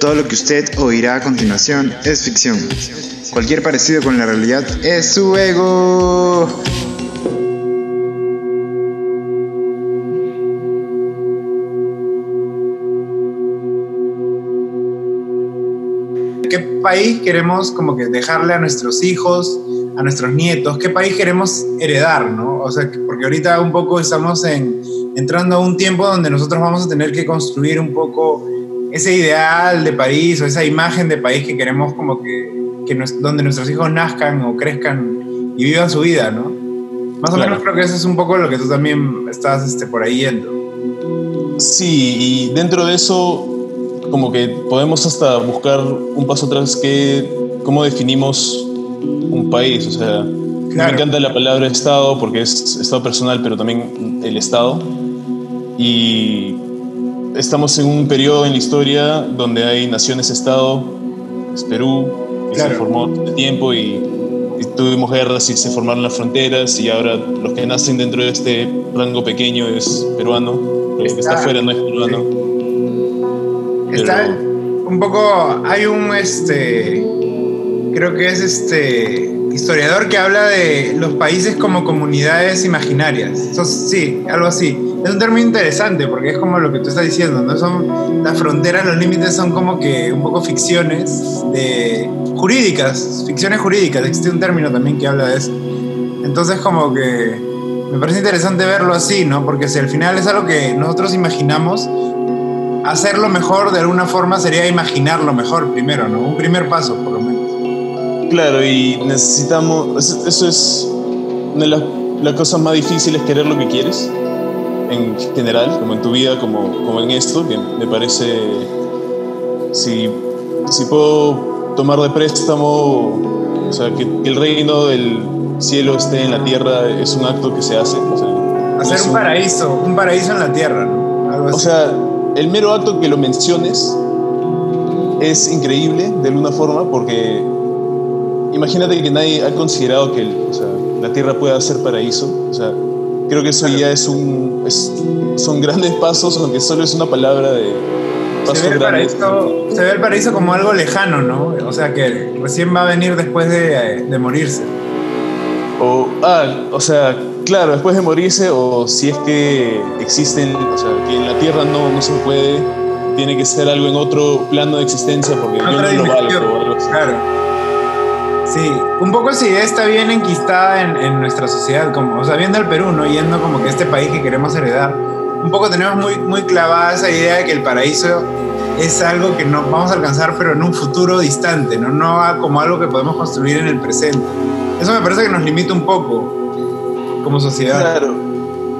Todo lo que usted oirá a continuación es ficción. Cualquier parecido con la realidad es su ego. ¿Qué país queremos como que dejarle a nuestros hijos, a nuestros nietos? ¿Qué país queremos heredar, no? O sea, porque ahorita un poco estamos en, entrando a un tiempo donde nosotros vamos a tener que construir un poco ese ideal de París o esa imagen de país que queremos como que, que donde nuestros hijos nazcan o crezcan y vivan su vida, ¿no? Más o menos creo que eso es un poco lo que tú también estás este, por ahí yendo. Sí, y dentro de eso como que podemos hasta buscar un paso atrás que cómo definimos un país, o sea, me encanta la palabra Estado porque es Estado personal, pero también el Estado. Y estamos en un periodo en la historia donde hay naciones-estado, es Perú, que se formó de tiempo y, tuvimos guerras y se formaron las fronteras y ahora los que nacen dentro de este rango pequeño es peruano, el que está. afuera no es peruano. Está un poco, hay un, este, creo que es este historiador que habla de los países como comunidades imaginarias. Eso, sí, algo así. Es un término interesante porque es como lo que tú estás diciendo, ¿no? Son las fronteras, los límites son como que un poco ficciones jurídicas, ficciones jurídicas. Existe un término también que habla de eso. Entonces como que me parece interesante verlo así, ¿no? Porque si al final es algo que nosotros imaginamos, hacerlo mejor de alguna forma sería imaginarlo mejor primero, ¿no? Un primer paso, por lo menos. Claro, y necesitamos, eso es una de las, cosas más difíciles, querer lo que quieres, en general, como en tu vida, como, como en esto, que me parece, si, si puedo tomar de préstamo, o sea, que, el reino del cielo esté en la tierra es un acto que se hace. Hacer un, paraíso, un paraíso en la tierra, ¿no? O sea, el mero acto que lo menciones es increíble de alguna forma porque imagínate que nadie ha considerado que la Tierra pueda ser paraíso. O sea, creo que eso ya es un. son grandes pasos, aunque solo es una palabra de. se ve, el paraíso, se ve el paraíso como algo lejano, ¿no? O sea, que recién va a venir después de, de morirse. O, ah, o sea, claro, después de morirse, o si es que existen, o sea, que en la Tierra no, no se puede, tiene que ser algo en otro plano de existencia porque yo no lo valgo. Claro. Sí, un poco esa idea está bien enquistada en, nuestra sociedad, como, o sea, viendo el Perú, ¿no? Yendo como que este país que queremos heredar, un poco tenemos muy, muy clavada esa idea de que el paraíso es algo que no vamos a alcanzar, pero en un futuro distante, ¿no? No como algo que podemos construir en el presente. Eso me parece que nos limita un poco como sociedad. Claro.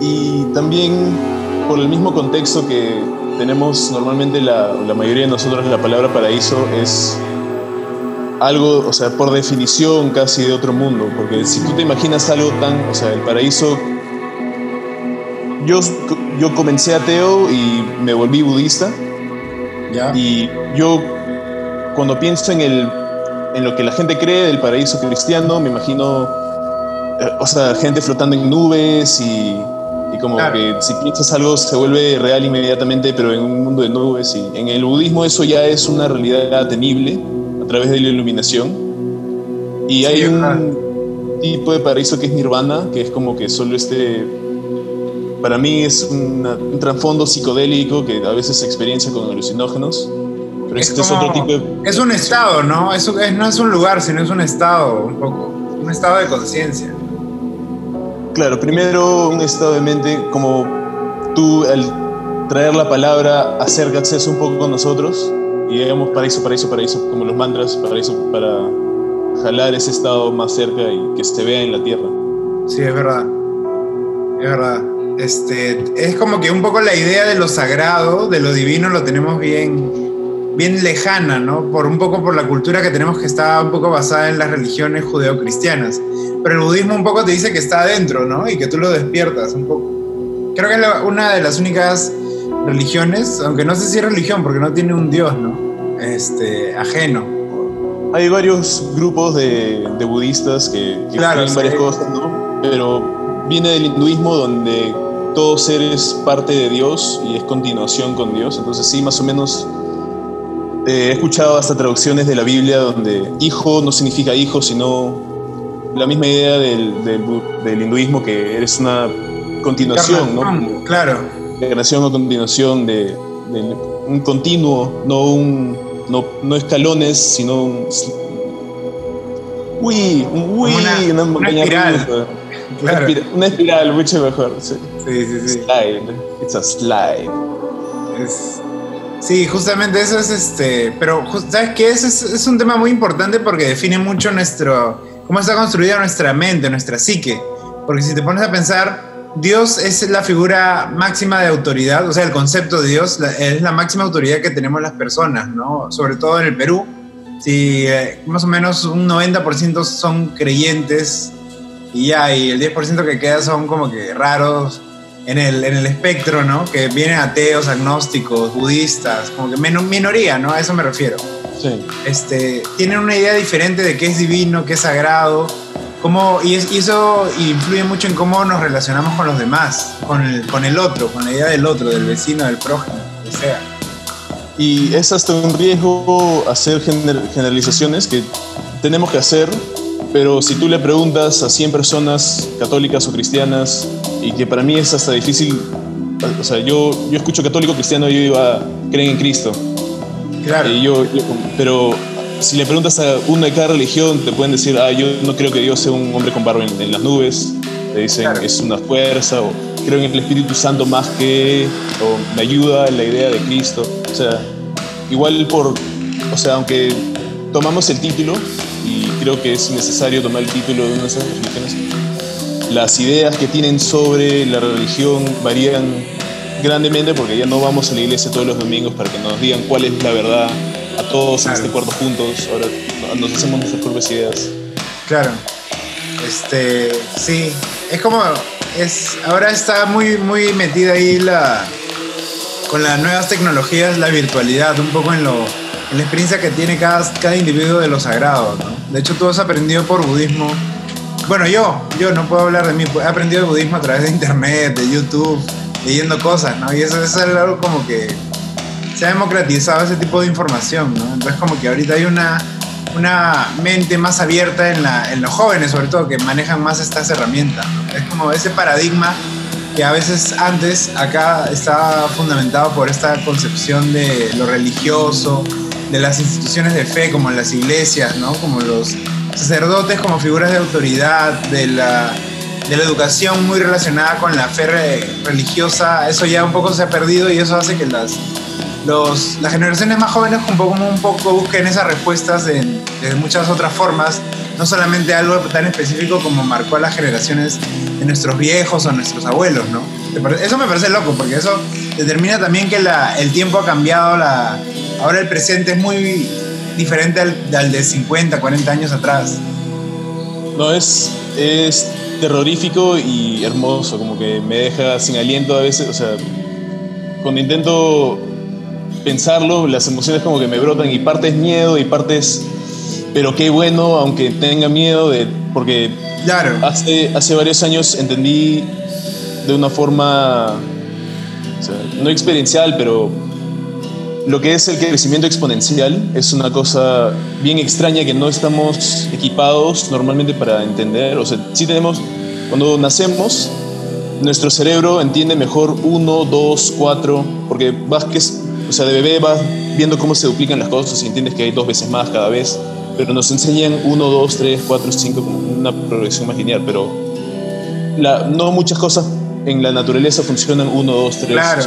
Y también por el mismo contexto que tenemos normalmente la, la mayoría de nosotros la palabra paraíso es algo, o sea, por definición casi de otro mundo, porque si tú te imaginas algo tan, o sea, el paraíso, yo, yo comencé ateo y me volví budista, ¿Ya? y yo cuando pienso en, el, en lo que la gente cree del paraíso cristiano, me imagino, eh, o sea, gente flotando en nubes y, y como que si piensas algo se vuelve real inmediatamente, pero en un mundo de nubes, y en el budismo eso ya es una realidad tenible través de la iluminación. Y hay un tipo de paraíso que es nirvana, que es como que solo este... Para mí es un trasfondo psicodélico que a veces se experiencia con alucinógenos. Pero es, este es otro tipo de... Es un estado, ¿no? Es, no es un lugar, sino es un estado, un poco. Un estado de conciencia. Claro, primero un estado de mente, como tú al traer la palabra acerca acceso un poco con nosotros, y digamos paraíso, paraíso, paraíso, como los mantras, paraíso para jalar ese estado más cerca y que se vea en la tierra. Sí, es verdad. Es verdad. Este, es como que un poco la idea de lo sagrado, de lo divino, lo tenemos bien, bien lejana, ¿no? Por un poco por la cultura que tenemos que está un poco basada en las religiones judeocristianas. Pero el budismo un poco te dice que está adentro, ¿no? Y que tú lo despiertas un poco. Creo que es una de las únicas religiones, aunque no sé si es religión porque no tiene un dios, ¿no? Este, ajeno. Hay varios grupos de, budistas que, que varias cosas, ¿no? Pero viene del hinduismo donde todo ser es parte de Dios y es continuación con Dios. Entonces sí, más o menos Eh, he escuchado hasta traducciones de la Biblia donde hijo no significa hijo, sino la misma idea del, del, hinduismo que eres una continuación, ¿no? Claro. Encarnación o continuación de, un continuo, no un no, no escalones, sino un uy, un uy, una, una, espiral. Claro. Una espiral, mucho mejor. Sí, sí, sí. sí. Slide. It's a slide. Es, Sí, justamente eso es este. Pero, ¿sabes qué? Es, es, un tema muy importante porque define mucho nuestro. cómo está construida nuestra mente, nuestra psique. Porque si te pones a pensar, Dios es la figura máxima de autoridad, o sea, el concepto de Dios es la máxima autoridad que tenemos las personas, ¿no? Sobre todo en el Perú. Si eh, más o menos un 90% son creyentes y ya, y el 10% que queda son como que raros en el, en el espectro, ¿no? Que vienen ateos, agnósticos, budistas, como que minoría, ¿no? A eso me refiero. Sí. Este, tienen una idea diferente de qué es divino, qué es sagrado, cómo, y, eso influye mucho en cómo nos relacionamos con los demás, con el, con el otro, con la idea del otro, del vecino, del prójimo, lo que sea. Y es hasta un riesgo hacer generalizaciones que tenemos que hacer pero si tú le preguntas a 100 personas católicas o cristianas, y que para mí es hasta difícil, o sea, yo, yo escucho católico, cristiano, yo digo, ah, creen en Cristo. Claro. Y yo, pero si le preguntas a una de cada religión, te pueden decir, ah, yo no creo que Dios sea un hombre con barba en, las nubes. Te dicen, es una fuerza, o creo en el Espíritu Santo más que, o me ayuda en la idea de Cristo. O sea, igual por, o sea, aunque tomamos el título, y creo que es necesario tomar el título de una de esas religiones. Las ideas que tienen sobre la religión varían grandemente porque ya no vamos a la iglesia todos los domingos para que nos digan cuál es la verdad a todos en este cuarto juntos. Ahora nos hacemos nuestras propias ideas. Claro. Este, sí, es como es ahora está muy muy metida ahí la con las nuevas tecnologías, la virtualidad, un poco en lo en la experiencia que tiene cada, cada individuo de lo sagrado. ¿no? De hecho, tú has aprendido por budismo. Bueno, yo, yo no puedo hablar de mí, he aprendido el budismo a través de internet, de YouTube, leyendo cosas, ¿no? Y eso, es algo como que se ha democratizado ese tipo de información, ¿no? Entonces, como que ahorita hay una, una mente más abierta en, la, en los jóvenes, sobre todo, que manejan más estas herramientas. Es como ese paradigma que a veces antes acá estaba fundamentado por esta concepción de lo religioso, de las instituciones de fe, como las iglesias, ¿no? Como los sacerdotes como figuras de autoridad, de la, de la educación muy relacionada con la fe religiosa, eso ya un poco se ha perdido y eso hace que las, los, las generaciones más jóvenes un poco, un poco busquen esas respuestas de, muchas otras formas, no solamente algo tan específico como marcó a las generaciones de nuestros viejos o nuestros abuelos, ¿no? Eso me parece loco, porque eso determina también que el tiempo ha cambiado, la, ahora el presente es muy diferente al, de 50, 40 años atrás. No, es, es terrorífico y hermoso, como que me deja sin aliento a veces, o sea, cuando intento pensarlo, las emociones como que me brotan y parte es miedo y parte es, pero qué bueno, aunque tenga miedo, de, porque claro. hace, hace varios años entendí de una forma, no experiencial, pero lo que es el crecimiento exponencial es una cosa bien extraña que no estamos equipados normalmente para entender. O sea, sí tenemos, cuando nacemos, nuestro cerebro entiende mejor uno, dos, cuatro, porque vas o sea, de bebé vas viendo cómo se duplican las cosas y entiendes que hay dos veces más cada vez, pero nos enseñan uno, dos, tres, cuatro, cinco como una progresión más lineal, pero la, no muchas cosas en la naturaleza funcionan uno, dos, tres. Claro.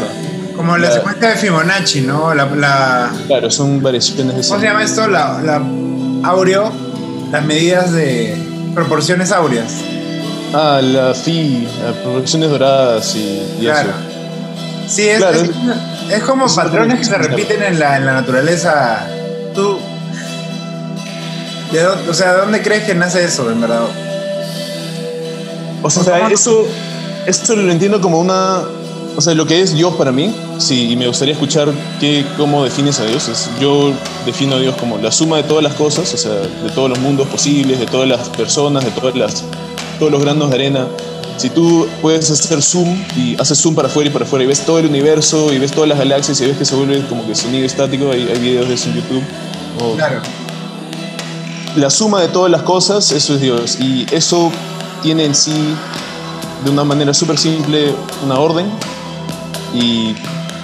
Como la, secuencia de Fibonacci, ¿no? La, claro, son variaciones de... ¿Cómo se llama esto? La, la aureo, las medidas de proporciones áureas. Ah, la phi, las proporciones doradas y, claro. Sí, es, es, como patrones que se repiten en la, en la naturaleza. Tú... ¿de dónde, o sea, ¿de dónde crees que nace eso, en verdad? O sea, eso, esto lo entiendo como una o sea, lo que es Dios para mí, sí, y me gustaría escuchar qué, cómo defines a Dios. Es, yo defino a Dios como la suma de todas las cosas, o sea, de todos los mundos posibles, de todas las personas, de todas las, todos los granos de arena. Si tú puedes hacer zoom y haces zoom para afuera y para afuera y ves todo el universo y ves todas las galaxias y ves que se vuelve como que sonido estático, hay, hay videos de eso en YouTube. O Claro. la suma de todas las cosas, eso es Dios. Y eso tiene en sí, de una manera súper simple, una orden. Y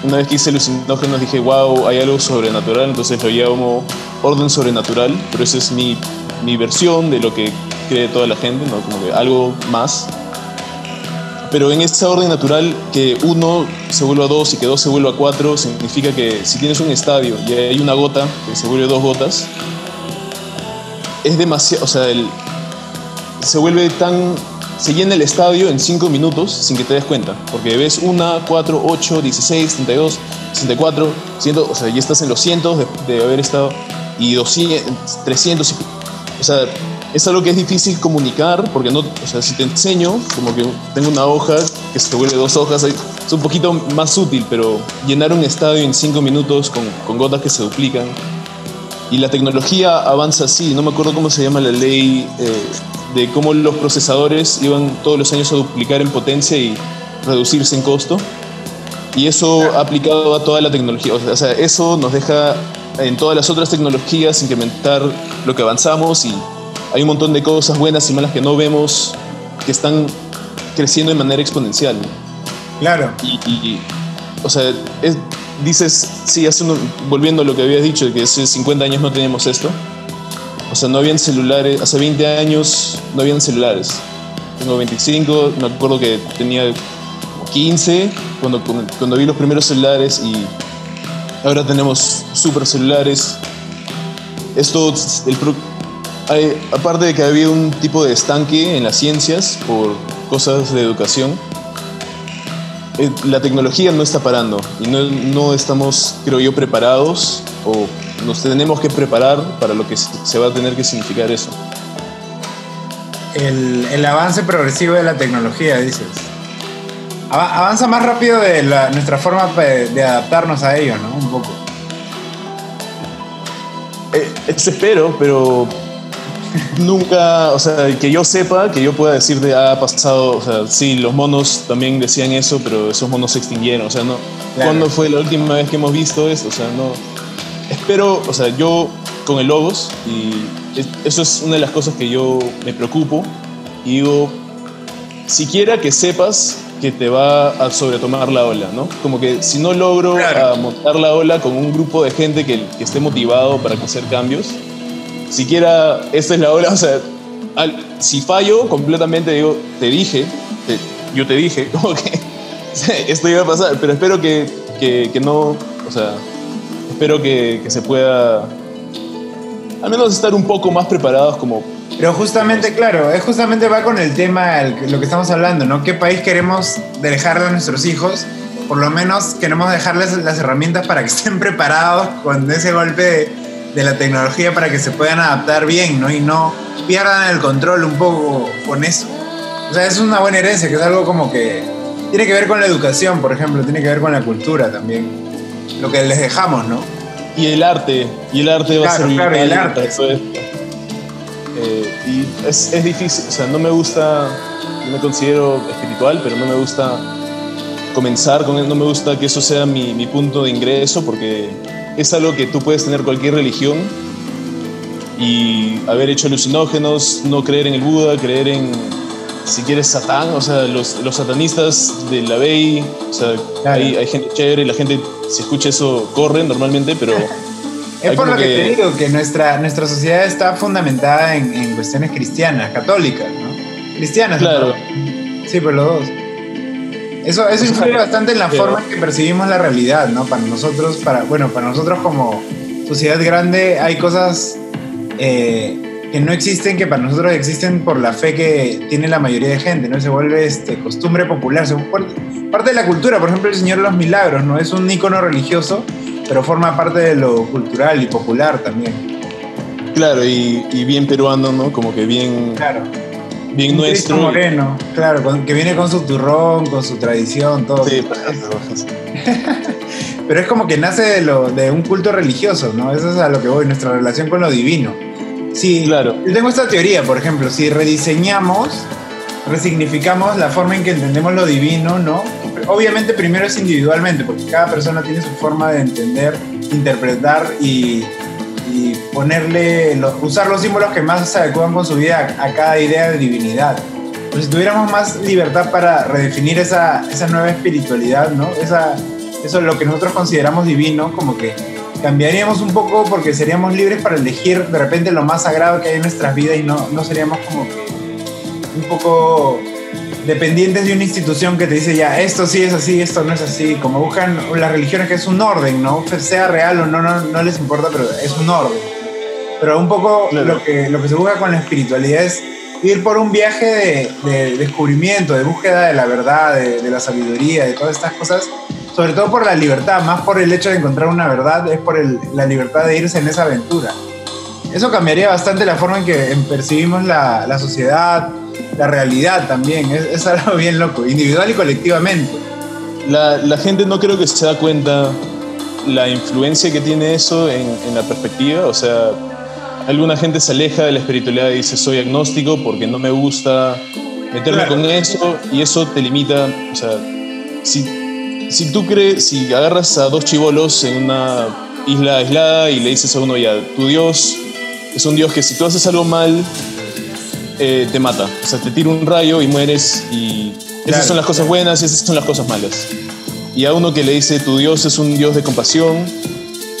una vez que hice alucinógenos dije, wow, hay algo sobrenatural, entonces lo llamo orden sobrenatural, pero esa es mi, mi versión de lo que cree toda la gente, ¿no? Como que algo más. Pero en esta orden natural, que uno se vuelva a dos y que dos se vuelva a cuatro, significa que si tienes un estadio y hay una gota que se vuelve dos gotas, es demasiado, o sea, el- se vuelve tan, se llena el estadio en 5 minutos sin que te des cuenta, porque ves 1, 4, 8, 16, 32, 64, 100, o sea, ya estás en los cientos de, de haber estado, y 200, 300, y- o sea, es algo que es difícil comunicar, porque no, o sea, si te enseño, como que tengo una hoja que se vuelve dos hojas, es un poquito más útil, pero llenar un estadio en 5 minutos con, con gotas que se duplican, y la tecnología avanza así, no me acuerdo cómo se llama la ley eh, de cómo los procesadores iban todos los años a duplicar en potencia y reducirse en costo. Y eso ha aplicado a toda la tecnología. O sea, eso nos deja en todas las otras tecnologías incrementar lo que avanzamos y hay un montón de cosas buenas y malas que no vemos que están creciendo de manera exponencial. Claro. Y, y, o sea, es- dices, sí, hace uno- volviendo a lo que habías dicho, que hace 50 años no teníamos esto. O sea, no habían celulares, hace 20 años no habían celulares. Tengo 25, me acuerdo que tenía 15 cuando, cuando vi los primeros celulares y ahora tenemos super celulares. Esto, el, hay- aparte de que ha habido un tipo de estanque en las ciencias por cosas de educación, eh, la tecnología no está parando y no, no estamos, creo yo, preparados o nos tenemos que preparar para lo que se va a tener que significar eso. El, el avance progresivo de la tecnología, dices. Ava- avanza más rápido de la- nuestra forma de, de adaptarnos a ello, ¿no? Un poco. Eh, eso espero, pero nunca, o sea, que yo sepa, que yo pueda decirte, "Ah, ha pasado, o sea, sí, los monos también decían eso, pero esos monos se extinguieron, o sea, no. Claro. ¿Cuándo fue la última vez que hemos visto esto? O sea, no. Espero, o sea, yo con el Logos, y es- eso es una de las cosas que yo me preocupo, y digo, siquiera que sepas que te va a sobretomar la ola, ¿no? Como que si no logro Claro. a montar la ola con un grupo de gente que, que esté motivado para hacer cambios, siquiera esta es la ola, o sea, al- si fallo completamente, digo, te dije, te- yo te dije, como que esto iba a pasar, pero espero que, que- que no, o sea, espero que, que se pueda, al menos estar un poco más preparados como Pero justamente, claro, es justamente va con el tema, el- lo que estamos hablando, ¿no? ¿Qué país queremos dejarle a nuestros hijos? Por lo menos queremos dejarles las herramientas para que estén preparados con ese golpe de, de la tecnología para que se puedan adaptar bien, ¿no? Y no pierdan el control un poco con eso. O sea, es una buena herencia, que es algo como que tiene que ver con la educación, por ejemplo, tiene que ver con la cultura también. Lo que les dejamos, ¿no? Y el arte, y el arte va a Claro, ser claro, y el arte. esto. Eh, y es, es difícil, o sea, no me gusta, yo me considero espiritual, pero no me gusta comenzar con él, no me gusta que eso sea mi, mi punto de ingreso, porque es algo que tú puedes tener cualquier religión y haber hecho alucinógenos, no creer en el Buda, creer en, si quieres, Satán, o sea, los, los satanistas de la Bey, o sea, Claro. hay, hay gente chévere, la gente, si escucha eso, corre normalmente, pero... Es por lo que, que- te digo, que nuestra, nuestra sociedad está fundamentada en, en cuestiones cristianas, católicas, ¿no? Cristianas. Claro. ¿no? Sí, pues los dos. Eso, eso influye bastante en la Pero- forma en que percibimos la realidad, ¿no? Para nosotros, para, bueno, para nosotros como sociedad grande hay cosas eh, que no existen, que para nosotros existen por la fe que tiene la mayoría de gente, ¿no? Se vuelve este, costumbre popular, se vuelve parte de la cultura, por ejemplo, el Señor de los Milagros, ¿no? Es un ícono religioso, pero forma parte de lo cultural y popular también. Claro, y, y bien peruano, ¿no? Como que bien, Claro. Bien Un nuestro. moreno, claro, con- que viene con su turrón, con su tradición, todo. Sí. Pero es como que nace de, lo, de un culto religioso, ¿no? Eso es a lo que voy, nuestra relación con lo divino. Sí, Claro. yo tengo esta teoría, por ejemplo, si rediseñamos resignificamos la forma en que entendemos lo divino, ¿no? Obviamente primero es individualmente, porque cada persona tiene su forma de entender, interpretar y, ponerle, usar los símbolos que más se adecuan con su vida a, cada idea de divinidad. Pues si tuviéramos más libertad para redefinir esa, esa nueva espiritualidad, ¿no? Esa, eso es lo que nosotros consideramos divino, como que cambiaríamos un poco porque seríamos libres para elegir de repente lo más sagrado que hay en nuestras vidas y no, no seríamos como que un poco dependientes de una institución que te dice ya, esto sí es así, esto no es así, como buscan las religiones que es un orden, ¿no? Sea real o no, no, no les importa, pero es un orden. Pero un poco lo, que, lo que se busca con la espiritualidad es ir por un viaje de, descubrimiento, de búsqueda de la verdad, de, de, la sabiduría, de todas estas cosas, sobre todo por la libertad, más por el hecho de encontrar una verdad, es por el, la libertad de irse en esa aventura. Eso cambiaría bastante la forma en que percibimos la, la sociedad, la realidad también, es, algo bien loco, individual y colectivamente. La, la, gente no creo que se da cuenta la influencia que tiene eso en, en, la perspectiva, o sea, alguna gente se aleja de la espiritualidad y dice soy agnóstico porque no me gusta meterme con eso y eso te limita, o sea, si, si tú crees, si agarras a dos chivolos en una isla aislada y le dices a uno ya, tu Dios es un Dios que si tú haces algo mal, eh, te mata. O sea, te tira un rayo y mueres y esas son las cosas buenas y esas son las cosas malas. Y a uno que le dice, tu Dios es un Dios de compasión,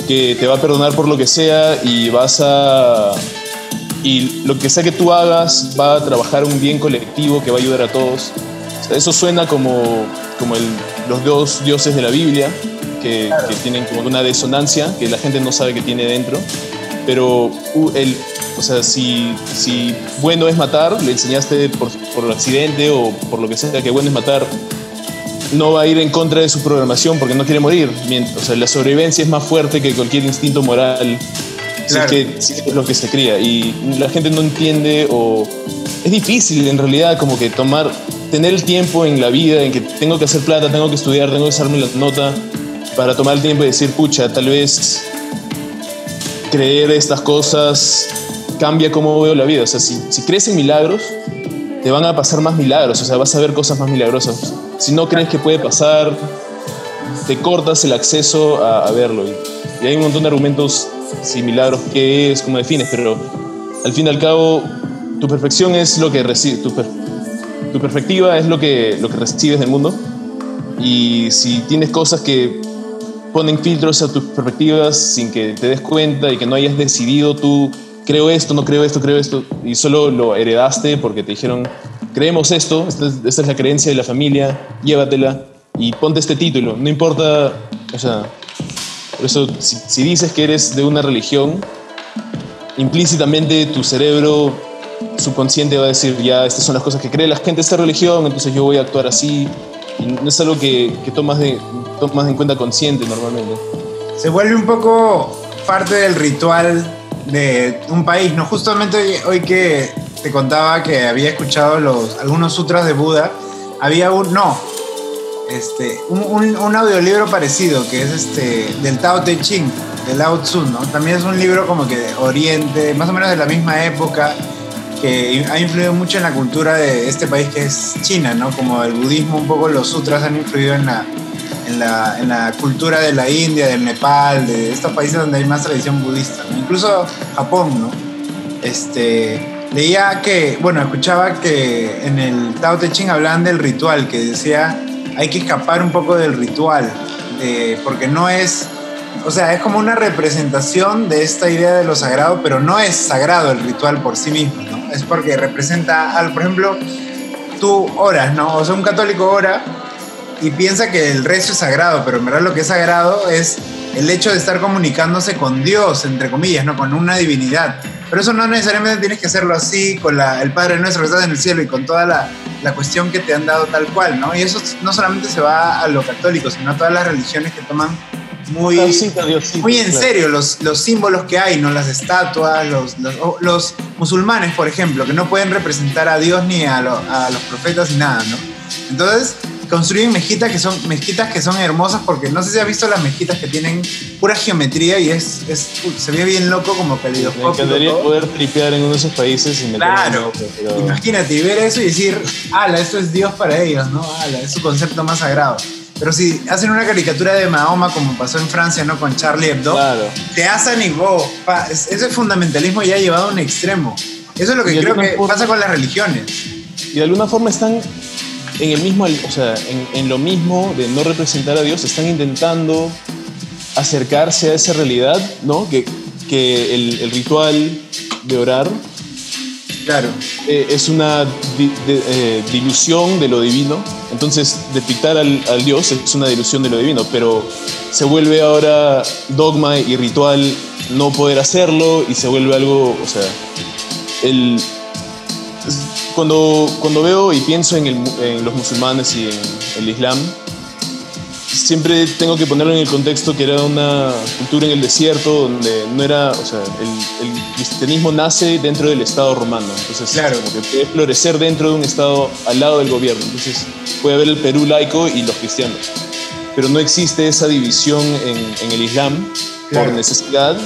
que te va a perdonar por lo que sea y vas a... Y lo que sea que tú hagas va a trabajar un bien colectivo que va a ayudar a todos. eso suena como, como el, los dos dioses de la Biblia, que, que, tienen como una desonancia que la gente no sabe que tiene dentro. Pero el, o sea, si, si bueno es matar, le enseñaste por, por accidente o por lo que sea que bueno es matar, no va a ir en contra de su programación porque no quiere morir. O sea, la sobrevivencia es más fuerte que cualquier instinto moral. Si, es que, es lo que se cría. Y la gente no entiende o... Es difícil en realidad como que tomar, tener el tiempo en la vida en que tengo que hacer plata, tengo que estudiar, tengo que hacerme la nota para tomar el tiempo y decir, pucha, tal vez creer estas cosas cambia cómo veo la vida. O sea, si, si crees en milagros, te van a pasar más milagros, o sea, vas a ver cosas más milagrosas. Si no crees que puede pasar, te cortas el acceso a, verlo. Y, hay un montón de argumentos, si milagros, qué es, cómo defines, pero al fin y al cabo, tu perfección es lo que recibes, tu, tu, perspectiva es lo que, lo que recibes del mundo. Y si tienes cosas que ponen filtros a tus perspectivas sin que te des cuenta y que no hayas decidido tú creo esto, no creo esto, creo esto, y solo lo heredaste porque te dijeron, creemos esto, esta es, la creencia de la familia, llévatela y ponte este título, no importa, o sea, por eso si, dices que eres de una religión, implícitamente tu cerebro subconsciente va a decir, ya, estas son las cosas que cree la gente de esta religión, entonces yo voy a actuar así, y no es algo que, que tomas, de, tomas en cuenta consciente normalmente. Se vuelve un poco parte del ritual de un país, ¿no? Justamente hoy, que te contaba que había escuchado los, algunos sutras de Buda, había un, no, este, un, un, audiolibro parecido, que es este, del Tao Te Ching, de Lao Tzu, ¿no? También es un libro como que de Oriente, más o menos de la misma época, que ha influido mucho en la cultura de este país que es China, ¿no? Como el budismo, un poco los sutras han influido en la, en la, en la, cultura de la India, del Nepal, de estos países donde hay más tradición budista, incluso Japón, ¿no? Este, leía que, bueno, escuchaba que en el Tao Te Ching hablaban del ritual, que decía hay que escapar un poco del ritual, porque no es, o sea, es como una representación de esta idea de lo sagrado, pero no es sagrado el ritual por sí mismo, ¿no? Es porque representa, algo, por ejemplo, tú oras, ¿no? O sea, un católico ora y piensa que el resto es sagrado, pero en verdad lo que es sagrado es el hecho de estar comunicándose con Dios, entre comillas, ¿no? Con una divinidad. Pero eso no necesariamente tienes que hacerlo así, con la, el Padre nuestro que está en el cielo y con toda la, la, cuestión que te han dado tal cual, ¿no? Y eso no solamente se va a lo católico, sino a todas las religiones que toman muy, muy en serio los, los símbolos que hay, ¿no? Las estatuas, los, los, los, musulmanes, por ejemplo, que no pueden representar a Dios ni a, a los profetas ni nada, ¿no? Entonces, construyen mezquitas que son mezquitas que son hermosas porque no sé si has visto las mezquitas que tienen pura geometría y es, es se ve bien loco como Me calidoscópico. encantaría poder tripear en uno de esos países y Claro. en otro, pero- Imagínate ver eso y decir, ala, esto es Dios para ellos, ¿no? Ala, es su concepto más sagrado. Pero si hacen una caricatura de Mahoma, como pasó en Francia, ¿no? Con Charlie Hebdo, Claro. te asan y wow, pa, es- ese fundamentalismo ya ha llevado a un extremo. Eso es lo que creo que forma- pasa con las religiones. Y de alguna forma están en el mismo, o sea, en, en lo mismo de no representar a Dios, están intentando acercarse a esa realidad, ¿no? Que, que el, el ritual de orar Claro. eh, es una di- de- eh, dilución de lo divino. Entonces, depictar al, al Dios es una dilución de lo divino, pero se vuelve ahora dogma y ritual no poder hacerlo y se vuelve algo, o sea, el, cuando, cuando veo y pienso en, el en los musulmanes y en el Islam, siempre tengo que ponerlo en el contexto que era una cultura en el desierto donde no era, o sea, el, el cristianismo nace dentro del Estado romano, entonces Claro. como que puede florecer dentro de un Estado al lado del gobierno, entonces puede haber el Perú laico y los cristianos, pero no existe esa división en, en el Islam Claro. por necesidad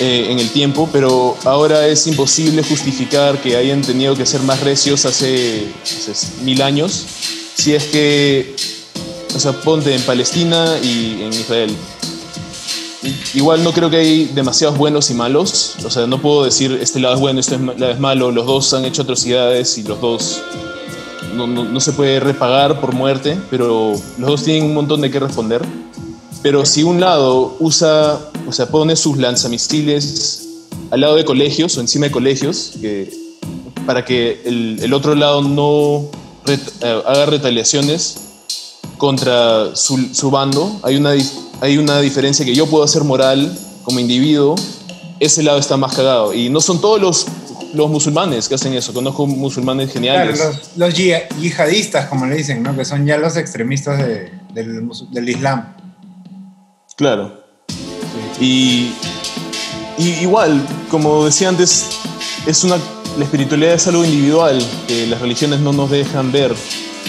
eh, en el tiempo, pero ahora es imposible justificar que hayan tenido que ser más recios hace, hace mil años, si es que, o sea, ponte en Palestina y en Israel. Igual no creo que hay demasiados buenos y malos, o sea, no puedo decir este lado es bueno, este lado es malo, los dos han hecho atrocidades y los dos no, no- no se puede repagar por muerte, pero los dos tienen un montón de qué responder. Pero si un lado usa, o sea, pone sus lanzamisiles al lado de colegios o encima de colegios, que, para que el, el otro lado no eh, haga retaliaciones contra su, su bando, hay una, hay una diferencia que yo puedo hacer moral como individuo, ese lado está más cagado. Y no son todos los, los musulmanes que hacen eso, conozco musulmanes Claro, geniales. los, los yi- yihadistas, como le dicen, ¿no? Que son ya los extremistas de- del, del Islam. Claro. Y, igual, como decía antes, es una, la espiritualidad es algo individual que las religiones no nos dejan ver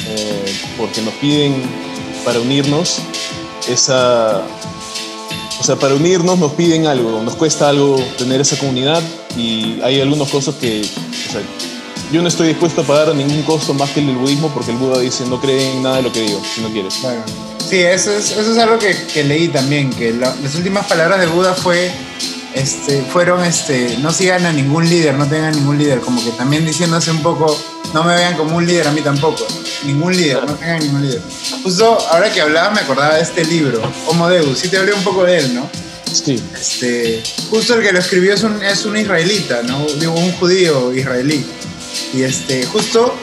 eh, porque nos piden para unirnos esa... O sea, para unirnos nos piden algo, nos cuesta algo tener esa comunidad y hay algunos costos que... Yo no estoy dispuesto a pagar ningún costo más que el del budismo porque el Buda dice no cree en nada de lo que digo, si no quieres. Claro. Sí, eso es, eso es algo que, que leí también, que la- las últimas palabras de Buda fue, este, fueron, este, no sigan a ningún líder, no tengan ningún líder, como que también diciéndose un poco, no me vean como un líder, a mí tampoco, ningún líder, no tengan ningún líder. Justo ahora que hablaba me acordaba de este libro, Homo Deus, sí te hablé un poco de él, ¿no? Sí. Este, justo el que lo escribió es un, es un israelita, ¿no? Digo, un judío israelí. Y este, justo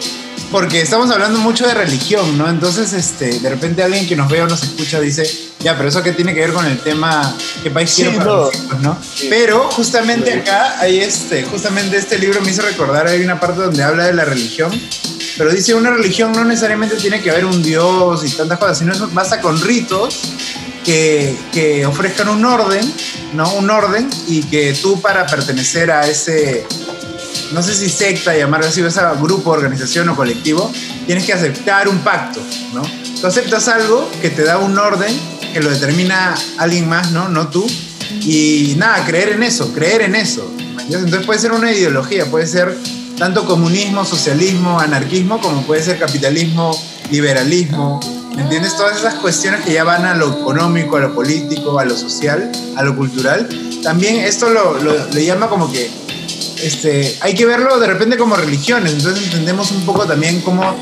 porque estamos hablando mucho de religión, ¿no? Entonces, este, de repente alguien que nos ve o nos escucha dice, ya, pero eso qué tiene que ver con el tema qué país Sí, quiero para no. mis hijos, ¿no? Sí. Pero justamente Sí. acá hay este, justamente este libro me hizo recordar, hay una parte donde habla de la religión, pero dice una religión no necesariamente tiene que haber un dios y tantas cosas, sino eso basta con ritos que, que ofrezcan un orden, ¿no? Un orden y que tú para pertenecer a ese, no sé si secta, llamarlo así, o ese grupo, organización o colectivo, tienes que aceptar un pacto, ¿no? Tú aceptas algo que te da un orden, que lo determina alguien más, ¿no? No tú. Y nada, creer en eso, creer en eso. Entonces puede ser una ideología, puede ser tanto comunismo, socialismo, anarquismo, como puede ser capitalismo, liberalismo. ¿Me entiendes? Todas esas cuestiones que ya van a lo económico, a lo político, a lo social, a lo cultural. También esto lo, lo- le llama como que este, hay que verlo de repente como religiones, entonces entendemos un poco también cómo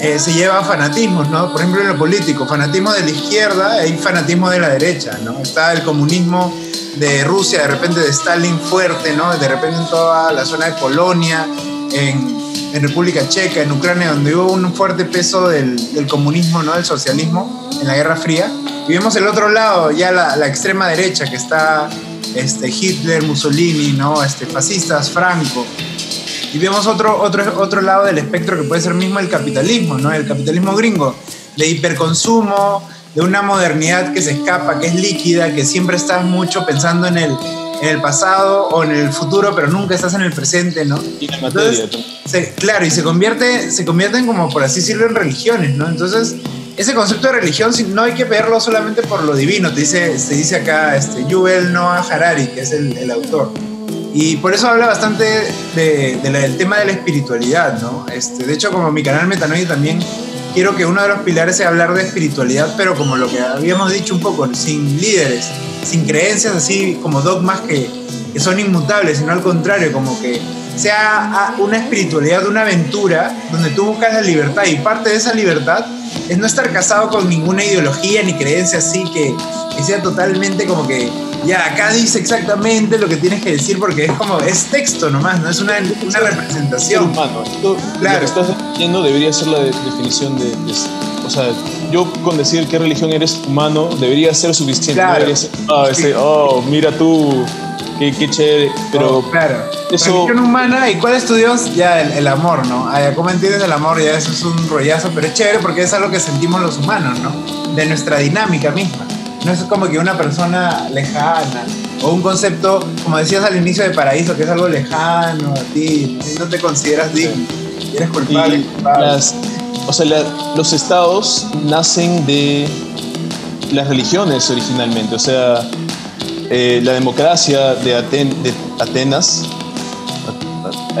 eh, se lleva a fanatismos, ¿no? Por ejemplo, en lo político, fanatismo de la izquierda, hay fanatismo de la derecha, ¿no? Está el comunismo de Rusia, de repente de Stalin fuerte, ¿no? De repente en toda la zona de Polonia, en, en República Checa, en Ucrania, donde hubo un fuerte peso del, del comunismo, ¿no? Del socialismo en la Guerra Fría. Y vemos el otro lado, ya la, la extrema derecha, que está este, Hitler, Mussolini, ¿no? Este, fascistas, Franco. Y vemos otro, otro, otro lado del espectro que puede ser mismo el capitalismo, ¿no? El capitalismo gringo, de hiperconsumo, de una modernidad que se escapa, que es líquida, que siempre estás mucho pensando en el, en el pasado o en el futuro, pero nunca estás en el presente, ¿no? Y la materia Entonces, se- claro, y se convierte, se convierten como por así decirlo en religiones, ¿no? Entonces, ese concepto de religión no hay que verlo solamente por lo divino, te dice, se dice acá este, Noah Harari, que es el, autor. Y por eso habla bastante del tema de la espiritualidad, ¿no? Este, de hecho, como mi canal Metanoia también quiero que uno de los pilares sea hablar de espiritualidad, pero como lo que habíamos dicho un poco, sin líderes, sin creencias así como dogmas que son inmutables, sino al contrario, como que sea una espiritualidad, una aventura donde tú buscas la libertad y parte de esa libertad es no estar casado con ninguna ideología ni creencia así que, que sea totalmente como que ya acá dice exactamente lo que tienes que decir porque es como es texto nomás, no es una, una representación. humano. Esto, Claro. Lo que estás diciendo debería ser la de- definición de, de- O sea, yo con decir qué religión eres humano debería ser suficiente. Claro. No debería ser, "Ah, ese- oh, mira tú, qué, qué chévere. Pero Oh, claro. eso- Religión humana, ¿y cuál es tu Dios? Ya, el, el amor, ¿no? Ah, ¿Cómo entiendes el amor? Ya eso es un rollazo, pero es chévere porque es algo que sentimos los humanos, ¿no? De nuestra dinámica misma. No es como que una persona lejana o un concepto, como decías al inicio de paraíso, que es algo lejano a ti, no te consideras digno, eres culpable. y culpable. las, o sea, la- los estados nacen de las religiones originalmente. O sea, eh, la democracia de, Aten- de Atenas,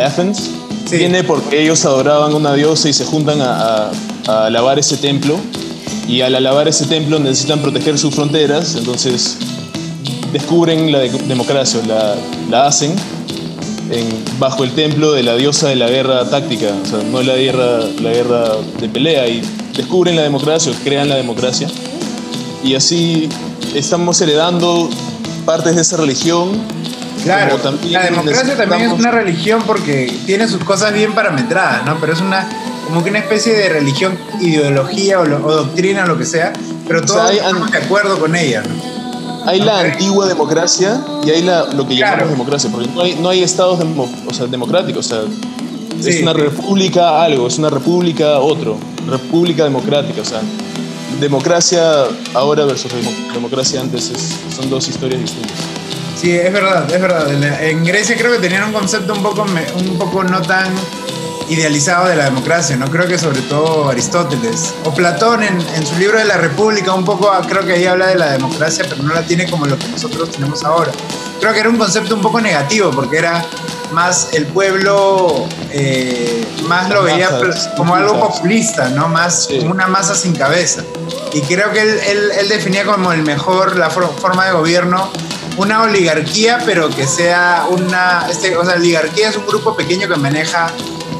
Athens, Sí. viene porque ellos adoraban una diosa y se juntan a, a- a alabar ese templo. Y al alabar ese templo necesitan proteger sus fronteras, entonces descubren la de- democracia, la, la hacen en- bajo el templo de la diosa de la guerra táctica, o sea, no la guerra, la guerra de pelea, y descubren la democracia, o crean la democracia, y así estamos heredando partes de esa religión. Claro, la democracia también es una religión porque tiene sus cosas bien parametradas, ¿no? Pero es una como que una especie de religión, ideología o, lo- o doctrina o lo que sea, pero sea, todos hay- estamos de acuerdo con ella, ¿no? Hay la antigua democracia y hay la, lo que llamamos democracia, porque no hay, no hay estados demo- o sea, democráticos, o sea, es una república algo, es una república otro, república democrática, o sea, democracia ahora versus demo- democracia antes es- son dos historias distintas. Sí, es verdad, es verdad. En, Grecia creo que tenían un concepto un poco, un poco no tan idealizado de la democracia, ¿no? Creo que sobre todo Aristóteles o Platón en, en su libro de la República un poco, ah, creo que ahí habla de la democracia, pero no la tiene como lo que nosotros tenemos ahora. Creo que era un concepto un poco negativo porque era más el pueblo, eh, más lo veía Masas, como algo populista, ¿no? Más Sí. como una masa sin cabeza. Y creo que él, él- él definía como el mejor, la for- forma de gobierno, una oligarquía, pero que sea una, este, o sea, oligarquía es un grupo pequeño que maneja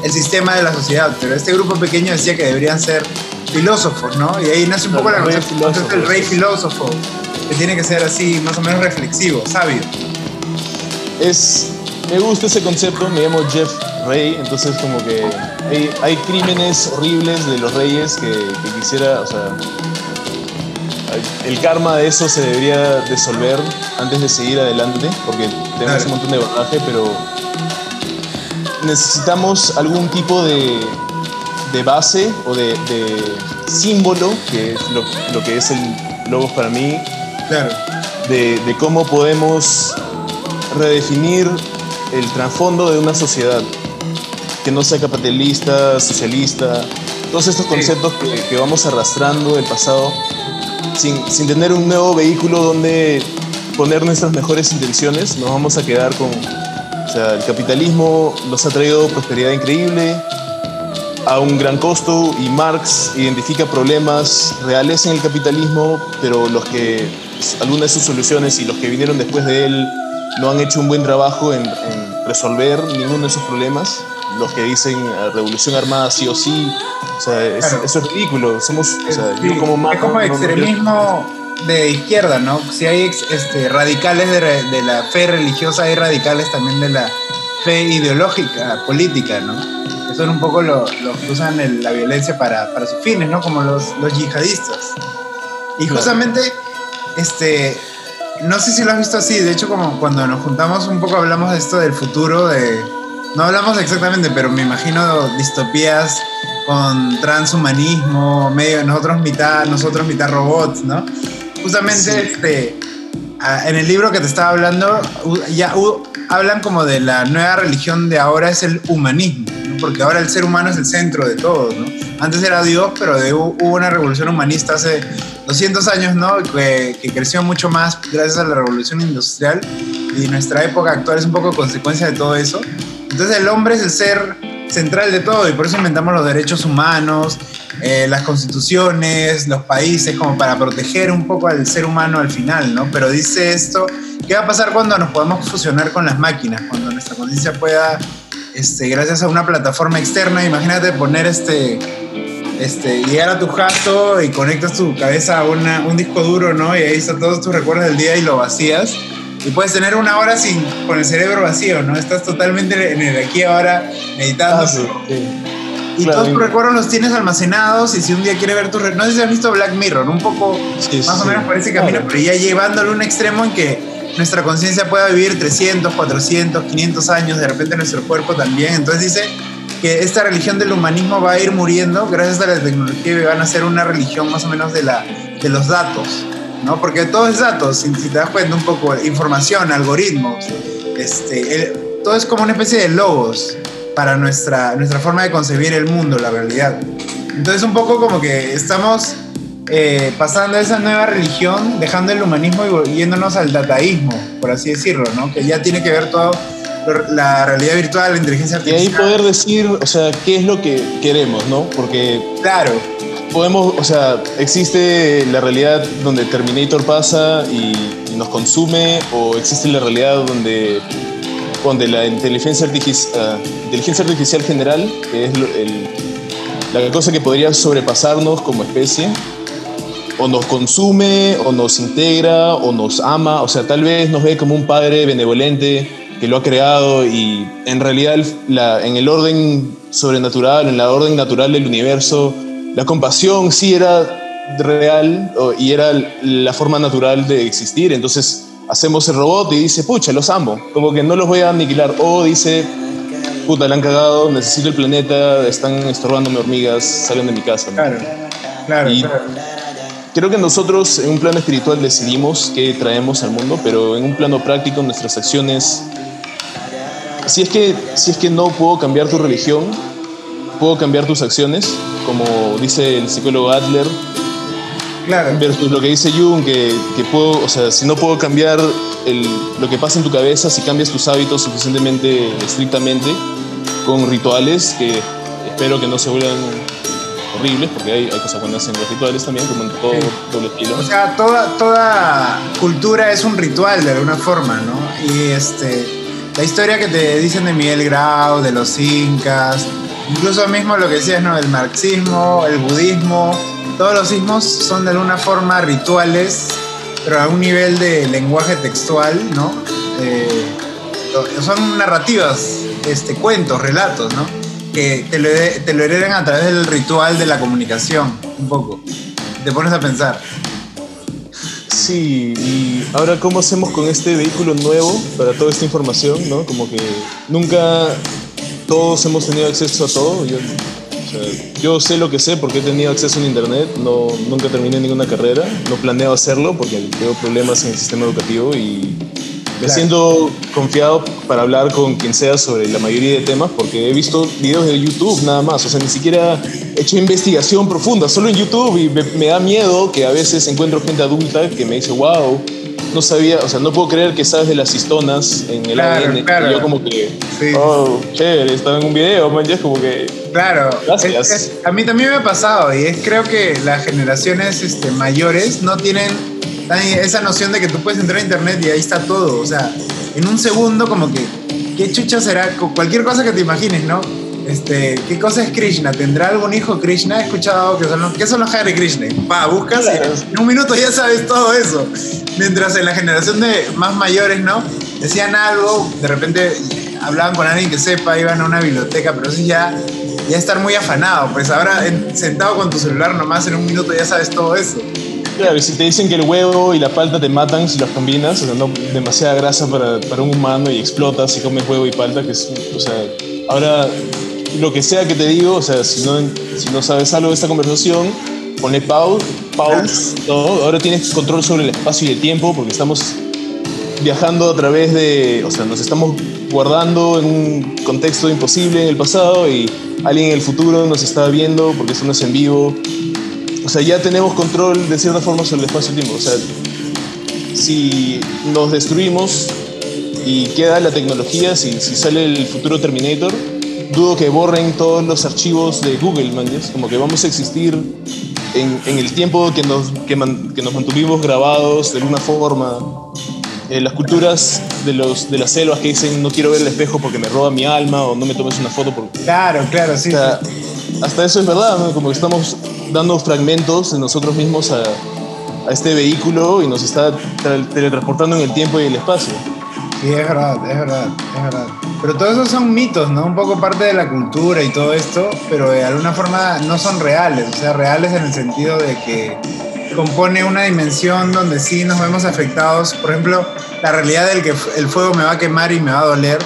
el sistema de la sociedad, pero este grupo pequeño decía que deberían ser filósofos, ¿no? Y ahí nace un poco la Rey concepto concepto del rey filósofo, que tiene que ser así, más o menos reflexivo, sabio. Es, me gusta ese concepto, me llamo Jeff Rey, entonces como que hay, hay crímenes horribles de los reyes que, que quisiera, o sea, el karma de eso se debería disolver antes de seguir adelante, porque tenemos un montón de bagaje, pero necesitamos algún tipo de, de base o de, de símbolo, que es lo, lo que es el logos para mí, Claro. de, de cómo podemos redefinir el trasfondo de una sociedad que no sea capitalista, socialista, todos estos conceptos que, que vamos arrastrando del pasado sin, sin tener un nuevo vehículo donde poner nuestras mejores intenciones, nos vamos a quedar con... O sea, el capitalismo nos ha traído prosperidad increíble a un gran costo y Marx identifica problemas reales en el capitalismo, pero los que algunas de sus soluciones y los que vinieron después de él no han hecho un buen trabajo en, en resolver ninguno de esos problemas. Los que dicen eh, revolución armada sí o sí, o sea, es- Claro. eso es ridículo. Somos, o sea, Sí, yo como es como no- extremismo de izquierda, ¿no? Si hay este, radicales de, la fe religiosa, hay radicales también de la fe ideológica, política, ¿no? Que son un poco los que usan el- la violencia para, para sus fines, ¿no? Como los, los yihadistas. Y Claro. justamente, este, no sé si lo has visto así, de hecho como cuando nos juntamos un poco hablamos de esto del futuro, de... No hablamos exactamente, pero me imagino distopías con transhumanismo, medio nosotros mitad, nosotros mitad robots, ¿no? Justamente Sí. este en el libro que te estaba hablando, ya hablan como de la nueva religión de ahora es el humanismo, porque ahora el ser humano es el centro de todo. ¿no? Antes era Dios, pero hubo una revolución humanista hace 200 años, ¿no? Que, que, creció mucho más gracias a la revolución industrial y nuestra época actual es un poco consecuencia de todo eso. Entonces el hombre es el ser central de todo y por eso inventamos los derechos humanos, eh, las constituciones, los países, como para proteger un poco al ser humano al final, ¿no? Pero dice esto, ¿qué va a pasar cuando nos podemos fusionar con las máquinas? Cuando nuestra conciencia pueda, este, gracias a una plataforma externa, imagínate poner este, este, llegar a tu jato y conectas tu cabeza a un disco duro, ¿no? Y ahí están todos tus recuerdos del día y lo vacías y puedes tener una hora sin, con el cerebro vacío, ¿no? Estás totalmente en el aquí ahora meditando. Ah, y todos tus recuerdos los tienes almacenados y si un día quieres ver tus recuerdos, no sé si has visto Black Mirror, un poco más o menos por ese camino, pero ya llevándolo a un extremo en que nuestra conciencia pueda vivir 300, 400, 500 años, de repente nuestro cuerpo también. Entonces dice que esta religión del humanismo va a ir muriendo gracias a la tecnología y van a ser una religión más o menos de, la, de los datos. ¿no? Porque todo es datos, si, te das cuenta un poco, información, algoritmos, este, todo es como una especie de logos para nuestra, nuestra forma de concebir el mundo, la realidad. Entonces un poco como que estamos eh, pasando a esa nueva religión, dejando el humanismo y yéndonos al dataísmo, por así decirlo, ¿no? Que ya tiene que ver todo la realidad virtual, la inteligencia artificial. Y ahí poder decir, o sea, qué es lo que queremos, ¿no? Porque... Claro podemos, o sea, existe la realidad donde Terminator pasa y, nos consume, o existe la realidad donde, donde la inteligencia, artificial, inteligencia artificial general, que es la cosa que podría sobrepasarnos como especie, o nos consume, o nos integra, o nos ama, o sea, tal vez nos ve como un padre benevolente que lo ha creado y en realidad la, en el orden sobrenatural, en la orden natural del universo, la compasión sí era real y era la forma natural de existir. Entonces hacemos el robot y dice, pucha, los amo, como que no los voy a aniquilar. O dice, puta, le han cagado, necesito el planeta, están estorbándome hormigas, salen de mi casa. Claro, claro, Creo que nosotros en un plano espiritual decidimos qué traemos al mundo, pero en un plano práctico nuestras acciones... Si es que, si es que no puedo cambiar tu religión, puedo cambiar tus acciones, como dice el psicólogo Adler. Claro. Versus lo que dice Jung, que, que puedo, o sea, si no puedo cambiar el, lo que pasa en tu cabeza, si cambias tus hábitos suficientemente estrictamente, con rituales que espero que no se vuelvan horribles, porque hay, hay cosas buenas en los rituales también, como en todo doble estilo. O sea, toda, toda cultura es un ritual de alguna forma, ¿no? Y este, la historia que te dicen de Miguel Grau, de los incas, Incluso mismo lo que decías, ¿no? El marxismo, el budismo, todos los sismos son de alguna forma rituales, pero a un nivel de lenguaje textual, ¿no? Eh, son narrativas, este, cuentos, relatos, ¿no? Que te lo, te lo heredan a través del ritual de la comunicación, un poco. Te pones a pensar. Sí, y ahora cómo hacemos con este vehículo nuevo para toda esta información, ¿no? Como que nunca todos hemos tenido acceso a todo. Yo, yo sé lo que sé porque he tenido acceso a internet, no, nunca terminé ninguna carrera, no planeo hacerlo porque tengo problemas en el sistema educativo y me siento confiado para hablar con quien sea sobre la mayoría de temas porque he visto videos de YouTube nada más, o sea, ni siquiera he hecho investigación profunda, solo en YouTube y me, me da miedo que a veces encuentro gente adulta que me dice, wow, no sabía, o sea, no puedo creer que sabes de las histonas en el ADN. Y yo como que, oh, chévere, estaba en un video, man, ya es como que... Claro, gracias. a mí también me ha pasado y es creo que las generaciones este, mayores no tienen esa noción de que tú puedes entrar a internet y ahí está todo, o sea, en un segundo como que, ¿qué chucha será? Cualquier cosa que te imagines, ¿no? Este, ¿Qué cosa es Krishna? ¿Tendrá algún hijo Krishna? He escuchado que son los, ¿qué son los Hare Krishna? Va, buscas y en un minuto ya sabes todo eso. Mientras en la generación de más mayores, ¿no? Decían algo, de repente hablaban con alguien que sepa, iban a una biblioteca, pero eso ya, ya estar muy afanado. Pues ahora sentado con tu celular nomás en un minuto ya sabes todo eso. Claro, y si te dicen que el huevo y la palta te matan si los combinas, o sea, no demasiada grasa para, para un humano y explotas si comes huevo y palta, que es, o sea, ahora lo que sea que te digo, o sea, si no, si no sabes algo de esta conversación, ponle pause, pause, ¿no? Ahora tienes control sobre el espacio y el tiempo porque estamos viajando a través de, o sea, nos estamos guardando en un contexto imposible en el pasado y alguien en el futuro nos está viendo porque esto no es en vivo. O sea, ya tenemos control de cierta forma sobre el espacio y tiempo. O sea, si nos destruimos y queda la tecnología, si, si sale el futuro Terminator, dudo que borren todos los archivos de Google, man, ¿yes? como que vamos a existir en, en el tiempo que nos, que, man- que nos mantuvimos grabados de alguna forma. Eh, las culturas de, los, de las selvas que dicen no quiero ver el espejo porque me roba mi alma o no me tomes una foto porque... Claro, claro, sí. O sea, hasta eso es verdad, ¿no? como que estamos dando fragmentos de nosotros mismos a, a este vehículo y nos está tra- teletransportando en el tiempo y el espacio. Sí, es verdad, es verdad, es verdad. Pero todo eso son mitos, ¿no? Un poco parte de la cultura y todo esto, pero de alguna forma no son reales. O sea, reales en el sentido de que compone una dimensión donde sí nos vemos afectados. Por ejemplo, la realidad del que el fuego me va a quemar y me va a doler.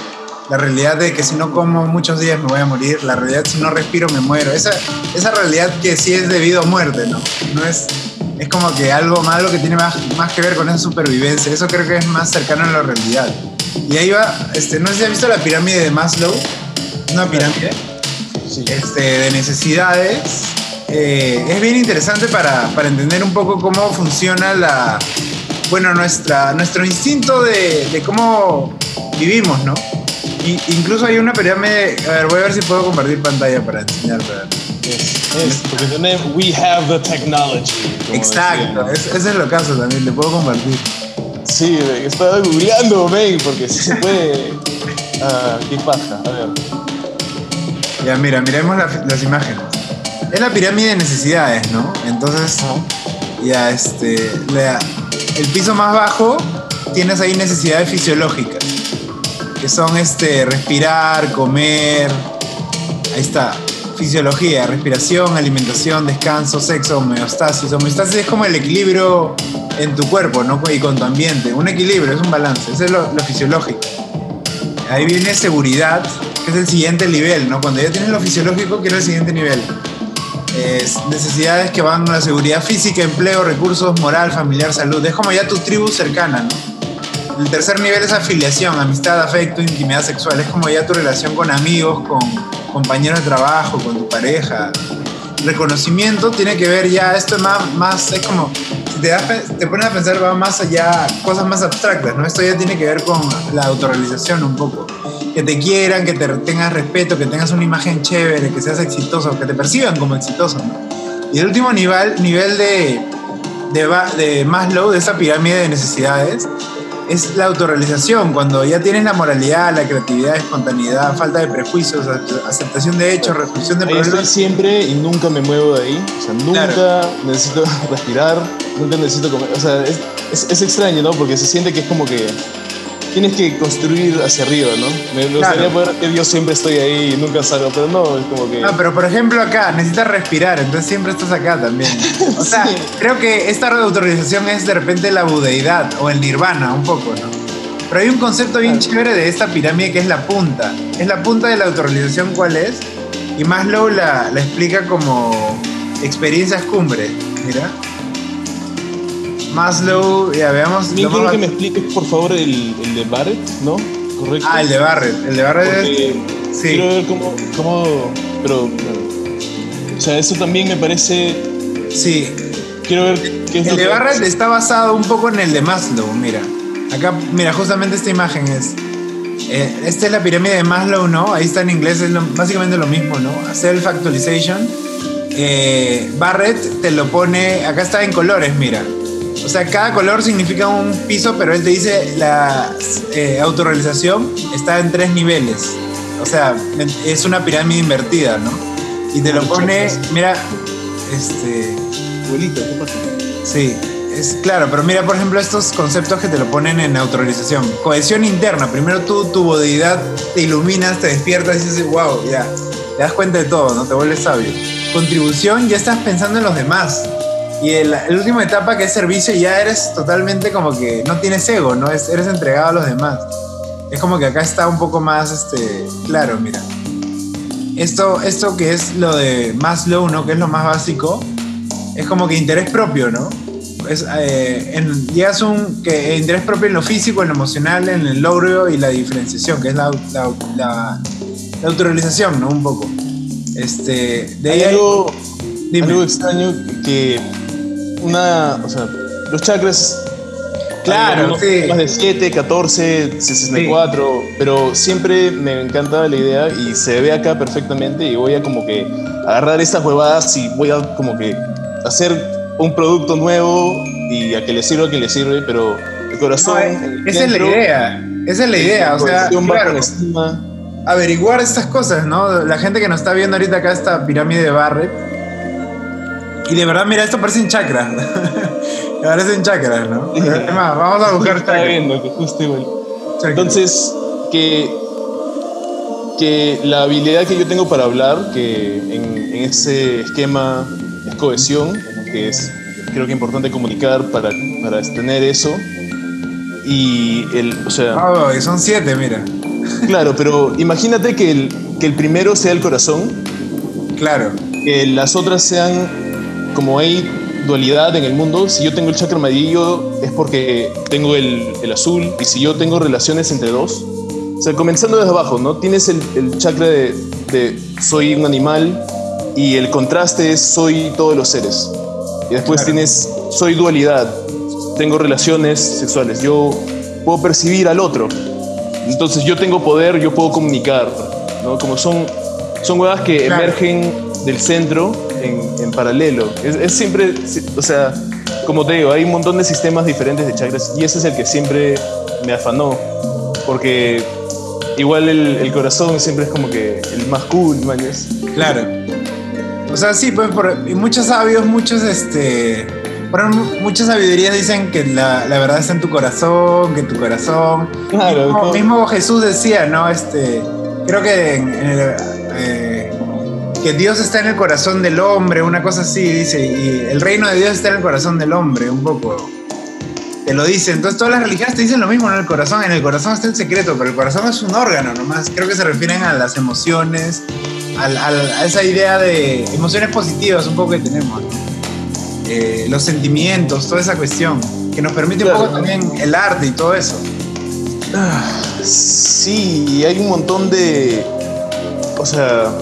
La realidad de que si no como muchos días me voy a morir. La realidad si no respiro me muero. Esa, esa realidad que sí es debido a muerte, ¿no? No es, es como que algo malo que tiene más, más que ver con esa supervivencia. Eso creo que es más cercano a la realidad. Y ahí va, este, no sé si has visto la pirámide de Maslow. Una pirámide Sí. este, de necesidades. Eh, es bien interesante para, para entender un poco cómo funciona la, bueno, nuestra, nuestro instinto de, de cómo vivimos, ¿no? Y, incluso hay una pirámide, a ver, voy a ver si puedo compartir pantalla para enseñarte. Es, es, porque tenemos, we have the technology. Exacto, es- ese es lo caso también, te puedo compartir. Sí, estaba googleando, men, porque sí se puede. Ah, qué paja, a ver. Ya, mira, miremos la- las imágenes. Es la pirámide de necesidades, ¿no? Entonces, ya, este, la- el piso más bajo tienes ahí necesidades fisiológicas, que son, este, respirar, comer, ahí está, fisiología, respiración, alimentación, descanso, sexo, homeostasis. Homeostasis es como el equilibrio en tu cuerpo, ¿no? Y con tu ambiente. Un equilibrio, es un balance, eso es lo, lo fisiológico. Ahí viene seguridad, que es el siguiente nivel, ¿no? Cuando ya tienes lo fisiológico, que es el siguiente nivel. Es necesidades que van a la seguridad física, empleo, recursos, moral, familiar, salud. Es como ya tu tribu cercana, ¿no? El tercer nivel es afiliación, amistad, afecto, intimidad sexual. Es como ya tu relación con amigos, con compañeros de trabajo, con tu pareja. Reconocimiento tiene que ver ya, esto es más, más es como, si te, te pones a pensar, va más allá, cosas más abstractas, ¿no? Esto ya tiene que ver con la autorrealización un poco. Que te quieran, que te tengas respeto, que tengas una imagen chévere, que seas exitoso, que te perciban como exitoso. Y el último nivel, nivel de, de, de Maslow, de esa pirámide de necesidades, es la autorrealización, cuando ya tienes la moralidad, la creatividad, espontaneidad, falta de prejuicios, ace- aceptación de hechos, resolución de Ahí estoy problemas. siempre y nunca me muevo de ahí. O sea, nunca Claro. necesito respirar, nunca necesito comer. O sea, es, es, es extraño, ¿no? Porque se siente que es como que tienes que construir hacia arriba, ¿no? Me, me gustaría Claro. poder que yo siempre estoy ahí y nunca salgo, pero no, es como que. No, pero por ejemplo acá necesitas respirar, entonces siempre estás acá también. O sea, Sí. creo que esta autorrealización es de repente la budeidad o el nirvana, un poco, ¿no? Pero hay un concepto bien chévere de esta pirámide que es la punta. Es la punta de la autorrealización, ¿cuál es? Y Maslow la, la explica como experiencias cumbre. Mira. Maslow, ya veamos. También quiero más- que me expliques, por favor, el, el de Barrett, ¿no? ¿Correcto? Ah, el de Barrett. El de Barrett Porque es. Sí. Quiero ver cómo, cómo. Pero. O sea, eso también me parece. Sí. Quiero ver qué es lo El de que- Barrett está basado un poco en el de Maslow, mira. Acá, mira, justamente esta imagen es. eh, esta es la pirámide de Maslow, ¿no? Ahí está en inglés, es lo- básicamente lo mismo, ¿no? Self-actualization. Eh, Barrett te lo pone. Acá está en colores, mira. O sea, cada color significa un piso, pero él te dice la eh, autorrealización está en tres niveles. O sea, es una pirámide invertida, ¿no? Y te lo pone, mira, este. Abuelito, ¿qué pasa? Sí, es claro, pero mira, por ejemplo, estos conceptos que te lo ponen en autorrealización. Cohesión interna, primero tú, tu bodeidad, te iluminas, te despiertas y dices, wow, ya, te das cuenta de todo, ¿no? Te vuelves sabio. Contribución, ya estás pensando en los demás. Y el, el última etapa que es servicio, ya eres totalmente como que no tienes ego, ¿no? Es- eres entregado a los demás. Es como que acá está un poco más, este, claro, mira. Esto, esto que es lo de Maslow, ¿no? Que es lo más básico, es como que interés propio, ¿no? Es, eh, en, llegas un que interés propio en lo físico, en lo emocional, en el logro y la diferenciación, que es la, la, la, la autorrealización, ¿no? Un poco. Este, de Hay ahí- algo, dime. algo extraño que una, o sea, los chakras Claro, sí. Más de 7, 14, 64, pero siempre me encanta la idea y se ve acá perfectamente y voy a como que agarrar estas huevadas y voy a como que hacer un producto nuevo y a que le sirva a quien le sirve, pero el corazón... No, el eh, esa es la centro, idea. Esa es la idea. O sea, claro, estima. averiguar estas cosas, ¿no? La gente que nos está viendo ahorita acá esta pirámide de Barrett. Y de verdad, mira, esto parecen chakras. parecen chakras, ¿no? Es más, vamos a buscar chakras. viendo que justo igual. Chakras. Entonces, que, que la habilidad que yo tengo para hablar, que en, en ese esquema es cohesión, que es creo que importante comunicar para, para tener eso. Y el, o sea, Oh, son siete, mira. claro, pero imagínate que el, que el primero sea el corazón, Claro. que las otras sean como hay dualidad en el mundo, si yo tengo el chakra amarillo es porque tengo el, el azul y si yo tengo relaciones entre dos, o sea, comenzando desde abajo, ¿no? Tienes el, el chakra de, de soy un animal y el contraste es soy todos los seres. Y después Claro. tienes soy dualidad, tengo relaciones sexuales, yo puedo percibir al otro. Entonces yo tengo poder, yo puedo comunicar, ¿no? Como son, son huevas que Claro. emergen del centro en, en paralelo. Es, es siempre, o sea, como te digo, hay un montón de sistemas diferentes de chakras y ese es el que siempre me afanó. Porque igual el, el corazón siempre es como que el más cool, mañas. Claro. O sea, sí, pues por, y muchos sabios, muchos, este. Por ejemplo, muchas sabidurías dicen que la, la verdad está en tu corazón, que en tu corazón. Claro, mismo, mismo Jesús decía, ¿no? Este. Creo que en- en el, que Dios está en el corazón del hombre, una cosa así, dice, y el reino de Dios está en el corazón del hombre, un poco. Te lo dice. Entonces todas las religiones te dicen lo mismo, ¿no? El corazón, en el corazón está el secreto, pero el corazón es un órgano nomás. Creo que se refieren a las emociones, a esa idea de emociones positivas un poco que tenemos. Eh, los sentimientos, toda esa cuestión, que nos permite Claro. un poco también el arte y todo eso. Sí, y hay un montón de. O sea.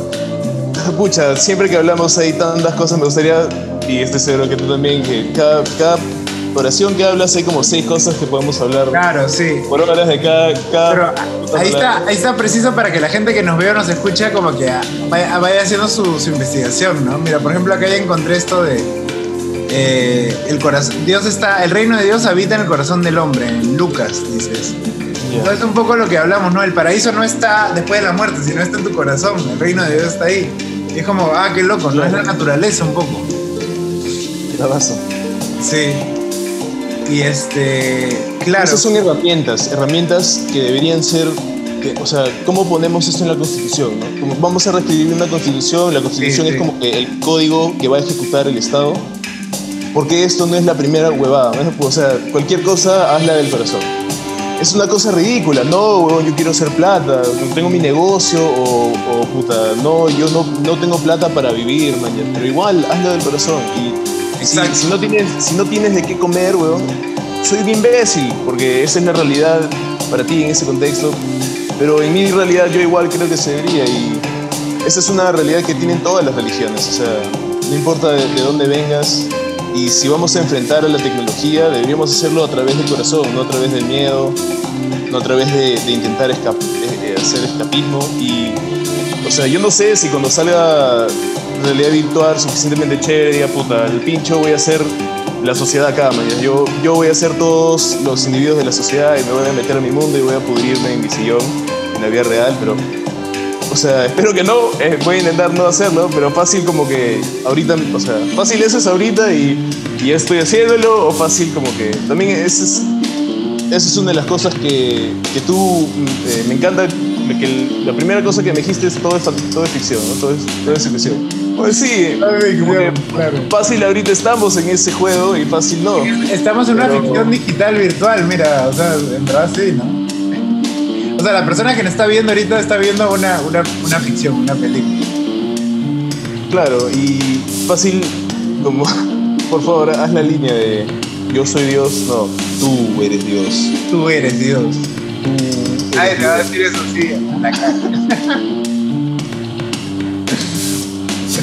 Pucha, siempre que hablamos hay tantas cosas, me gustaría, y estoy seguro que tú también, que cada, cada oración que hablas hay como seis cosas que podemos hablar Claro, sí. por horas de cada. cada Pero ahí hablar. está, ahí está preciso para que la gente que nos vea o nos escucha como que vaya, vaya haciendo su, su investigación, ¿no? Mira, por ejemplo, acá ya encontré esto de eh, el corazón. Dios está, el reino de Dios habita en el corazón del hombre, en Lucas, dices. Ya. Entonces un poco lo que hablamos, ¿no? El paraíso no está después de la muerte, sino está en tu corazón. El reino de Dios está ahí. Es como, ah, qué loco, ¿no? Es la naturaleza un poco. Bravazo. Sí. Y este, claro. Esas son herramientas, herramientas que deberían ser, que, o sea, ¿cómo ponemos esto en la Constitución? no? Como vamos a reescribir una Constitución, la Constitución Sí, es sí. como que el código que va a ejecutar el Estado, porque esto no es la primera huevada, ¿no? o sea, cualquier cosa hazla del corazón. Es una cosa ridícula, no, huevón, yo quiero hacer plata, tengo mi negocio, o, o, puta, no, yo no, no tengo plata para vivir, mañana, pero igual, hazlo del corazón. Y si, Exacto. si no tienes, si no tienes de qué comer, huevón, soy un imbécil, porque esa es la realidad para ti en ese contexto. Pero en mi realidad yo igual creo que se debería y esa es una realidad que tienen todas las religiones. O sea, no importa de, de dónde vengas y si vamos a enfrentar a la tecnología, deberíamos hacerlo a través del corazón, no a través del miedo, no a través de, intentar escap- de- hacer escapismo. Y, o sea, yo no sé si cuando salga realidad virtual suficientemente chévere, puta, el pincho voy a hacer la sociedad acá. Yo, yo voy a ser todos los individuos de la sociedad y me voy a meter a mi mundo y voy a pudrirme en mi sillón en la vida real, pero. O sea, espero que no, eh, voy a intentar no hacerlo, pero fácil como que ahorita, o sea, fácil eso es ahorita y, y ya estoy haciéndolo, o fácil como que también eso es, eso es una de las cosas que, que tú, eh, me encanta, que la primera cosa que me dijiste es todo es, todo es ficción, ¿no? todo, es, todo es ficción. Pues sí, como que claro. fácil ahorita estamos en ese juego y fácil no. Estamos en una ficción digital virtual, mira, o sea, en verdad sí, ¿no? O sea, la persona que nos está viendo ahorita está viendo una, una, una ficción, una película. Claro, y fácil como por favor, haz la línea de yo soy Dios, no, tú eres Dios. Tú eres Dios. Tú Ay, te va a decir eso sí, en la cara.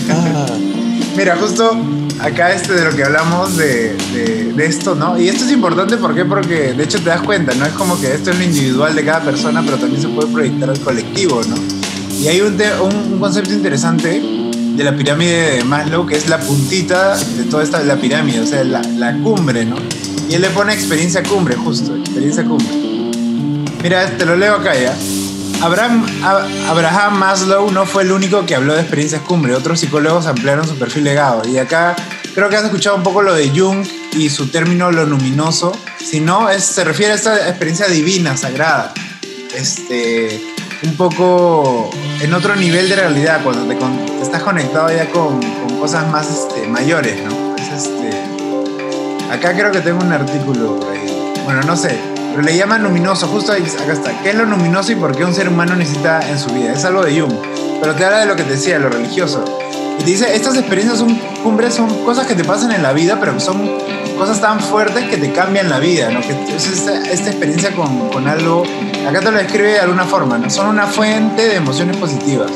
Ah, Mira, justo acá este de lo que hablamos de, de- esto, ¿no? Y esto es importante, ¿por qué? Porque de hecho te das cuenta, ¿no? Es como que esto es lo individual de cada persona, pero también se puede proyectar al colectivo, ¿no? Y hay un, un- un concepto interesante de la pirámide de Maslow, que es la puntita de toda esta la pirámide, o sea, la, la cumbre, ¿no? Y él le pone experiencia cumbre, justo, experiencia cumbre. Mira, te lo leo acá ya. Abraham, Ab- Abraham Maslow no fue el único que habló de experiencias cumbre. Otros psicólogos ampliaron su perfil legado. Y acá creo que has escuchado un poco lo de Jung y su término lo luminoso. Si no, se refiere a esta experiencia divina, sagrada. Este, un poco en otro nivel de realidad, cuando te, estás conectado ya con, cosas más este, mayores, ¿no? Es este, Acá creo que tengo un artículo. Bueno, no sé. Pero le llaman luminoso. Justo ahí, acá está. ¿Qué es lo luminoso y por qué un ser humano necesita en su vida? Es algo de Jung. Pero te habla de lo que te decía, lo religioso. Y te dice, estas experiencias son cumbres, son cosas que te pasan en la vida, pero que son cosas tan fuertes que te cambian la vida, ¿no? Que es esta, esta experiencia con, con algo, acá te lo describe de alguna forma, ¿no? Son una fuente de emociones positivas.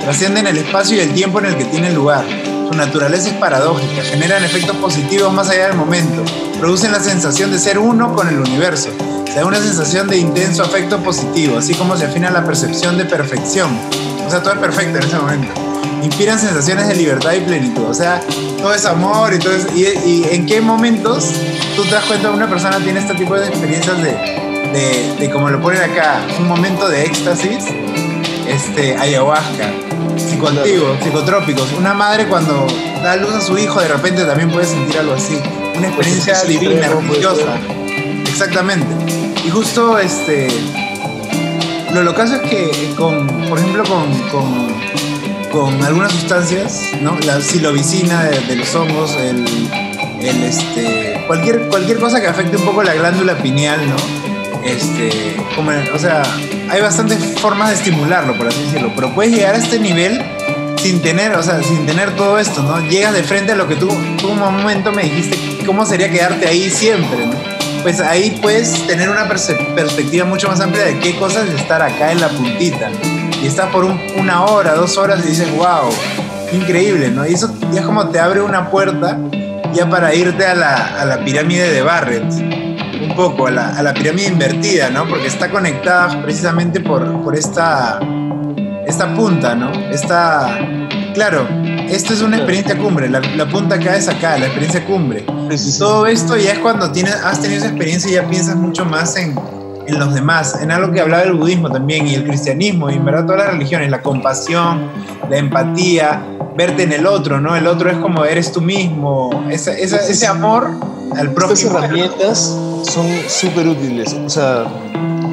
Trascienden el espacio y el tiempo en el que tienen lugar. Su naturaleza es paradójica, generan efectos positivos más allá del momento, producen la sensación de ser uno con el universo, da una sensación de intenso afecto positivo, así como se afina la percepción de perfección. O sea, todo es perfecto en ese momento. Inspiran sensaciones de libertad y plenitud, o sea, todo es amor y todo es... ¿Y, y en qué momentos tú te das cuenta que una persona tiene este tipo de experiencias de, de, de como lo ponen acá, un momento de éxtasis, este, ayahuasca, psicoactivos, psicotrópicos. Una madre cuando da luz a su hijo de repente también puede sentir algo así. Una experiencia Pues sí, divina, extremo, religiosa. Exactamente. Y justo este. Lo locazo es que con, por ejemplo, con, con, con algunas sustancias, ¿no? La silobicina de, los hongos, el, el, este. Cualquier, cualquier cosa que afecte un poco la glándula pineal, ¿no? Este. O sea, hay bastantes formas de estimularlo, por así decirlo. Pero puedes llegar a este nivel sin tener, o sea, sin tener todo esto, ¿no? Llegas de frente a lo que tú, tú un momento me dijiste, ¿cómo sería quedarte ahí siempre, ¿no? Pues ahí puedes tener una perspectiva mucho más amplia de qué cosas es estar acá en la puntita. Y estás por un- una hora, dos horas y dices, wow, increíble, ¿no? Y eso ya es como te abre una puerta ya para irte a la, a la pirámide de Barrett un poco a la, a la pirámide invertida, ¿no? Porque está conectada precisamente por, por esta, esta punta, ¿no? Esta, claro, esto es una experiencia cumbre, la, la punta acá es acá, la experiencia cumbre. todo esto ya es cuando tienes, has tenido esa experiencia y ya piensas mucho más en, en los demás, en algo que hablaba del budismo también y el cristianismo y en verdad todas las religiones, la compasión, la empatía, verte en el otro, ¿no? El otro es como eres tú mismo, esa- esa- ese amor al Estas prójimo. herramientas son súper útiles. O sea,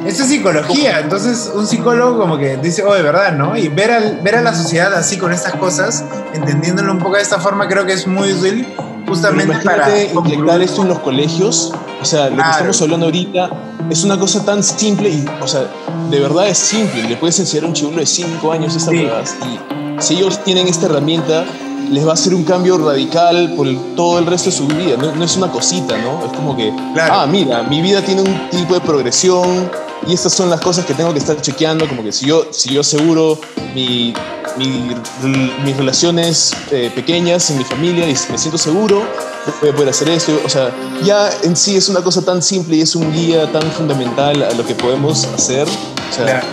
Esto es psicología, entonces un psicólogo como que dice, oh, de verdad, ¿no? Y ver, al, ver a la sociedad así con estas cosas, entendiéndolo un poco de esta forma, creo que es muy útil justamente para... inyectar esto en los colegios. O sea, lo Claro. que estamos hablando ahorita es una cosa tan simple y, o sea, de verdad es simple. Le puedes enseñar a un chibulo de 5 años estas Sí. huevadas. Y si ellos tienen esta herramienta, les va a hacer un cambio radical por el- todo el resto de su vida. No, no es una cosita, ¿no? Es como que, Claro. ah, mira, mi vida tiene un tipo de progresión y estas son las cosas que tengo que estar chequeando. Como que si yo, si yo aseguro mi, mi- mis relaciones eh, pequeñas en mi familia y me siento seguro, voy a poder hacer esto. O sea, ya en sí es una cosa tan simple y es un guía tan fundamental a lo que podemos hacer. O sea, Claro.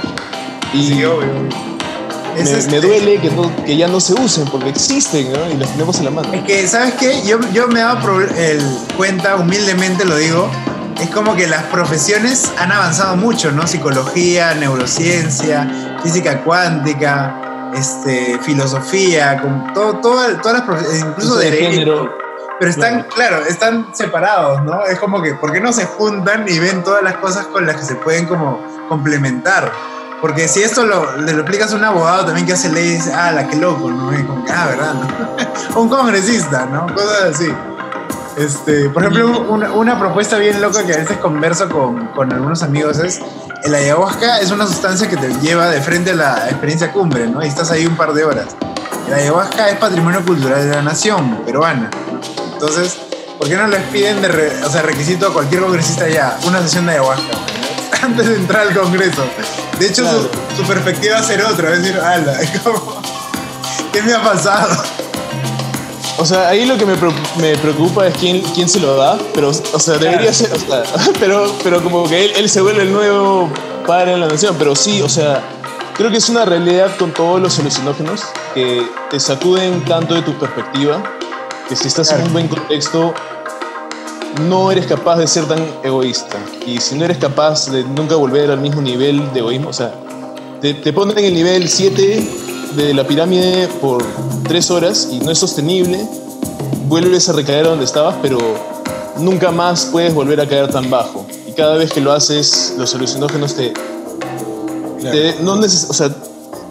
y Sí, obvio. Es me, este- me duele que, no- que ya no se usen porque existen ¿no? y las tenemos en la mano. Es que, ¿sabes qué? Yo, yo me he dado el cuenta, humildemente lo digo, es como que las profesiones han avanzado mucho, ¿no? Psicología, neurociencia, física cuántica, este, filosofía, con todo, todo- todas las profesiones, incluso Uso de derecho. género. Pero están, Claro. claro, están separados, ¿no? Es como que, ¿por qué no se juntan y ven todas las cosas con las que se pueden como complementar? Porque si esto lo, le lo explicas a un abogado también que hace leyes, ah, la que loco, ¿no? Y como que, ah, ¿verdad? ¿no? un congresista, ¿no? Cosas así. Este, por ejemplo, una, una propuesta bien loca que a veces converso con, con algunos amigos es, el ayahuasca es una sustancia que te lleva de frente a la experiencia cumbre, ¿no? Y estás ahí un par de horas. El ayahuasca es patrimonio cultural de la nación peruana. Entonces, ¿por qué no les piden de re- o sea, requisito a cualquier congresista ya una sesión de ayahuasca? Antes de entrar al Congreso. De hecho, Claro. su, su perspectiva va a ser otra, es decir, ala, ¿qué me ha pasado? O sea, ahí lo que me, me preocupa es quién, quién se lo da, pero, o sea, debería Claro. ser, o sea, pero, pero como que él, él se vuelve el nuevo padre en la nación, pero sí, o sea, creo que es una realidad con todos los alucinógenos que te sacuden tanto de tu perspectiva, que si estás en Claro. un buen contexto, no eres capaz de ser tan egoísta. Y si no eres capaz de nunca volver al mismo nivel de egoísmo, o sea, te, te ponen en el nivel 7 de la pirámide por 3 horas y no es sostenible, vuelves a recaer a donde estabas, pero nunca más puedes volver a caer tan bajo. Y cada vez que lo haces, los alucinógenos te... te- no neces- o sea,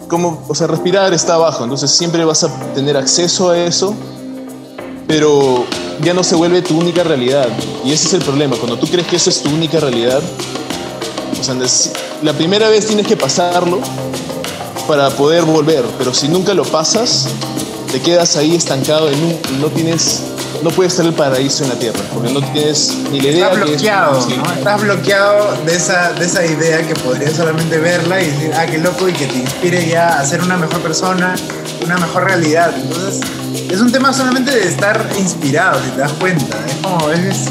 como, o sea, respirar está abajo, entonces siempre vas a tener acceso a eso, pero ya no se vuelve tu única realidad. Y ese es el problema, cuando tú crees que eso es tu única realidad, o sea, la primera vez tienes que pasarlo para poder volver, pero si nunca lo pasas, te quedas ahí estancado y no, no tienes, no puedes ser el paraíso en la tierra, porque no tienes ni la idea Estás que es bloqueado, posible. ¿no? Estás bloqueado de esa, de esa idea que podrías solamente verla y decir, ah, qué loco, y que te inspire ya a ser una mejor persona, una mejor realidad. Entonces, es un tema solamente de estar inspirado, si te das cuenta. Es como, es, es-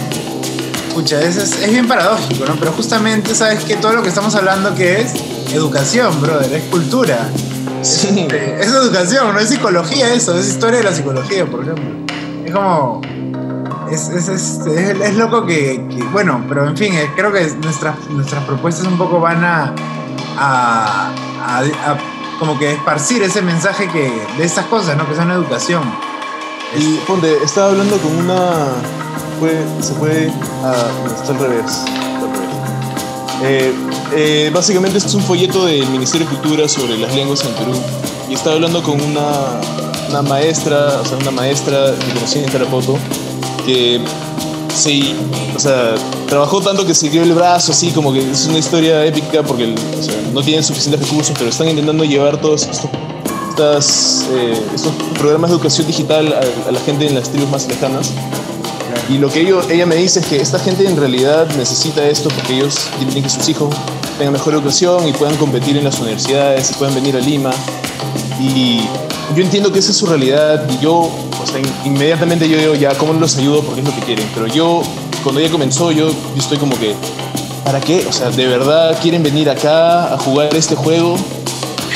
escucha, es, es, es bien paradójico, ¿no? Pero justamente, ¿sabes que Todo lo que estamos hablando que es educación, brother, es cultura. Sí. Este, Es educación, no es psicología eso, es historia de la psicología, por ejemplo. Es como. Es, es, es, es- es loco que, que- Bueno, pero en fin, eh, creo que nuestras, nuestras propuestas un poco van a. a, a- a como que esparcir ese mensaje que, de estas cosas, ¿no? Que son educación. Y ponte, estaba hablando con una. fue- se fue a. Está al revés. está al revés. Eh, eh, básicamente esto es un folleto del Ministerio de Cultura sobre las lenguas en Perú. Y estaba hablando con una, una maestra, o sea, una maestra que conocí en Tarapoto, que sí, o sea, trabajó tanto que se dio el brazo, así como que es una historia épica porque o sea, no tienen suficientes recursos, pero están intentando llevar todos estos estas, eh, estos programas de educación digital a, a la gente en las tribus más lejanas. Y lo que ella me dice es que esta gente en realidad necesita esto porque ellos quieren que sus hijos tengan mejor educación y puedan competir en las universidades y puedan venir a Lima. Y yo entiendo que esa es su realidad y yo, o sea, in- inmediatamente yo digo, ya, ¿cómo los ayudo? Porque es lo que quieren. Pero yo, cuando ella comenzó, yo, estoy como que, ¿para qué? O sea, ¿de verdad quieren venir acá a jugar este juego?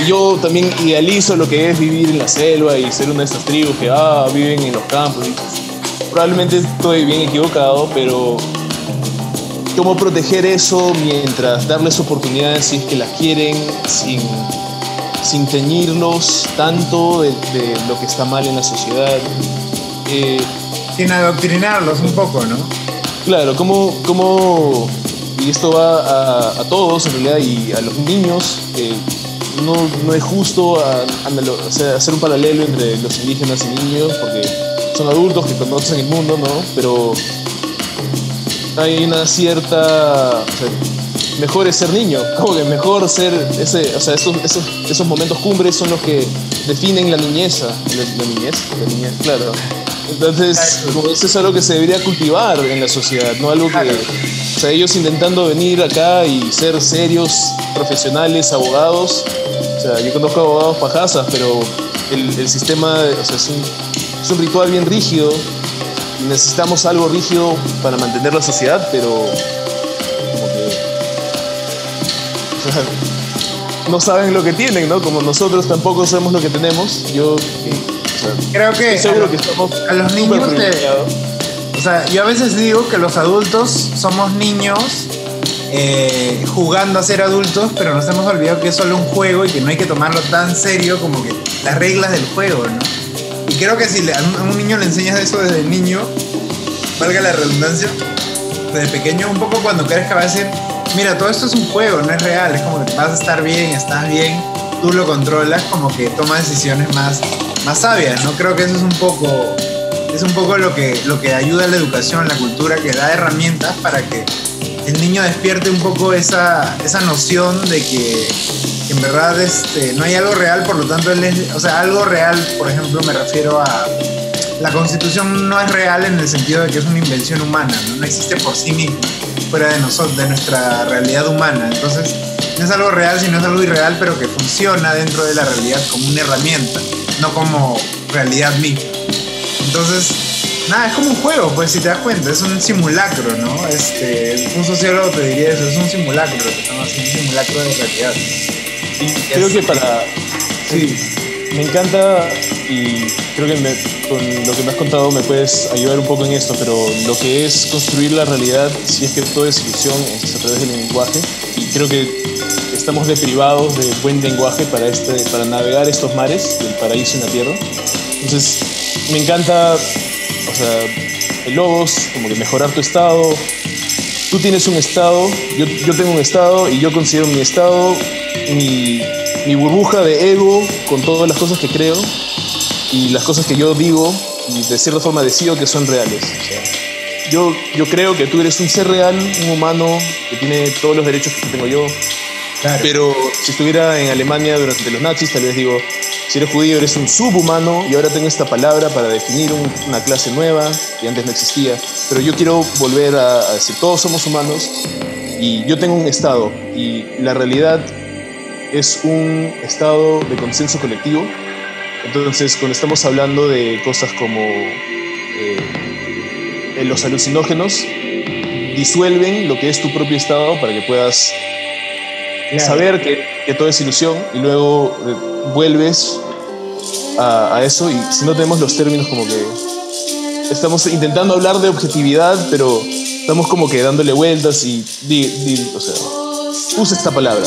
Yo también idealizo lo que es vivir en la selva y ser una de estas tribus que ah, viven en los campos. Probablemente estoy bien equivocado, pero cómo proteger eso mientras darles oportunidades si es que las quieren, sin, sin teñirlos tanto de, de lo que está mal en la sociedad. Eh, Sin adoctrinarlos un poco, ¿no? Claro, como, como y esto va a, a todos en realidad y a los niños, eh, no, no es justo a- analo- o sea, hacer un paralelo entre los indígenas y niños, porque son adultos que conocen el mundo, ¿no? Pero hay una cierta... o sea, mejor es ser niño, como que mejor ser ese, o sea, esos, esos, esos momentos cumbres son los que definen la niñeza, la, la niñez, la niñez, claro. Entonces, como eso es algo que se debería cultivar en la sociedad, no algo que, o sea, ellos intentando venir acá y ser serios, profesionales, abogados. O sea, yo conozco abogados pajazas, pero el, el sistema, o sea, es un, es un ritual bien rígido. Necesitamos algo rígido para mantener la sociedad, pero como que no saben lo que tienen, ¿no? Como nosotros tampoco sabemos lo que tenemos. Yo, o sea, Creo que seguro a, que estamos a los niños te-. O sea, yo a veces digo que los adultos somos niños eh, jugando a ser adultos, pero nos hemos olvidado que es solo un juego y que no hay que tomarlo tan serio como que las reglas del juego, ¿no? Y creo que si a un- niño le enseñas eso desde niño, valga la redundancia, desde pequeño, un poco cuando crezca va a decir, mira, todo esto es un juego, no es real, es como que vas a estar bien, estás bien, tú lo controlas, como que toma decisiones más, más sabias, ¿no? Creo que eso es un poco es un poco lo que, lo que ayuda a la educación, la cultura, que da herramientas para que el niño despierte un poco esa, esa noción de que, en verdad este, no hay algo real, por lo tanto, él es, o sea, algo real, por ejemplo, me refiero a la constitución no es real en el sentido de que es una invención humana, no, no existe por sí misma, fuera de nosotros, de nuestra realidad humana. Entonces, no es algo real, sino es algo irreal, pero que funciona dentro de la realidad como una herramienta, no como realidad misma. Entonces, nada, es como un juego, pues si te das cuenta, es un simulacro, ¿no? Este, un sociólogo te diría eso, es un simulacro estamos haciendo, un simulacro de realidad. Y creo que para... Sí, me encanta y creo que con lo que me has contado me puedes ayudar un poco en esto, pero lo que es construir la realidad, si es que todo es ilusión, es a través del lenguaje. Y creo que estamos deprivados de buen lenguaje para, este, para navegar estos mares del paraíso en la tierra. Entonces, me encanta, o sea, el logos, como que mejorar tu estado. Tú tienes un estado, yo, yo tengo un estado y yo considero mi estado mi, mi burbuja de ego con todas las cosas que creo y las cosas que yo digo y de cierta forma decido que son reales. Yo, yo creo que tú eres un ser real, un humano que tiene todos los derechos que tengo yo. Pero si estuviera en Alemania durante los nazis, tal vez digo, si eres judío eres un subhumano y ahora tengo esta palabra para definir una clase nueva que antes no existía. Pero yo quiero volver a, a decir, todos somos humanos y yo tengo un estado y la realidad es un estado de consenso colectivo. Entonces, cuando estamos hablando de cosas como eh, los alucinógenos, disuelven lo que es tu propio estado para que puedas saber que, que, todo es ilusión y luego eh, vuelves a, a, eso y si no tenemos los términos como que estamos intentando hablar de objetividad, pero estamos como que dándole vueltas y, di, di, o sea, usa esta palabra.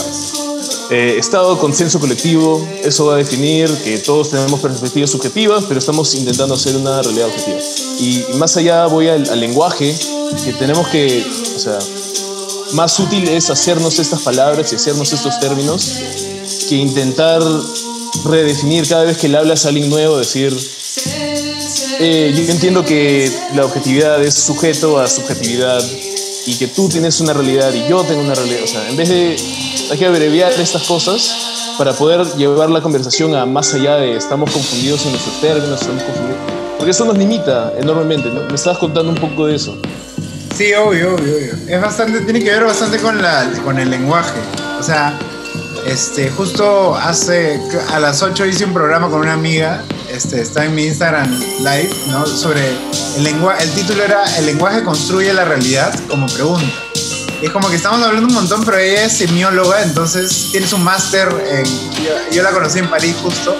Eh, estado consenso colectivo, eso va a definir que todos tenemos perspectivas subjetivas, pero estamos intentando hacer una realidad objetiva. Y, y más allá voy al, al, lenguaje, que tenemos que, o sea, más útil es hacernos estas palabras y hacernos estos términos que intentar redefinir cada vez que le hablas a alguien nuevo, decir, eh, yo entiendo que la objetividad es sujeto a subjetividad y que tú tienes una realidad y yo tengo una realidad. O sea, en vez de hay que abreviar estas cosas para poder llevar la conversación a más allá de estamos confundidos en nuestros términos, estamos confundidos. Porque eso nos limita enormemente, ¿no? Me estabas contando un poco de eso. Sí, obvio, obvio, obvio. Es bastante, tiene que ver bastante con, la, con el lenguaje. O sea, este, justo hace, a las 8 hice un programa con una amiga, este, está en mi Instagram Live, ¿no? Sobre el lenguaje, el título era El lenguaje construye la realidad como pregunta. Y es como que estamos hablando un montón, pero ella es semióloga, entonces tiene su máster. Yo, yo, la conocí en París justo,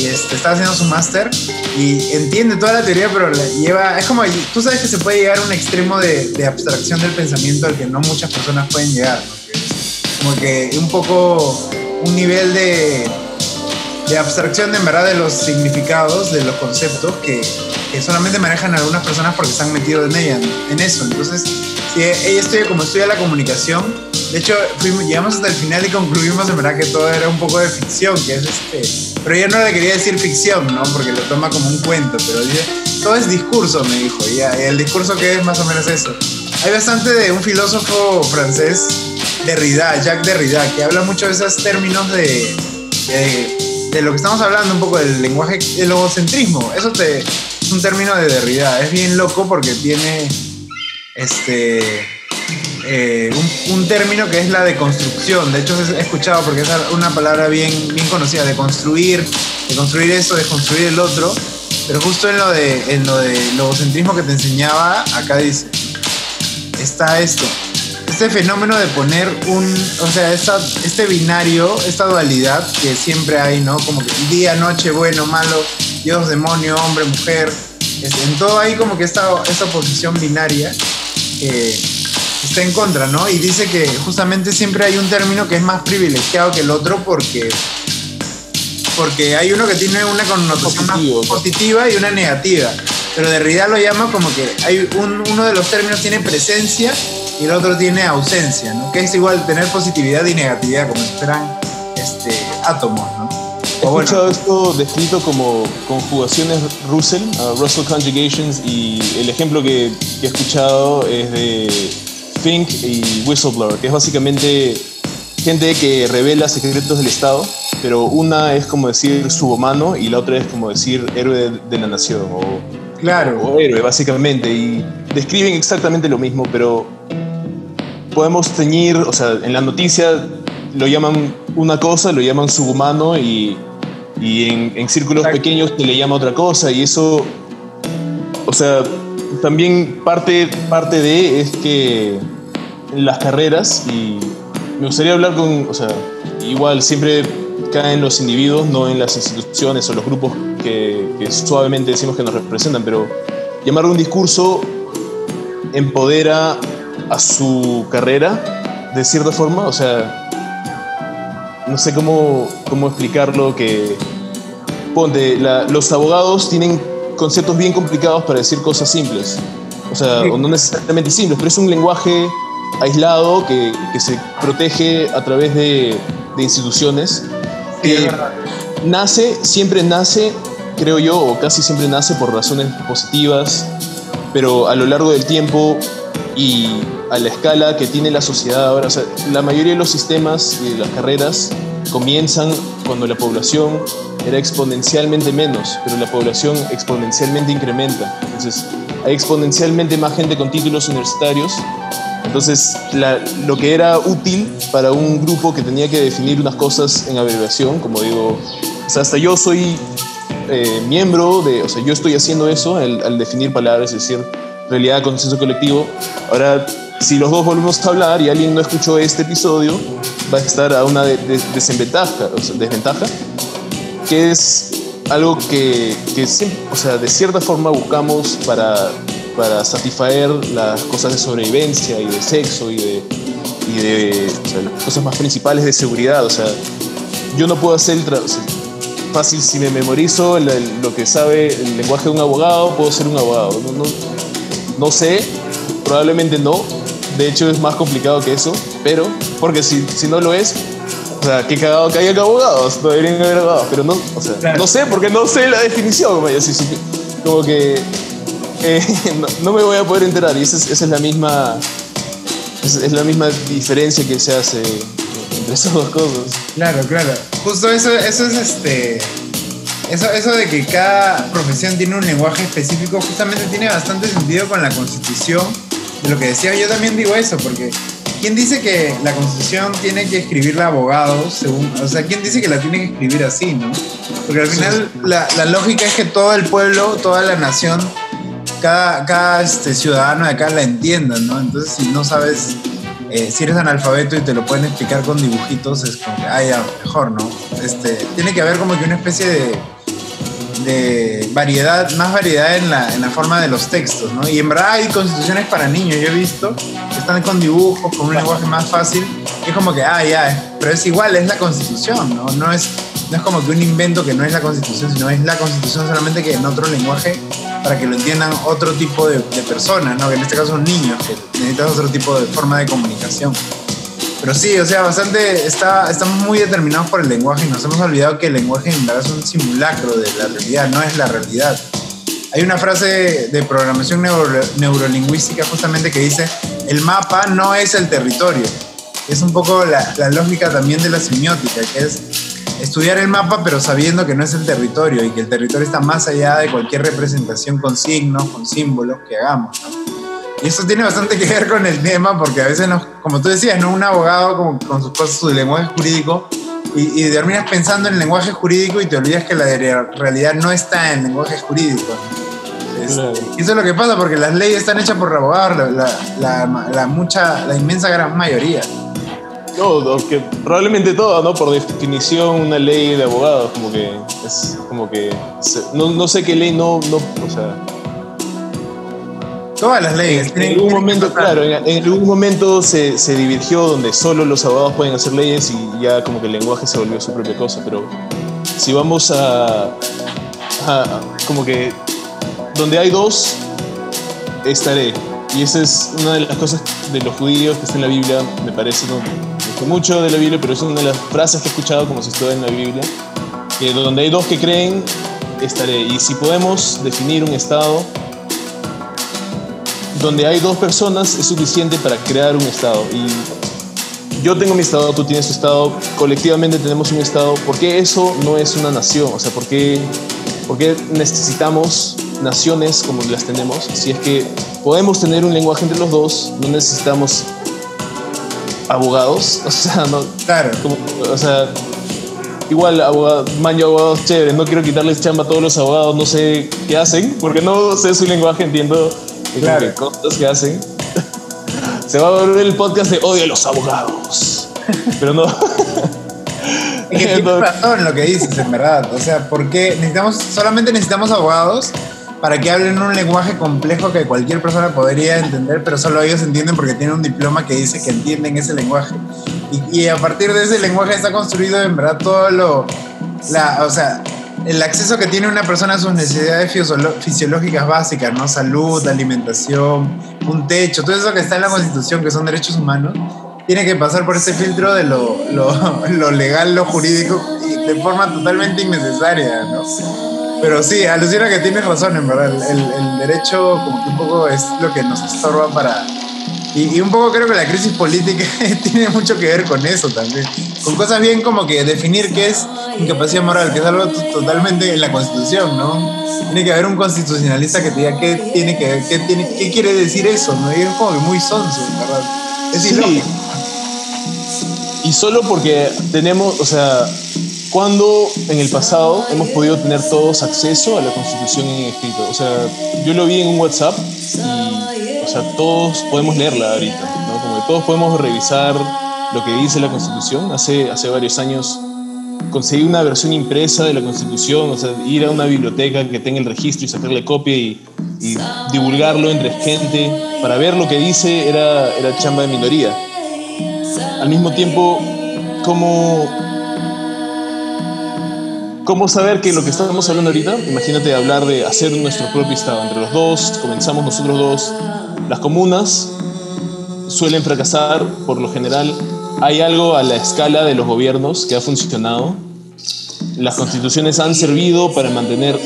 y este, está haciendo su máster, y entiende toda la teoría, pero la lleva... Es como, tú sabes que se puede llegar a un extremo de, de abstracción del pensamiento al que no muchas personas pueden llegar, ¿no? Como que un poco un nivel de, de abstracción de en verdad de los significados, de los conceptos que, que solamente manejan algunas personas porque se han metido en ella, en eso. Entonces, Sí, ella estudia como estudia la comunicación. De hecho, fuimos, llegamos hasta el final y concluimos en verdad que todo era un poco de ficción, que es este. Pero ella no le quería decir ficción, ¿no? Porque lo toma como un cuento, pero dice, todo es discurso, me dijo. Y el discurso que es más o menos eso. Hay bastante de un filósofo francés, Derrida, Jacques Derrida, que habla mucho de esos términos de, de, lo que estamos hablando, un poco del lenguaje, el egocentrismo. Eso te, es un término de Derrida. Es bien loco porque tiene este, eh, un, término que es la deconstrucción. De hecho, he escuchado porque es una palabra bien, bien conocida, de construir, de construir eso, de construir el otro. Pero justo en lo de, en lo de logocentrismo que te enseñaba, acá dice, está esto. Este fenómeno de poner un, o sea, esta, este binario, esta dualidad que siempre hay, ¿no? Como que día, noche, bueno, malo, Dios, demonio, hombre, mujer. En todo hay como que esta, esta oposición binaria eh, está en contra, ¿no? Y dice que justamente siempre hay un término que es más privilegiado que el otro porque, porque hay uno que tiene una connotación Positivo. más positiva y una negativa. Pero Derrida lo llama como que hay un, uno de los términos tiene presencia y el otro tiene ausencia, ¿no? Que es igual tener positividad y negatividad, como si fueran este, átomos, ¿no? He escuchado bueno. esto descrito como conjugaciones Russell, uh, Russell Conjugations, y el ejemplo que, que, he escuchado es de Think y Whistleblower, que es básicamente gente que revela secretos del Estado, pero una es como decir subhumano y la otra es como decir héroe de, la nación o, claro. o héroe, básicamente. Y describen exactamente lo mismo, pero podemos teñir, o sea, en la noticia lo llaman una cosa, lo llaman subhumano y, y en, en, círculos pequeños se le llama otra cosa y eso, o sea, también parte, parte de es que las carreras y me gustaría hablar con, o sea, igual siempre caen los individuos, no en las instituciones o los grupos que, suavemente decimos que nos representan, pero llamar un discurso empodera a su carrera de cierta forma, o sea, no sé cómo, cómo explicarlo, que ponte, los abogados tienen conceptos bien complicados para decir cosas simples, o sea, o no necesariamente simples, pero es un lenguaje aislado que, que se protege a través de, de instituciones. Que nace, siempre nace, creo yo, o casi siempre nace por razones positivas, pero a lo largo del tiempo y a la escala que tiene la sociedad ahora, o sea, la mayoría de los sistemas y de las carreras comienzan cuando la población era exponencialmente menos, pero la población exponencialmente incrementa. Entonces, hay exponencialmente más gente con títulos universitarios. Entonces, lo que era útil para un grupo que tenía que definir unas cosas en abreviación, como digo, o sea, hasta yo soy eh, miembro de, o sea, yo estoy haciendo eso al, al definir palabras, es decir, realidad, consenso colectivo. Ahora, si los dos volvemos a hablar y alguien no escuchó este episodio, va a estar a una de, desventaja, o sea, desventaja, que es algo que, que o sea, de cierta forma buscamos para, para satisfacer las cosas de sobrevivencia y de sexo y de, y de o sea, las cosas más principales de seguridad. O sea, yo no puedo hacer el fácil si me memorizo lo que sabe el lenguaje de un abogado, puedo ser un abogado. No, no, no sé, probablemente no. De hecho, es más complicado que eso, pero, porque si, si no lo es, o sea, qué cagado que haya abogados, no deberían haber abogados, pero no, o sea, no sé, porque no sé la definición, como, como que eh, no, me voy a poder enterar, y esa es, esa es la misma, es, es, la misma diferencia que se hace entre esas dos cosas. Claro, claro. Justo eso, eso es este eso, eso de que cada profesión tiene un lenguaje específico justamente tiene bastante sentido con la constitución. De lo que decía, yo también digo eso, porque ¿quién dice que la constitución tiene que escribirla abogados? Según, o sea, ¿quién dice que la tiene que escribir así, no? Porque al final la, la, lógica es que todo el pueblo, toda la nación, cada, cada este, ciudadano de acá la entienda, ¿no? Entonces, si no sabes eh, si eres analfabeto y te lo pueden explicar con dibujitos, es como que, ah, ya, mejor, ¿no? Este, tiene que haber como que una especie de, de variedad, más variedad en la, en la forma de los textos, ¿no? Y en verdad hay constituciones para niños, yo he visto, que están con dibujos, con un lenguaje más fácil, y es como que, ah, ya, pero es igual, es la constitución, ¿no? No es, no es como que un invento que no es la constitución, sino es la constitución solamente que en otro lenguaje para que lo entiendan otro tipo de, de personas, ¿no? Que en este caso son niños, que necesitan otro tipo de forma de comunicación. Pero sí, o sea, bastante, está, estamos muy determinados por el lenguaje y nos hemos olvidado que el lenguaje en verdad es un simulacro de la realidad, no es la realidad. Hay una frase de programación neuro, neurolingüística justamente que dice, el mapa no es el territorio. Es un poco la, lógica también de la semiótica, que es estudiar el mapa pero sabiendo que no es el territorio y que el territorio está más allá de cualquier representación con signos, con símbolos que hagamos. Y eso tiene bastante que ver con el tema, porque a veces, nos, como tú decías, ¿no? un abogado con, con sus cosas, su lenguaje jurídico, y, y, terminas pensando en el lenguaje jurídico y te olvidas que la realidad no está en el lenguaje jurídico. claro. Eso es lo que pasa, porque las leyes están hechas por abogados, la, la, la, mucha, la inmensa gran mayoría. Todo, que probablemente todo, ¿no? Por definición, una ley de abogados, como que es como que. No, no sé qué ley no, no. O sea Todas las leyes. En, algún momento, claro, en, algún momento se, se, divirgió donde solo los abogados pueden hacer leyes y ya como que el lenguaje se volvió su propia cosa, pero si vamos a, a como que donde hay dos, estaré. Y esa es una de las cosas de los judíos que está en la Biblia, me parece, no, no mucho de la Biblia, pero es una de las frases que he escuchado como si estuviera en la Biblia, que donde hay dos que creen, estaré. Y si podemos definir un estado donde hay dos personas es suficiente para crear un Estado. Y yo tengo mi estado, tú tienes tu estado, colectivamente tenemos un estado, ¿por qué eso no es una nación? O sea, ¿por qué, por qué necesitamos naciones como las tenemos? Si es que podemos tener un lenguaje entre los dos, no necesitamos abogados, o sea, no, Claro. como- o sea, igual abogado, manjo abogados chévere, no quiero quitarles chamba a todos los abogados, no sé qué hacen, porque no sé su lenguaje, entiendo Claro. que cosas que hacen. Se va a volver el podcast de odio a los abogados. Pero no. Es que tienes razón lo que dices, en verdad. O sea, porque necesitamos, solamente necesitamos abogados para que hablen un lenguaje complejo que cualquier persona podría entender, pero solo ellos entienden porque tienen un diploma que dice que entienden ese lenguaje. Y, y a partir de ese lenguaje está construido en verdad todo lo, la, o sea, el acceso que tiene una persona a sus necesidades fisiológicas básicas, ¿no? Salud, alimentación, un techo, todo eso que está en la Constitución, que son derechos humanos, tiene que pasar por ese filtro de lo, lo, lo legal, lo jurídico, y de forma totalmente innecesaria, ¿no? Pero sí, alucina que tienes razón, en verdad. El, el derecho como que un poco es lo que nos estorba para... Y, y un poco creo que la crisis política tiene mucho que ver con eso también. Con cosas bien como que definir qué es incapacidad moral, que es algo totalmente en la Constitución, ¿no? Tiene que haber un constitucionalista que te diga qué, tiene que, qué, tiene, qué quiere decir eso, ¿no? Y es como que muy sonso, ¿verdad? Es Sí. ilógico. Y solo porque tenemos, o sea, cuando en el pasado hemos podido tener todos acceso a la Constitución en escrito. O sea, yo lo vi en un WhatsApp y, o sea, todos podemos leerla ahorita, ¿no? Como que todos podemos revisar lo que dice la Constitución. Hace, hace varios años conseguí una versión impresa de la Constitución, o sea, ir a una biblioteca que tenga el registro y sacarle copia y, y divulgarlo entre gente para ver lo que dice era, era chamba de minoría. Al mismo tiempo, ¿cómo, ¿cómo saber que lo que estamos hablando ahorita, imagínate hablar de hacer nuestro propio Estado entre los dos, comenzamos nosotros dos, las comunas suelen fracasar por lo general. Hay algo a la escala de los gobiernos que ha funcionado. Las constituciones han servido para mantener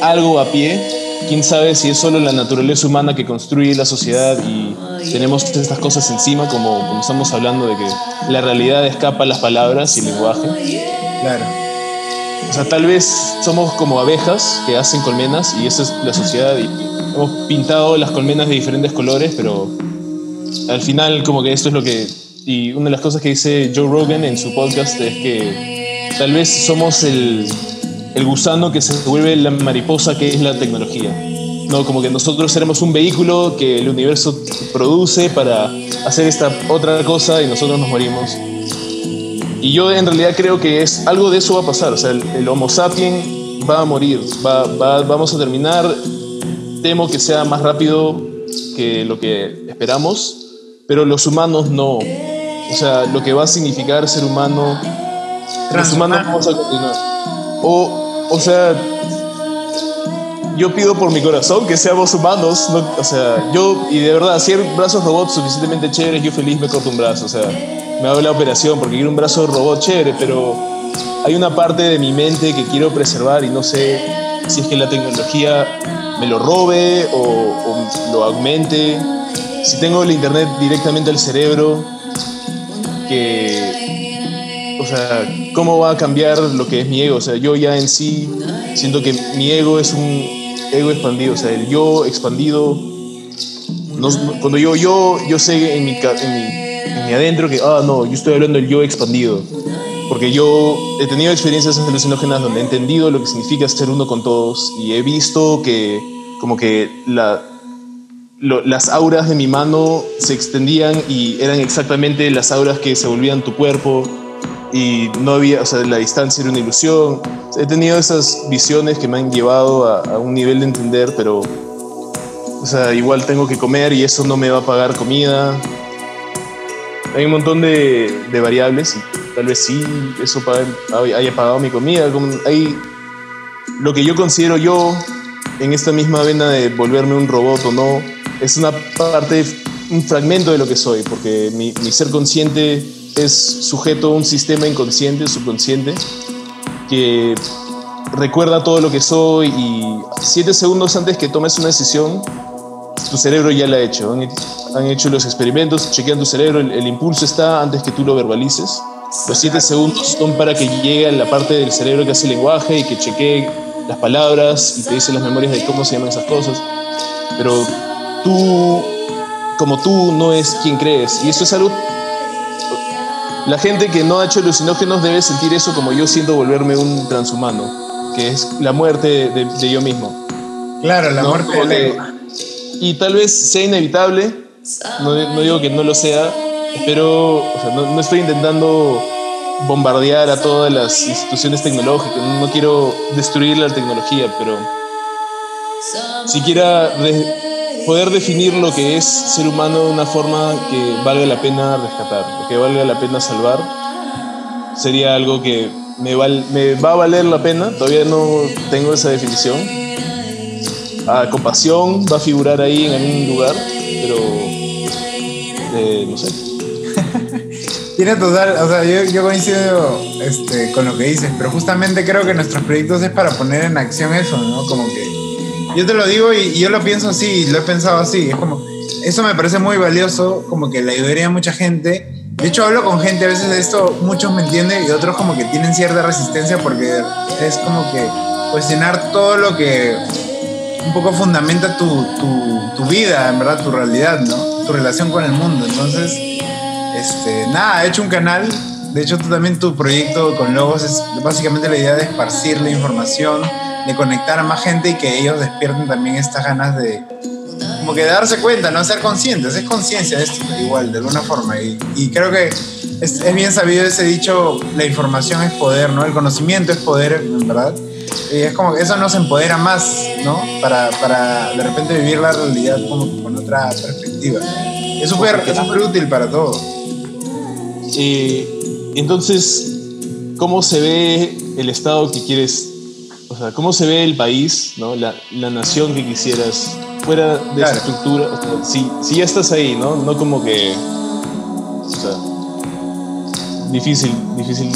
algo a pie. Quién sabe si es solo la naturaleza humana que construye la sociedad y tenemos estas cosas encima, como, como estamos hablando de que la realidad escapa a las palabras y el lenguaje. Claro. O sea, tal vez somos como abejas que hacen colmenas y esa es la sociedad y hemos pintado las colmenas de diferentes colores, pero al final como que esto es lo que... Y una de las cosas que dice Joe Rogan en su podcast es que tal vez somos el, el gusano que se vuelve la mariposa que es la tecnología. No, como que nosotros seremos un vehículo que el universo produce para hacer esta otra cosa y nosotros nos morimos. Y yo en realidad creo que es algo de eso va a pasar. O sea, el, el Homo sapien va a morir. Va, va- vamos a terminar. Temo que sea más rápido que lo que esperamos, pero los humanos no. O sea, lo que va a significar ser humano, los humanos vamos a continuar. O, o sea, yo pido por mi corazón que seamos humanos. no- o sea, yo, y de verdad, si hay brazos robots suficientemente chéveres, yo feliz me corto un brazo. O sea, me hago la operación porque quiero un brazo robot chévere, pero hay una parte de mi mente que quiero preservar y no sé si es que la tecnología me lo robe o, o lo aumente. Si tengo el internet directamente al cerebro, que, o sea, ¿cómo va a cambiar lo que es mi ego? O sea, yo ya en sí siento que mi ego es un ego expandido, o sea, el yo expandido. no- cuando yo yo, yo sé en mi, en, mi, en mi adentro que, ah, no, yo estoy hablando del yo expandido. Porque yo he tenido experiencias alucinógenas donde he entendido lo que significa ser uno con todos y he visto que como que las auras de mi mano se extendían y eran exactamente las auras que se volvían tu cuerpo y no había, o sea, la distancia era una ilusión. He tenido esas visiones que me han llevado a, a un nivel de entender, pero, o sea, igual tengo que comer y eso no me va a pagar comida. Hay un montón de, de variables y tal vez sí, eso haya pagado mi comida. Hay lo que yo considero yo en esta misma vena de volverme un robot o no, es una parte, un fragmento de lo que soy, porque mi, mi ser consciente es sujeto a un sistema inconsciente, subconsciente, que recuerda todo lo que soy y siete segundos antes que tomes una decisión, tu cerebro ya lo ha hecho. Han, hecho los experimentos, chequean tu cerebro, el, impulso está antes que tú lo verbalices. Los siete segundos son para que llegue a la parte del cerebro que hace lenguaje y que chequee las palabras y te dice las memorias de cómo se llaman esas cosas. Pero tú, como tú, no es quien crees. Y eso es algo... La gente que no ha hecho alucinógenos debe sentir eso como yo siento volverme un transhumano, que es la muerte de, yo mismo. Claro, la muerte de Y tal vez sea inevitable, no, no, digo que no lo sea, pero o sea, no, no estoy intentando bombardear a todas las instituciones tecnológicas, no quiero destruir la tecnología, pero siquiera poder definir lo que es ser humano de una forma que valga la pena rescatar, que valga la pena salvar, sería algo que me, me va a valer la pena, todavía no tengo esa definición. Ah, compasión va a figurar ahí en algún lugar, pero eh, no sé. Tiene total, o sea, yo, coincido este, con lo que dices, pero justamente creo que nuestros proyectos es para poner en acción eso, ¿no? Como que yo te lo digo y, yo lo pienso así, lo he pensado así, es como, eso me parece muy valioso, como que le ayudaría a mucha gente. De hecho, hablo con gente a veces de esto, muchos me entienden y otros como que tienen cierta resistencia porque es como que cuestionar todo lo que un poco fundamenta tu, tu, tu vida, en verdad, tu realidad, ¿no? Tu relación con el mundo. Entonces, este, nada, he hecho un canal. De hecho, tú también tu proyecto con Logos es básicamente la idea de esparcir la información, de conectar a más gente y que ellos despierten también estas ganas de, como que darse cuenta, no ser conscientes, es conciencia de esto, igual, de alguna forma. Y, creo que es, es, bien sabido ese dicho, la información es poder, ¿no? El conocimiento es poder, verdad. Y es como que eso nos empodera más, ¿no? Para, para de repente vivir la realidad como con otra perspectiva. Es súper útil para todos. Y entonces, ¿cómo se ve el Estado que quieres? O sea, ¿cómo se ve el país, ¿no? la, la nación que quisieras fuera de esa estructura? si, si, ya estás ahí, ¿no? No como que... O sea, difícil, difícil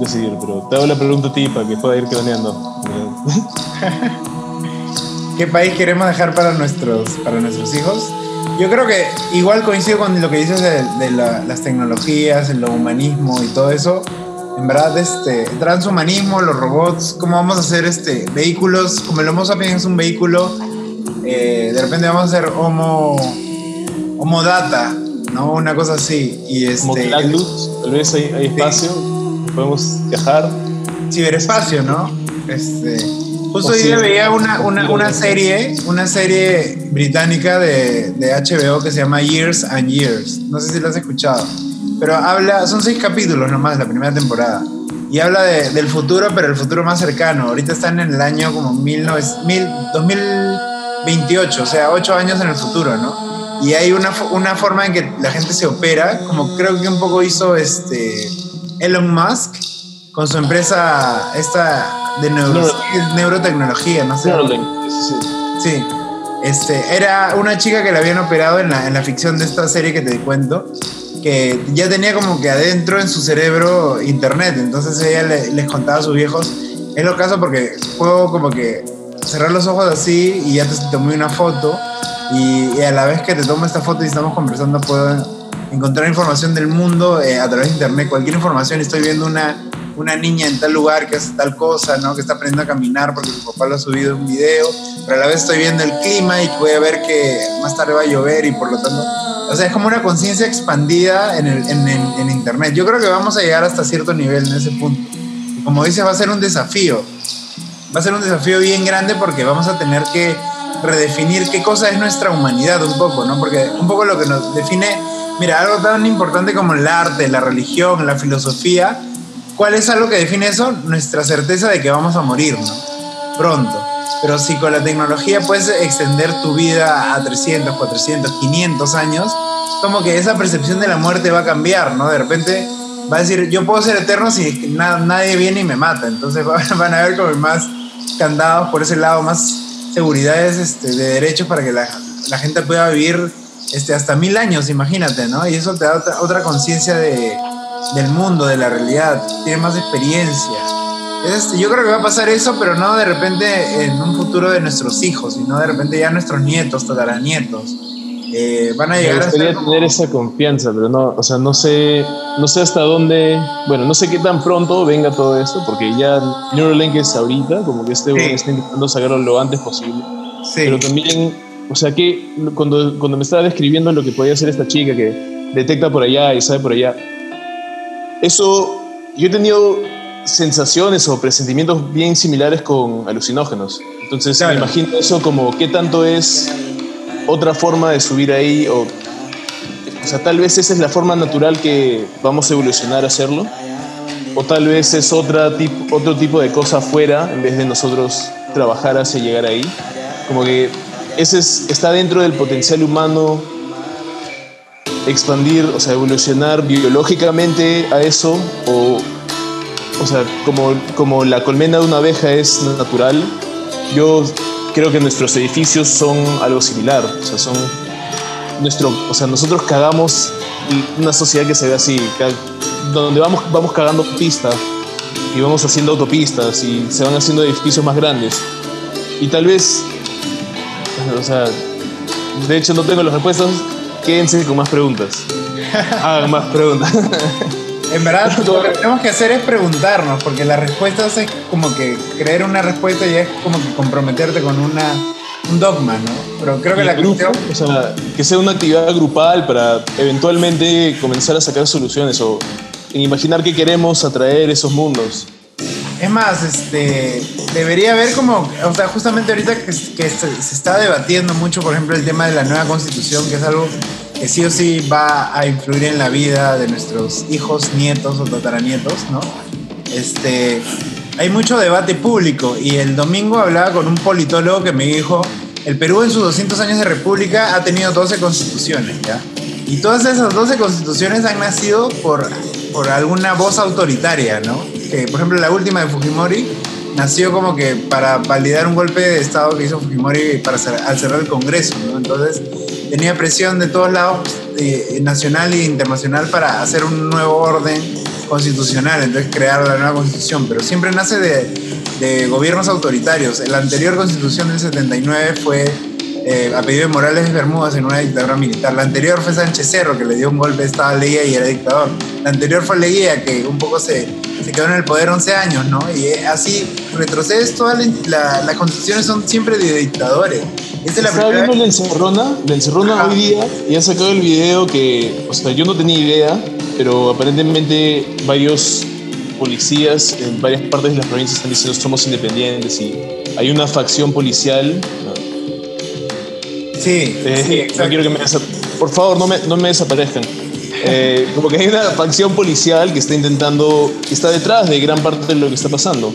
decidir, pero te hago la pregunta a ti para que pueda ir quedaneando. ¿Qué país queremos dejar para nuestros, para nuestros hijos? Yo creo que igual coincido con lo que dices de, las tecnologías, el humanismo y todo eso. En verdad, este, transhumanismo, los robots, cómo vamos a hacer este, vehículos, como el Homo sapiens es un vehículo, eh, de repente vamos a hacer Homo, homo Data, ¿no? Una cosa así. Y este, tal vez hay, hay espacio, podemos viajar. Ciberespacio, ¿no? Este, Justo hoy día veía una, una, una, serie, una serie británica de, de, HBO que se llama Years and Years. No sé si la has escuchado. Pero habla, son seis capítulos nomás, la primera temporada. Y habla de, del futuro, pero el futuro más cercano. Ahorita están en el año como mil, mil, 2028, o sea, ocho años en el futuro, ¿no? Y hay una, una forma en que la gente se opera, como creo que un poco hizo este Elon Musk con su empresa esta de neurotecnología, no sé. Sí. Este, era una chica que la habían operado en la, en la ficción de esta serie que te cuento, que ya tenía como que adentro en su cerebro internet, entonces ella les contaba a sus viejos, es lo caso porque puedo como que cerrar los ojos así y ya te tomé una foto y, a la vez que te tomo esta foto y estamos conversando puedo encontrar información del mundo eh, a través de internet, cualquier información, estoy viendo una una niña en tal lugar que hace tal cosa, ¿no? Que está aprendiendo a caminar porque su papá lo ha subido un video, pero a la vez estoy viendo el clima y voy a ver que más tarde va a llover y por lo tanto, o sea, es como una conciencia expandida en, el, en, en, Internet. Yo creo que vamos a llegar hasta cierto nivel en ese punto. Como dice, va a ser un desafío. Va a ser un desafío bien grande porque vamos a tener que redefinir qué cosa es nuestra humanidad un poco, ¿no? Porque un poco lo que nos define, mira, algo tan importante como el arte, la religión, la filosofía, ¿Cuál es algo que define eso? Nuestra certeza de que vamos a morir, ¿no? Pronto. Pero si con la tecnología puedes extender tu vida a 300, 400, 500 años, como que esa percepción de la muerte va a cambiar, ¿no? De repente va a decir, yo puedo ser eterno si nadie viene y me mata. Entonces van a haber como más candados por ese lado, más seguridades este, de derechos para que la, la, gente pueda vivir este, hasta mil años, imagínate, ¿no? Y eso te da otra conciencia de, del mundo, de la realidad, tiene más experiencia. Es- yo creo que va a pasar eso, pero no de repente en un futuro de nuestros hijos, sino de repente ya nuestros nietos, tataranietos. Eh, van a Me llegar a gustaría ser como- tener esa confianza, pero no, o sea, no sé, no sé hasta dónde, bueno, no sé qué tan pronto venga todo esto, porque ya Neuralink es ahorita, como que este Sí. está intentando sacarlo lo antes posible. Sí. Pero también, o sea, que cuando, cuando me estaba describiendo lo que podía hacer esta chica que detecta por allá y sabe por allá, eso, yo he tenido sensaciones o presentimientos bien similares con alucinógenos. Entonces Claro. me imagino eso como qué tanto es otra forma de subir ahí o, o sea, tal vez esa es la forma natural que vamos a evolucionar a hacerlo. O tal vez es otra tip- otro tipo de cosa afuera en vez de nosotros trabajar hacia llegar ahí. Como que ese es- está dentro del potencial humano expandir, o sea, evolucionar biológicamente a eso o, o sea, como, como la colmena de una abeja es natural, yo creo que nuestros edificios son algo similar, o sea, son nuestro, o sea, nosotros cagamos una sociedad que se ve así, donde vamos, vamos cagando pistas y vamos haciendo autopistas y se van haciendo edificios más grandes. Y tal vez, o sea, de hecho no tengo las respuestas, quédense con más preguntas. Hagan más preguntas. En verdad, lo que tenemos que hacer es preguntarnos, porque las respuestas es como que creer una respuesta y es como que comprometerte con una, un dogma, ¿no? Pero creo que la grupo, cuestión... o sea, que sea una actividad grupal para eventualmente comenzar a sacar soluciones o imaginar que queremos atraer esos mundos. Es más, este, debería haber como, o sea, justamente ahorita que, que se, se está debatiendo mucho, por ejemplo, el tema de la nueva constitución, que es algo que sí o sí va a influir en la vida de nuestros hijos, nietos o tataranietos, ¿no? Este, hay mucho debate público y el domingo hablaba con un politólogo que me dijo, el Perú en sus 200 años de república ha tenido 12 constituciones, ¿ya? Y todas esas 12 constituciones han nacido por, por alguna voz autoritaria, ¿no? Que, por ejemplo, la última de Fujimori nació como que para validar un golpe de Estado que hizo Fujimori para cer- al cerrar el Congreso, ¿no? Entonces tenía presión de todos lados, eh, nacional e internacional, para hacer un nuevo orden constitucional, entonces crear la nueva constitución, pero siempre nace de, de gobiernos autoritarios. La anterior constitución del 79 fue eh, a pedido de Morales Bermúdez en una dictadura militar. La anterior fue Sánchez Cerro, que le dio un golpe de Estado a Leguía y era dictador. La anterior fue Leguía, que un poco se, se quedó en el poder 11 años, ¿no? Y así retrocedes, todas la- la- las constituciones son siempre de dictadores. Esta es la Estaba viendo la encerrona, la encerrona Ajá. hoy día y ha sacado el video que, o sea, yo no tenía idea, pero aparentemente varios policías en varias partes de las provincias están diciendo somos independientes y hay una facción policial. ¿no? Sí, Eh, sí, no exacto. quiero que me por favor, no me, no me desaparezcan. Eh, como que hay una facción policial que está intentando, que está detrás de gran parte de lo que está pasando.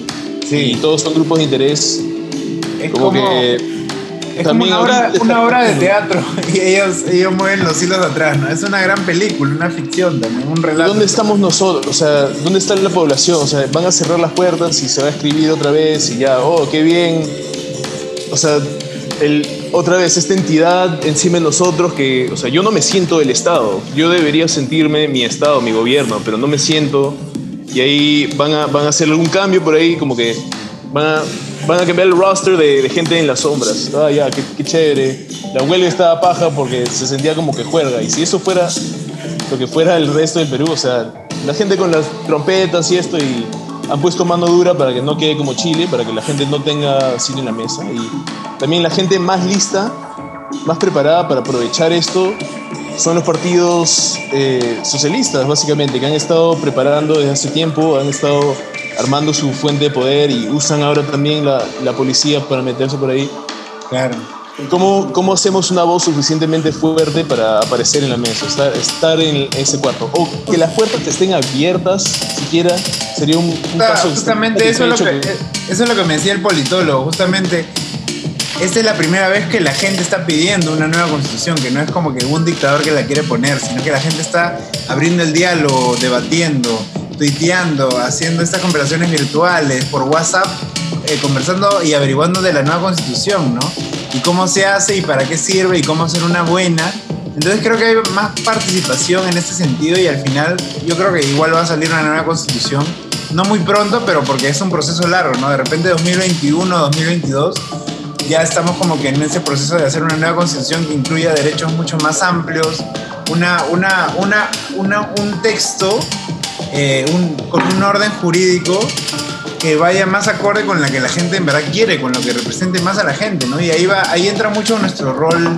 Sí. Y todos son grupos de interés. Es Como, como, que es como una obra, una obra de teatro y ellos, ellos mueven los hilos atrás, ¿no? Es una gran película, una ficción también, un relato. ¿Dónde estamos nosotros? O sea, ¿dónde está la población? O sea, van a cerrar las puertas y se va a escribir otra vez y ya, oh, qué bien. O sea, el, otra vez, esta entidad encima de nosotros que, o sea, yo no me siento el Estado. Yo debería sentirme mi Estado, mi gobierno, pero no me siento. Y ahí van a, van a hacer algún cambio por ahí, como que van a, van a cambiar el roster de, de gente en las sombras. Ah, ya, qué, qué chévere. La huelga estaba paja porque se sentía como que juerga. Y si eso fuera lo que fuera el resto del Perú. O sea, la gente con las trompetas y esto y han puesto mano dura para que no quede como Chile, para que la gente no tenga cine en la mesa. Y también la gente más lista, más preparada para aprovechar esto son los partidos eh, socialistas, básicamente, que han estado preparando desde hace tiempo, han estado armando su fuente de poder y usan ahora también la, la policía para meterse por ahí. Claro. ¿Cómo, ¿Cómo hacemos una voz suficientemente fuerte para aparecer en la mesa, estar, estar en ese cuarto? O que las puertas estén abiertas, siquiera, sería un, un caso justamente eso es, lo que, eso es lo que me decía el politólogo, justamente. Esta es la primera vez que la gente está pidiendo una nueva constitución, que no es como que un dictador que la quiere poner, sino que la gente está abriendo el diálogo, debatiendo, tuiteando, haciendo estas conversaciones virtuales por WhatsApp, eh, conversando y averiguando de la nueva constitución, ¿no? Y cómo se hace y para qué sirve y cómo hacer una buena Entonces creo que hay más participación en este sentido y al final yo creo que igual va a salir una nueva constitución. No muy pronto, pero porque es un proceso largo, ¿no? De repente 2021, 2022, ya estamos como que en ese proceso de hacer una nueva constitución que incluya derechos mucho más amplios, una, una, una, una un texto eh, con un orden jurídico que vaya más acorde con la que la gente en verdad quiere, con lo que represente más a la gente, ¿no? Y ahí va, ahí entra mucho nuestro rol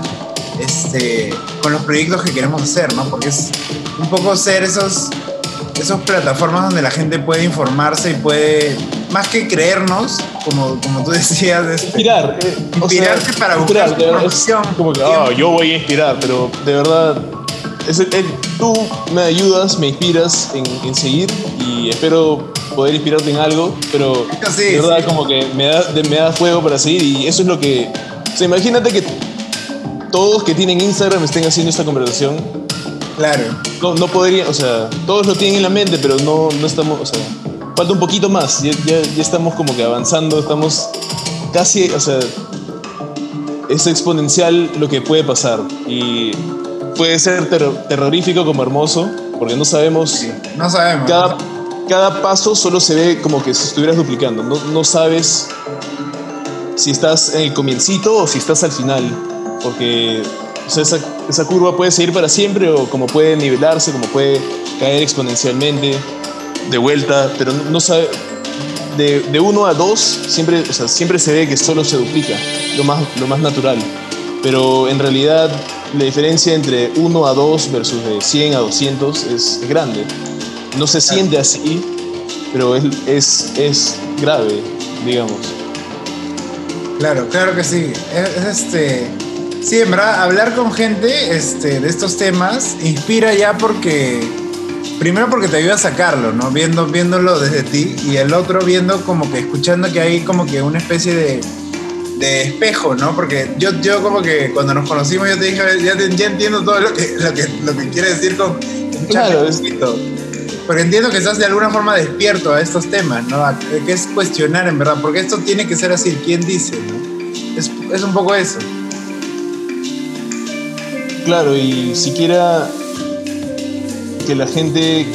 este, con los proyectos que queremos hacer, ¿no? Porque es un poco ser esos, esos plataformas donde la gente puede informarse y puede, más que creernos, como, como tú decías, este, inspirar, eh, inspirarse para buscar información. Como que, oh, yo voy a inspirar, pero de verdad es tú me ayudas, me inspiras en, seguir y espero poder inspirarte en algo, pero de verdad como que me da, me da fuego para seguir y eso es lo que... O sea, imagínate que todos que tienen Instagram estén haciendo esta conversación. Claro. No, no podrían, o sea, todos lo tienen en la mente, pero no, no estamos, o sea, falta un poquito más, ya, ya, ya estamos como que avanzando, estamos casi, o sea, es exponencial lo que puede pasar y puede ser terrorífico como hermoso, porque no sabemos. no sabemos. Cada, cada paso solo se ve como que si estuvieras duplicando. No, no sabes si estás en el comiencito o si estás al final. Porque esa, esa, curva puede seguir para siempre o como puede nivelarse, como puede caer exponencialmente de vuelta, pero no, sabe. De, de uno a dos siempre, o sea, siempre se ve que solo se duplica, lo más, lo más natural. Pero en realidad la diferencia entre 1 a 2 versus de 100 a 200 es grande. No se siente así, pero es, es, es grave, digamos. Claro, claro que sí. Es, este. Sí, en verdad, hablar con gente este, de estos temas inspira ya porque. Primero porque te ayuda a sacarlo, ¿no? Viendo, viéndolo desde ti. Y el otro viendo como que escuchando que hay como que una especie de de espejo, ¿no? Porque yo, yo como que cuando nos conocimos yo te dije, ya, ya entiendo todo lo que, lo que, lo que quiere decir con claro, es... Porque entiendo que estás de alguna forma despierto a estos temas, ¿no? que es cuestionar en verdad, porque esto tiene que ser así, ¿quién dice? ¿no? Es un poco eso. Claro, y siquiera que la gente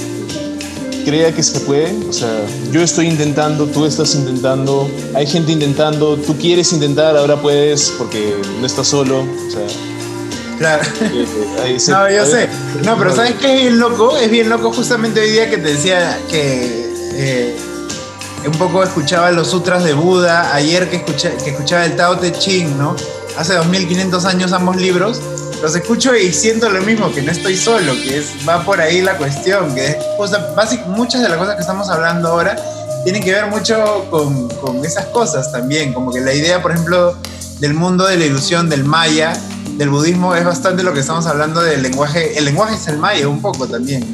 crea que se puede. O sea, yo estoy intentando, tú estás intentando, hay gente intentando, tú quieres intentar, ahora puedes porque no estás solo. O sea, Claro. No, yo sé. No, pero ¿sabes qué es bien loco? Es bien loco justamente hoy día que te decía que eh, un poco escuchaba los sutras de Buda, ayer que, que escuchaba el Tao Te Ching, ¿no? Hace 2500 años ambos libros los escucho y siento lo mismo, que no estoy solo, que es, va por ahí la cuestión, que muchas de las cosas que estamos hablando ahora tienen que ver mucho con, con, esas cosas también, como que la idea, por ejemplo, del mundo de la ilusión, del maya, del budismo, es bastante lo que estamos hablando del lenguaje, el lenguaje es el maya un poco también,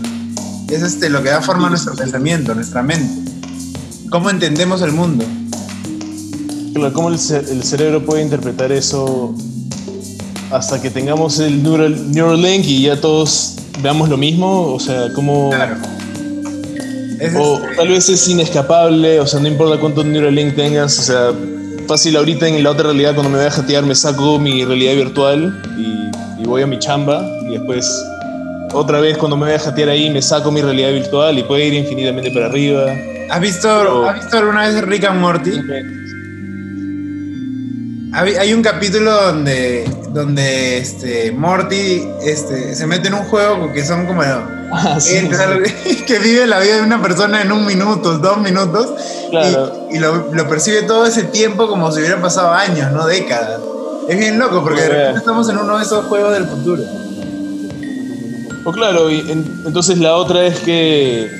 es este, lo que da forma a nuestro pensamiento, nuestra mente, cómo entendemos el mundo. Claro, cómo el, cerebro puede interpretar eso hasta que tengamos el Neural, Neuralink y ya todos veamos lo mismo, o sea, como... Claro. o este tal vez es inescapable, o sea, no importa cuánto Neuralink tengas, o sea, fácil ahorita en la otra realidad cuando me voy a jatear me saco mi realidad virtual y, voy a mi chamba y después otra vez cuando me voy a jatear ahí me saco mi realidad virtual y puedo ir infinitamente para arriba. ¿Has visto, ¿has visto alguna vez Rick and Morty? Hay un capítulo donde, donde este, Morty este, se mete en un juego que son como ah, que vive la vida de una persona en un minuto, dos minutos, y, lo, percibe todo ese tiempo como si hubieran pasado años, no décadas. Es bien loco porque de repente estamos en uno de esos juegos del futuro. Oh, claro, y entonces la otra es que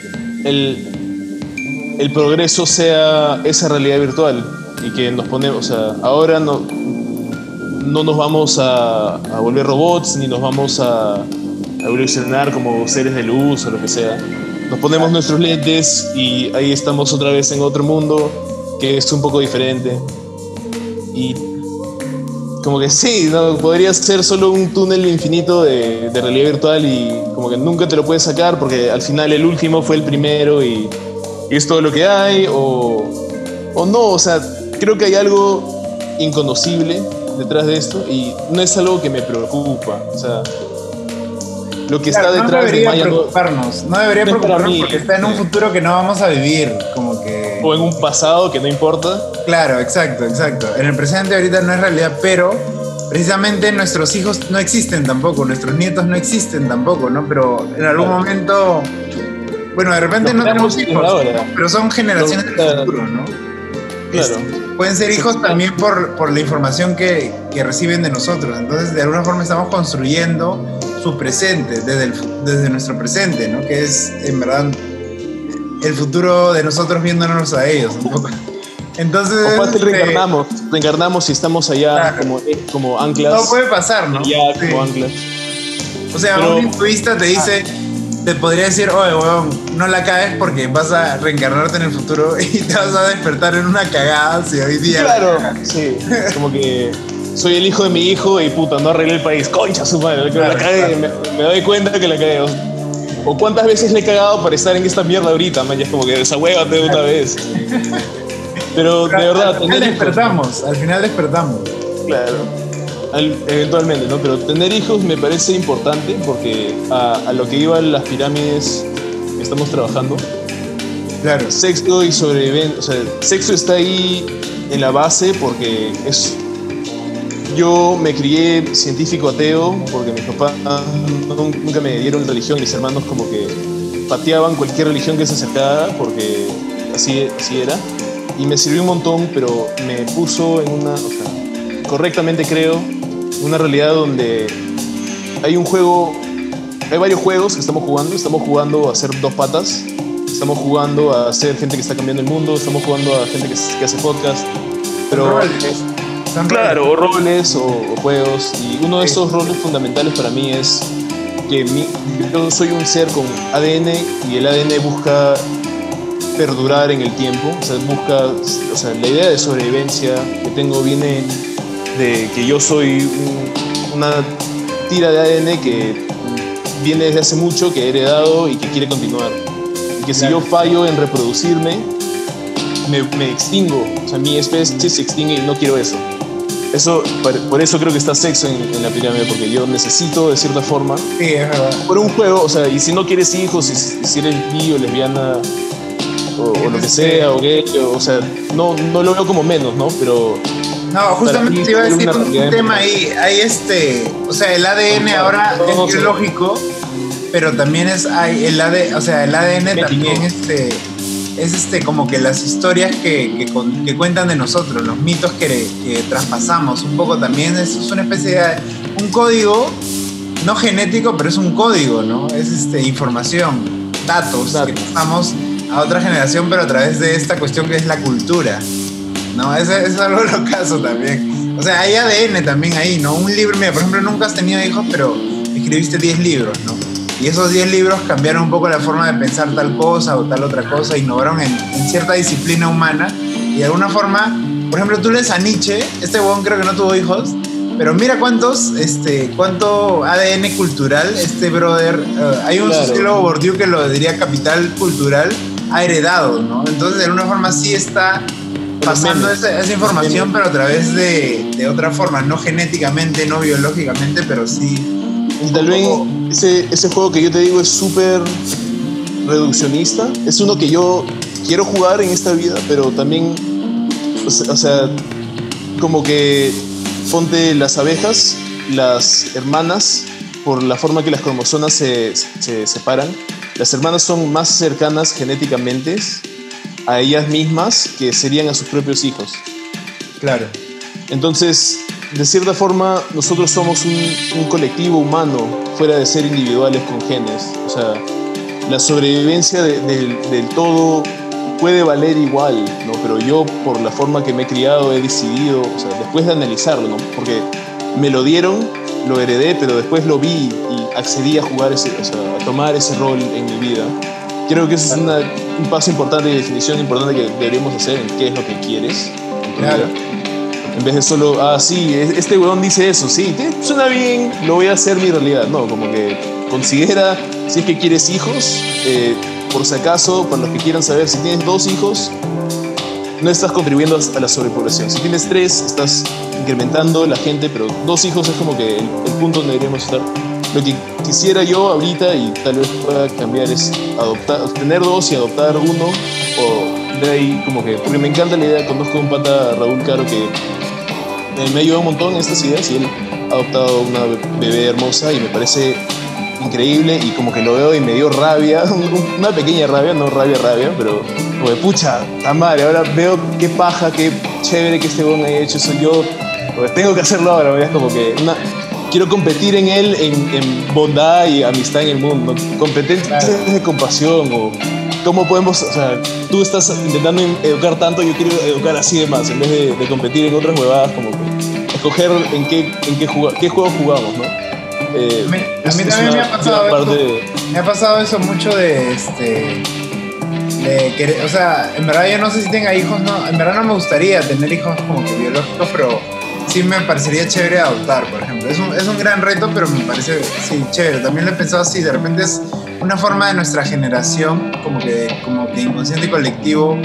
el, el progreso sea esa realidad virtual y que nos ponemos, o sea, ahora no, no nos vamos a, volver robots ni nos vamos a, evolucionar como seres de luz o lo que sea. Nos ponemos nuestros lentes y ahí estamos otra vez en otro mundo que es un poco diferente. Y como que sí, ¿no? podría ser solo un túnel infinito de, de, realidad virtual y como que nunca te lo puedes sacar porque al final el último fue el primero y, y es todo lo que hay o, o no, o sea, creo que hay algo inconocible detrás de esto y no es algo que me preocupa. O sea, lo que Claro, está no detrás de debería Maya no- preocuparnos, no debería no preocuparnos porque está en un futuro que no vamos a vivir, como que... o en un pasado que no importa. Claro, exacto, exacto. En el presente ahorita no es realidad, pero precisamente nuestros hijos no existen tampoco, nuestros nietos no existen tampoco, ¿no? Pero en algún Claro. momento, bueno, de repente no tenemos hijos, ahora. pero son generaciones del futuro, ¿no? Claro. Pueden ser hijos también por, por la información que, que reciben de nosotros. Entonces, de alguna forma estamos construyendo su presente, desde, el desde nuestro presente, ¿no? Que es, en verdad, el futuro de nosotros viéndonos a ellos un poco. Entonces, O fácil este, reencarnamos, reencarnamos y estamos allá Claro. como, como anclas. todo puede pasar, ¿no? allá Sí. como anclas. O sea, Pero- un hinduista te dice, te podría decir, oye, weón, no la caes porque vas a reencarnarte en el futuro y te vas a despertar en una cagada si hoy día... la Claro, cagas". sí. Como que soy el hijo de mi hijo y puta, no arreglé el país. Concha su madre, que Claro, la cagué, me, me doy cuenta que la cagué. O cuántas veces le he cagado para estar en esta mierda ahorita, man. Ya es como que desahuévate de una vez. Pero de verdad, al final hijos. despertamos, al final despertamos. Claro. Al- eventualmente, ¿no? Pero tener hijos me parece importante porque a, a lo que iban las pirámides que estamos trabajando, Claro. sexo y sobrevivencia, o sea, sexo está ahí en la base porque es... Yo me crié científico ateo porque mis papás nun- nunca me dieron religión, mis hermanos como que pateaban cualquier religión que se acercara porque así, así era. Y me sirvió un montón, pero me puso en una, o sea, correctamente creo, una realidad donde hay un juego, hay varios juegos que estamos jugando, estamos jugando a hacer dos patas, estamos jugando a ser gente que está cambiando el mundo, estamos jugando a gente que, que hace podcast, pero roles. Son claro, o roles o, o juegos, y uno de esos roles fundamentales para mí es que mi- yo soy un ser con ADN y el ADN busca perdurar en el tiempo, o sea, busca, o sea, la idea de sobrevivencia que tengo viene de que yo soy un- una tira de ADN que viene desde hace mucho, que he heredado y que quiere continuar. Y que si Claro. yo fallo en reproducirme, me, me extingo, o sea, mi especie se extingue y no quiero eso. Eso, por, eso creo que está sexo en, en la pirámide, porque yo necesito de cierta forma Sí, es verdad. por un juego, o sea, y si no quieres hijos, si, si eres bi o lesbiana, o, o lo que sea, o gay, o, o sea, no, no lo veo como menos, ¿no? Pero No, justamente te iba a decir un, tema ahí. Hay este, o sea, el ADN ahora es biológico, pero también es hay el ADN, o sea, el ADN también este es este como que las historias que, que, con- que cuentan de nosotros, los mitos que, que traspasamos, un poco también es, es una especie de un código no genético, pero es un código, ¿no? Es este información, datos, Datos. que pasamos a otra generación, pero a través de esta cuestión que es la cultura. No, eso es algo locazo también. O sea, hay ADN también ahí, ¿no? Un libro, mira, por ejemplo, nunca has tenido hijos, pero escribiste 10 libros, ¿no? Y esos 10 libros cambiaron un poco la forma de pensar tal cosa o tal otra cosa, innovaron en, en cierta disciplina humana y de alguna forma, por ejemplo, tú lees a Nietzsche, este huevón creo que no tuvo hijos, pero mira cuántos, este, cuánto ADN cultural este brother, eh, hay un Claro. sociólogo Bourdieu que lo diría capital cultural, ha heredado, ¿no? Entonces de alguna forma sí está pasando esa, esa información, pero a través de, de otra forma, no genéticamente, no biológicamente, pero sí. y tal vez ese, ese juego que yo te digo es súper reduccionista. Es uno que yo quiero jugar en esta vida, pero también, o sea, como que ponte las abejas, las hermanas, por la forma que las cromosomas se, se separan, las hermanas son más cercanas genéticamente a ellas mismas que serían a sus propios hijos. Claro. Entonces, de cierta forma, nosotros somos un, un colectivo humano fuera de ser individuales con genes. O sea, la sobrevivencia de- del, del todo puede valer igual, ¿no? Pero yo, por la forma que me he criado, he decidido, o sea, después de analizarlo, ¿no? Porque me lo dieron, lo heredé, pero después lo vi y accedí a jugar ese, o sea, a tomar ese rol en mi vida. Creo que eso es una- un paso importante y definición importante que deberíamos hacer en qué es lo que quieres. en tu Claro. vida. En vez de solo, ah, sí, es- este weón dice eso, sí, suena bien, lo voy a hacer mi realidad. No, como que considera, si es que quieres hijos, eh, por si acaso, para los que quieran saber, si tienes dos hijos, no estás contribuyendo a la sobrepoblación. Si tienes tres, estás incrementando la gente, pero dos hijos es como que el, el punto donde deberíamos estar. lo que quisiera yo ahorita y tal vez pueda cambiar es adoptar, tener dos y adoptar uno o de ahí como que, porque me encanta la idea, conozco a un pata Raúl Caro que me ayudado un montón en estas ideas y él ha adoptado una bebé hermosa y me parece increíble y como que lo veo y me dio rabia, una pequeña rabia, no rabia, rabia, pero como de pucha, tan madre, ahora veo qué paja, qué chévere que este bon haya hecho eso yo, pues tengo que hacerlo ahora, es como que una, quiero competir en él en, bondad y amistad en el mundo, competencias de compasión o cómo podemos, o sea, tú estás intentando educar tanto, yo quiero educar así de más, en vez de, competir en otras huevadas, como escoger en qué, en qué, qué juego jugamos, ¿no? Eh, a mí también me ha pasado eso, me ha pasado eso mucho de este de querer, o sea, en verdad yo no sé si tenga hijos, no, en verdad no me gustaría tener hijos como que biológicos, pero sí me parecería chévere adoptar, por ejemplo. Es un, es un gran reto, pero me parece, sí, chévere. También lo he pensado así, de repente es una forma de nuestra generación, como que, como que inconsciente colectivo,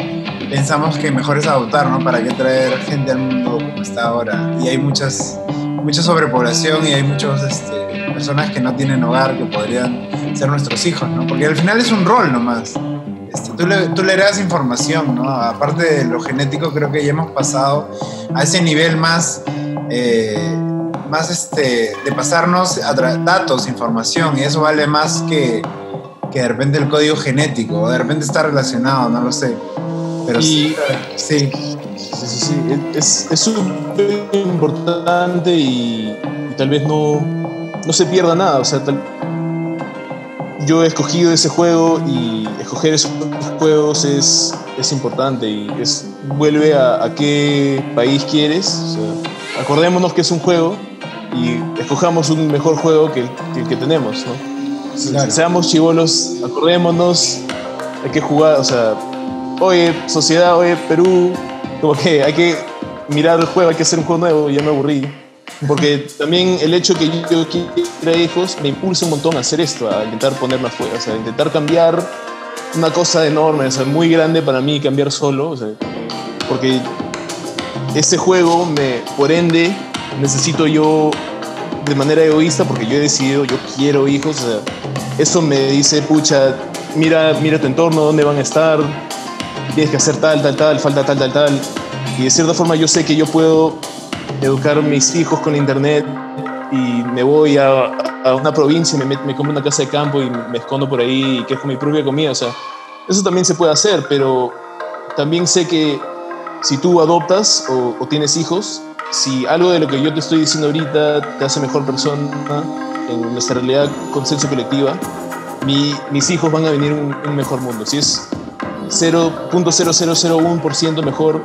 pensamos que mejor es adoptar, ¿no? ¿Para qué traer gente al mundo como está ahora? Y hay muchas, mucha sobrepoblación y hay muchas este, personas que no tienen hogar que podrían ser nuestros hijos, ¿no? Porque al final es un rol nomás. Este, tú, le, tú le das información, ¿no? Aparte de lo genético, creo que ya hemos pasado a ese nivel más, eh, más este, de pasarnos datos, información, y eso vale más que, que de repente el código genético, o de repente está relacionado, no lo sé. Pero sí, sí. Sí, sí, sí. Es súper importante y, tal vez no, no se pierda nada. O sea, yo he escogido ese juego y escoger esos juegos es, es importante y es, vuelve a, a qué país quieres. O sea, acordémonos que es un juego y escojamos un mejor juego que el que, tenemos, ¿no? Seamos chivolos, acordémonos, hay que jugar, o sea, oye, sociedad, oye, Perú, como que hay que mirar el juego, hay que hacer un juego nuevo, ya me aburrí. Porque también el hecho que yo quiera hijos me impulsa un montón a hacer esto, a intentar ponerme afuera, o sea, a intentar cambiar una cosa enorme, o sea, muy grande para mí cambiar solo, o sea, porque ese juego, me, por ende, necesito yo de manera egoísta, porque yo he decidido, yo quiero hijos, eso me dice, pucha, mira, mira tu entorno, dónde van a estar, tienes que hacer tal, tal, tal, falta tal, tal, tal. Y de cierta forma yo sé que yo puedo educar mis hijos con internet y me voy a, una provincia, me, me como una casa de campo y me escondo por ahí y que es mi propia comida. O sea, eso también se puede hacer, pero también sé que si tú adoptas o tienes hijos, si algo de lo que yo te estoy diciendo ahorita te hace mejor persona en nuestra realidad consenso colectiva, mi, mis hijos van a venir un, un mejor mundo. Si es 0.0001% mejor.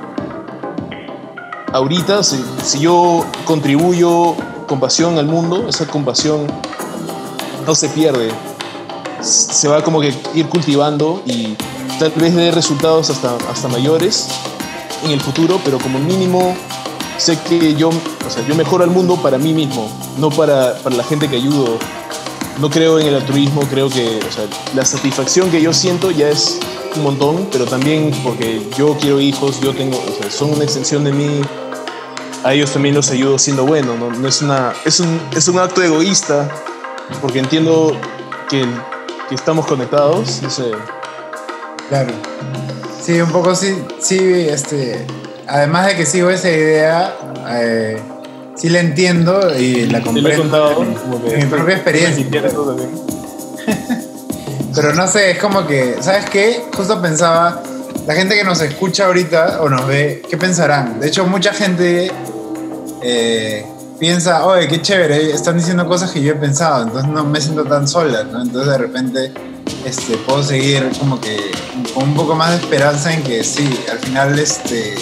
Ahorita, si, si, yo contribuyo compasión al mundo, esa compasión no se pierde. Se va como que ir cultivando y tal vez dé resultados hasta, hasta mayores en el futuro, pero como mínimo sé que yo, o sea, yo mejoro al mundo para mí mismo, no para, para la gente que ayudo. No creo en el altruismo, creo que o sea, la satisfacción que yo siento ya es un montón, pero también porque yo quiero hijos, yo tengo, o sea, son una extensión de mí, a ellos también los ayudo siendo bueno, no, no es, una, es, un, es un acto egoísta, porque entiendo que, que estamos conectados, no sé. Claro. Sí, un poco sí, sí, este, además de que sigo esa idea, eh, sí la entiendo y la comprendo. He contado, mi propia experiencia. Pero no sé, es como que, ¿sabes qué? Justo pensaba, la gente que nos escucha ahorita o nos ve, ¿qué pensarán? De hecho, mucha gente eh, piensa, oye, qué chévere, están diciendo cosas que yo he pensado, entonces no me siento tan sola, ¿no? Entonces de repente este, puedo seguir como que con un poco más de esperanza en que sí, al final este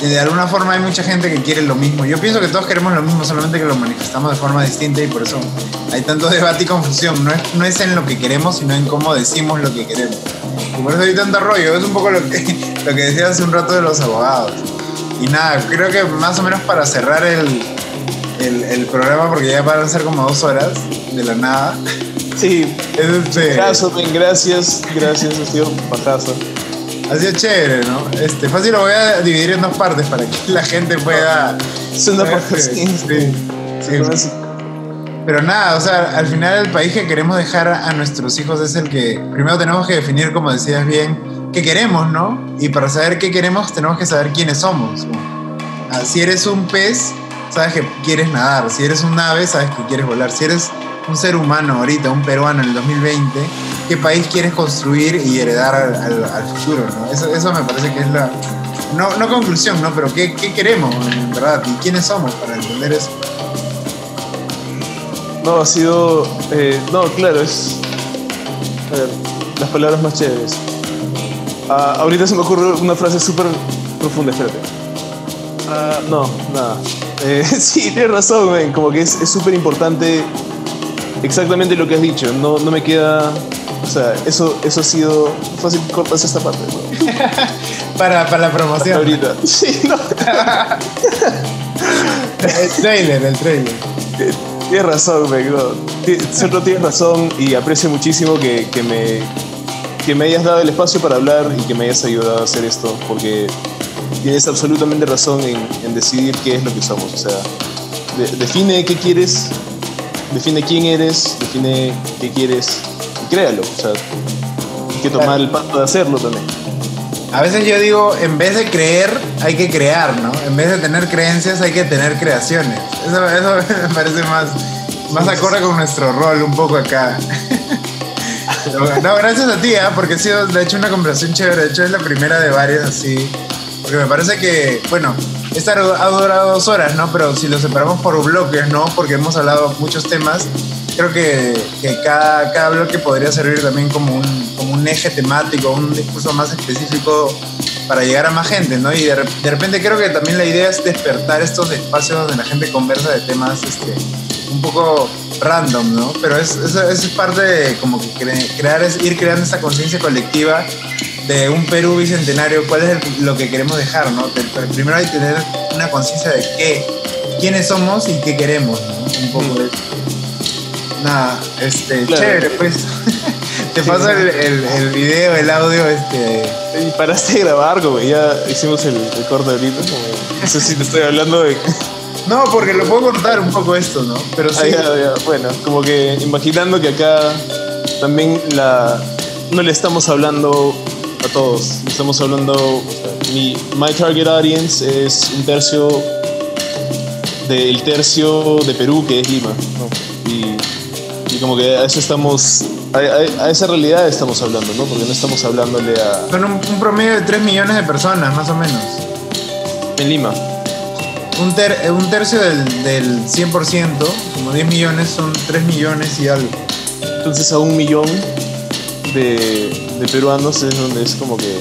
de alguna forma hay mucha gente que quiere lo mismo. Yo pienso que todos queremos lo mismo, solamente que lo manifestamos de forma distinta y por eso hay tanto debate y confusión. No es, no es en lo que queremos, sino en cómo decimos lo que queremos. Y por eso hay tanto rollo. Es un poco lo que, lo que decía hace un rato de los abogados. Y nada, creo que más o menos para cerrar el, el, el programa, porque ya van a ser como dos horas de la nada. Sí, es este... gracias, gracias, ha sido pajazo. Ha sido chévere, ¿no? Este, fácil lo voy a dividir en dos partes para que la gente pueda. Es una parte. Sí, sí, Pero nada, o sea, al final el país que queremos dejar a nuestros hijos es el que primero tenemos que definir, como decías bien, qué queremos, ¿no? Y para saber qué queremos tenemos que saber quiénes somos. Ah, si eres un pez, sabes que quieres nadar. Si eres un ave, sabes que quieres volar. Si eres un ser humano ahorita, un peruano en el 2020, ¿qué país quieres construir y heredar al, futuro? ¿no? Eso, eso me parece que es la... No, no conclusión, ¿no? Pero ¿qué, ¿qué queremos, en verdad? ¿Y quiénes somos para entender eso? No, ha sido. Eh, no, claro, es. A ver, las palabras más chéveres. Ah, ahorita se me ocurre una frase súper profunda, espérate. Ah, no, nada. Eh, sí, tienes razón, man. como que es súper importante exactamente lo que has dicho. No, no me queda. O sea, eso, eso ha sido. Fácil, cortas esta parte. para, para la promoción. Ahorita. Sí, no. el trailer, el trailer. Eh, Tienes razón, Centro tienes razón y aprecio muchísimo que, me, que me hayas dado el espacio para hablar y que me hayas ayudado a hacer esto, porque tienes absolutamente razón en, decidir qué es lo que somos. O sea, define qué quieres, define quién eres, define qué quieres y créalo. O sea, hay que tomar el paso de hacerlo también. A veces yo digo, en vez de creer, hay que crear, ¿no? En vez de tener creencias, hay que tener creaciones. Eso, eso me parece más, más acorde con nuestro rol un poco acá. No, gracias a ti, ¿eh? porque ha sido, de hecho, una conversación chévere. De hecho, es la primera de varias así. Porque me parece que, bueno, esta ha durado dos horas, ¿no? Pero si lo separamos por bloques, ¿no? Porque hemos hablado muchos temas creo que, cada, cada, bloque podría servir también como un, como un eje temático, un discurso más específico para llegar a más gente, ¿no? Y de, repente creo que también la idea es despertar estos espacios donde la gente conversa de temas este, un poco random, ¿no? Pero es, es, es parte de como que crear, es ir creando esa conciencia colectiva de un Perú bicentenario, cuál es lo que queremos dejar, ¿no? primero hay que tener una conciencia de qué, quiénes somos y qué queremos, ¿no? Un poco de Nada, este, chévere, pues. Te paso el, el, video, el audio, este. Y paraste de grabar, como ya hicimos el, corte ahorita, no sé si te estoy hablando de. No, porque lo puedo cortar un poco esto, ¿no? Pero sí. Bueno, como que imaginando que acá también la no le estamos hablando a todos, estamos hablando. mi my target audience es un tercio del tercio de Perú que es Lima, ¿no? Y y como que a eso estamos, a, esa realidad estamos hablando, ¿no? Porque no estamos hablándole a... Son un, promedio de 3 millones de personas, más o menos. En Lima. Un, ter, un tercio del, del 100%, como 10 millones, son 3 millones y algo. Entonces a un millón de, peruanos es donde es como que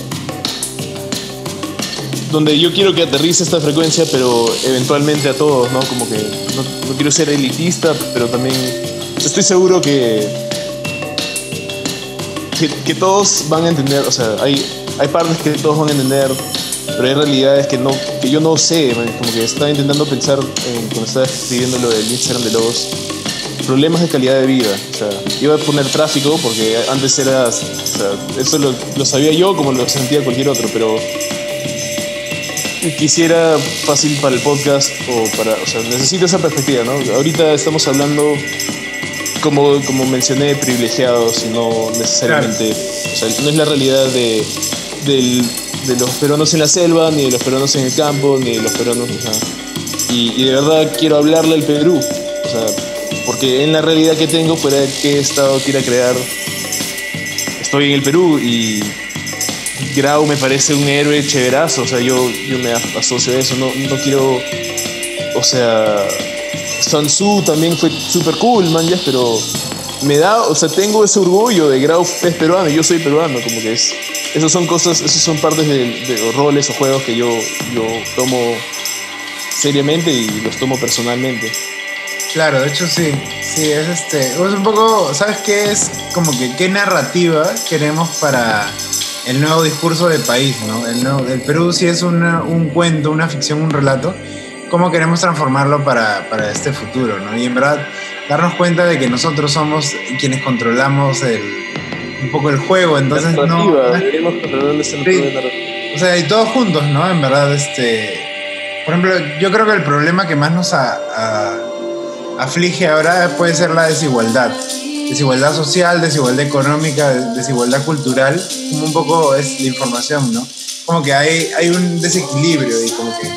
donde yo quiero que aterrice esta frecuencia, pero eventualmente a todos, ¿no? Como que no, quiero ser elitista, pero también estoy seguro que, que, todos van a entender, o sea, hay, hay partes que todos van a entender, pero hay realidades que, no, que yo no sé, como que estaba intentando pensar en, cuando estaba escribiendo lo del Instagram de los problemas de calidad de vida. O sea, iba a poner tráfico porque antes era, o sea, eso lo, lo sabía yo como lo sentía cualquier otro, pero quisiera fácil para el podcast o para, o sea, necesito esa perspectiva, ¿no? Ahorita estamos hablando como, como mencioné, privilegiados y no necesariamente, o sea, no es la realidad de, de los peruanos en la selva, ni de los peruanos en el campo, ni de los peruanos, o sea, y, de verdad quiero hablarle al Perú, o sea, porque en la realidad que tengo, fuera de qué estado quiera crear, estoy en el Perú y Grau me parece un héroe chéverazo, o sea, yo, yo me asocio a eso, no, no quiero, o sea, Sansu también fue súper cool, man, pero me da, o sea, tengo ese orgullo de Grau es peruano y yo soy peruano, como que es. Esas son cosas, esas son partes de, roles o juegos que yo, yo tomo seriamente y los tomo personalmente. Claro, de hecho sí, sí, es este, es un poco, ¿sabes qué es? Como que qué narrativa queremos para el nuevo discurso del país, ¿no? El, nuevo, el Perú sí es un cuento, una ficción, un relato, cómo queremos transformarlo para, para, este futuro, ¿no? Y en verdad, darnos cuenta de que nosotros somos quienes controlamos el, un poco el juego, entonces la no... Deberíamos controlar sí. O sea, y todos juntos, ¿no? En verdad, este... Por ejemplo, yo creo que el problema que más nos a, aflige ahora puede ser la desigualdad. Desigualdad social, desigualdad económica, desigualdad cultural, como un poco es la información, ¿no? Como que hay, hay un desequilibrio y como que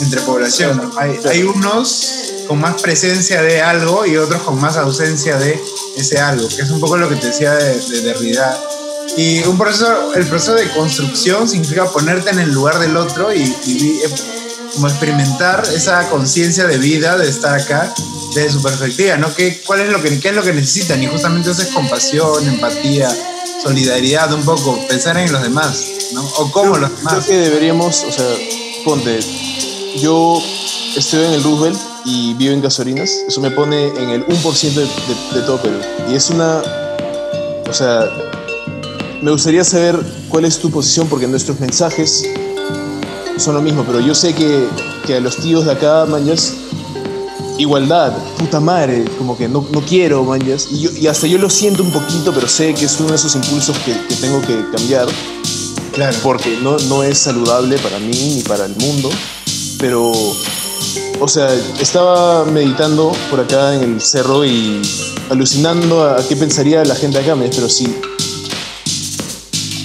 entre población, ¿no? hay, hay unos con más presencia de algo y otros con más ausencia de ese algo, que es un poco lo que te decía de, de Derrida. Y un proceso, el proceso de construcción significa ponerte en el lugar del otro y, y como experimentar esa conciencia de vida, de estar acá, desde su perspectiva, ¿no? ¿Qué, cuál es lo que, ¿Qué es lo que necesitan? Y justamente eso es compasión, empatía, solidaridad, un poco, pensar en los demás, ¿no? O cómo los demás. Creo que deberíamos, o sea, ponte, yo estoy en el Roosevelt y vivo en gasolinas, eso me pone en el 1% de, de, de todo Perú. Y es una, o sea, me gustaría saber cuál es tu posición, porque nuestros mensajes son lo mismo, pero yo sé que, que a los tíos de acá, manjas, igualdad, puta madre, como que no, no quiero, manjas, y, yo, y hasta yo lo siento un poquito, pero sé que es uno de esos impulsos que, que tengo que cambiar, Claro. porque no, no es saludable para mí ni para el mundo, pero, o sea, estaba meditando por acá en el cerro y alucinando a qué pensaría la gente acá, pero sí,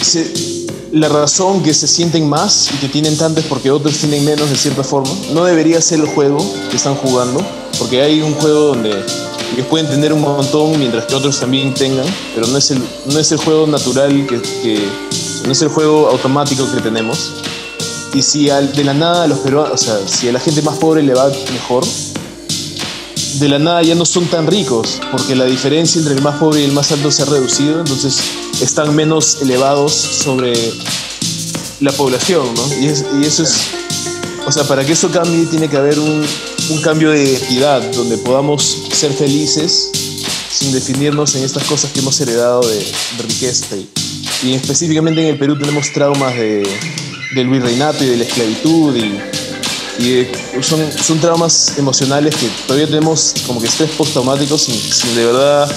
se- la razón que se sienten más y que tienen tanto es porque otros tienen menos de cierta forma. No debería ser el juego que están jugando, porque hay un juego donde ellos pueden tener un montón mientras que otros también tengan, pero no es el, no es el juego natural, que, no es el juego automático que tenemos. Y si al- de la nada a los peruanos, o sea, si a la gente más pobre le va mejor, de la nada ya no son tan ricos, porque la diferencia entre el más pobre y el más alto se ha reducido, entonces están menos elevados sobre la población, ¿no? Y, es- eso es, o sea, para que eso cambie tiene que haber un, cambio de equidad, donde podamos ser felices sin definirnos en estas cosas que hemos heredado de, riqueza. Y, específicamente en el Perú tenemos traumas de, del virreinato y de la esclavitud y de- son, son traumas emocionales que todavía tenemos como que estrés postraumático sin, sin de verdad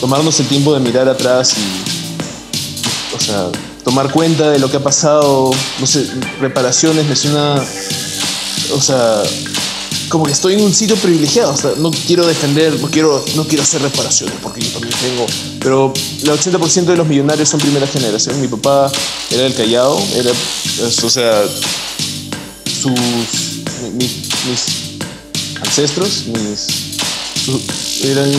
tomarnos el tiempo de mirar atrás y, o sea, tomar cuenta de lo que ha pasado, no sé, reparaciones, me suena, o sea, como que estoy en un sitio privilegiado, o sea, no quiero defender, no quiero, no quiero hacer reparaciones porque yo también tengo, pero el 80% de los millonarios son primera generación, mi papá era del Callao, era, o sea, mi- mi- mis ancestros, mis eran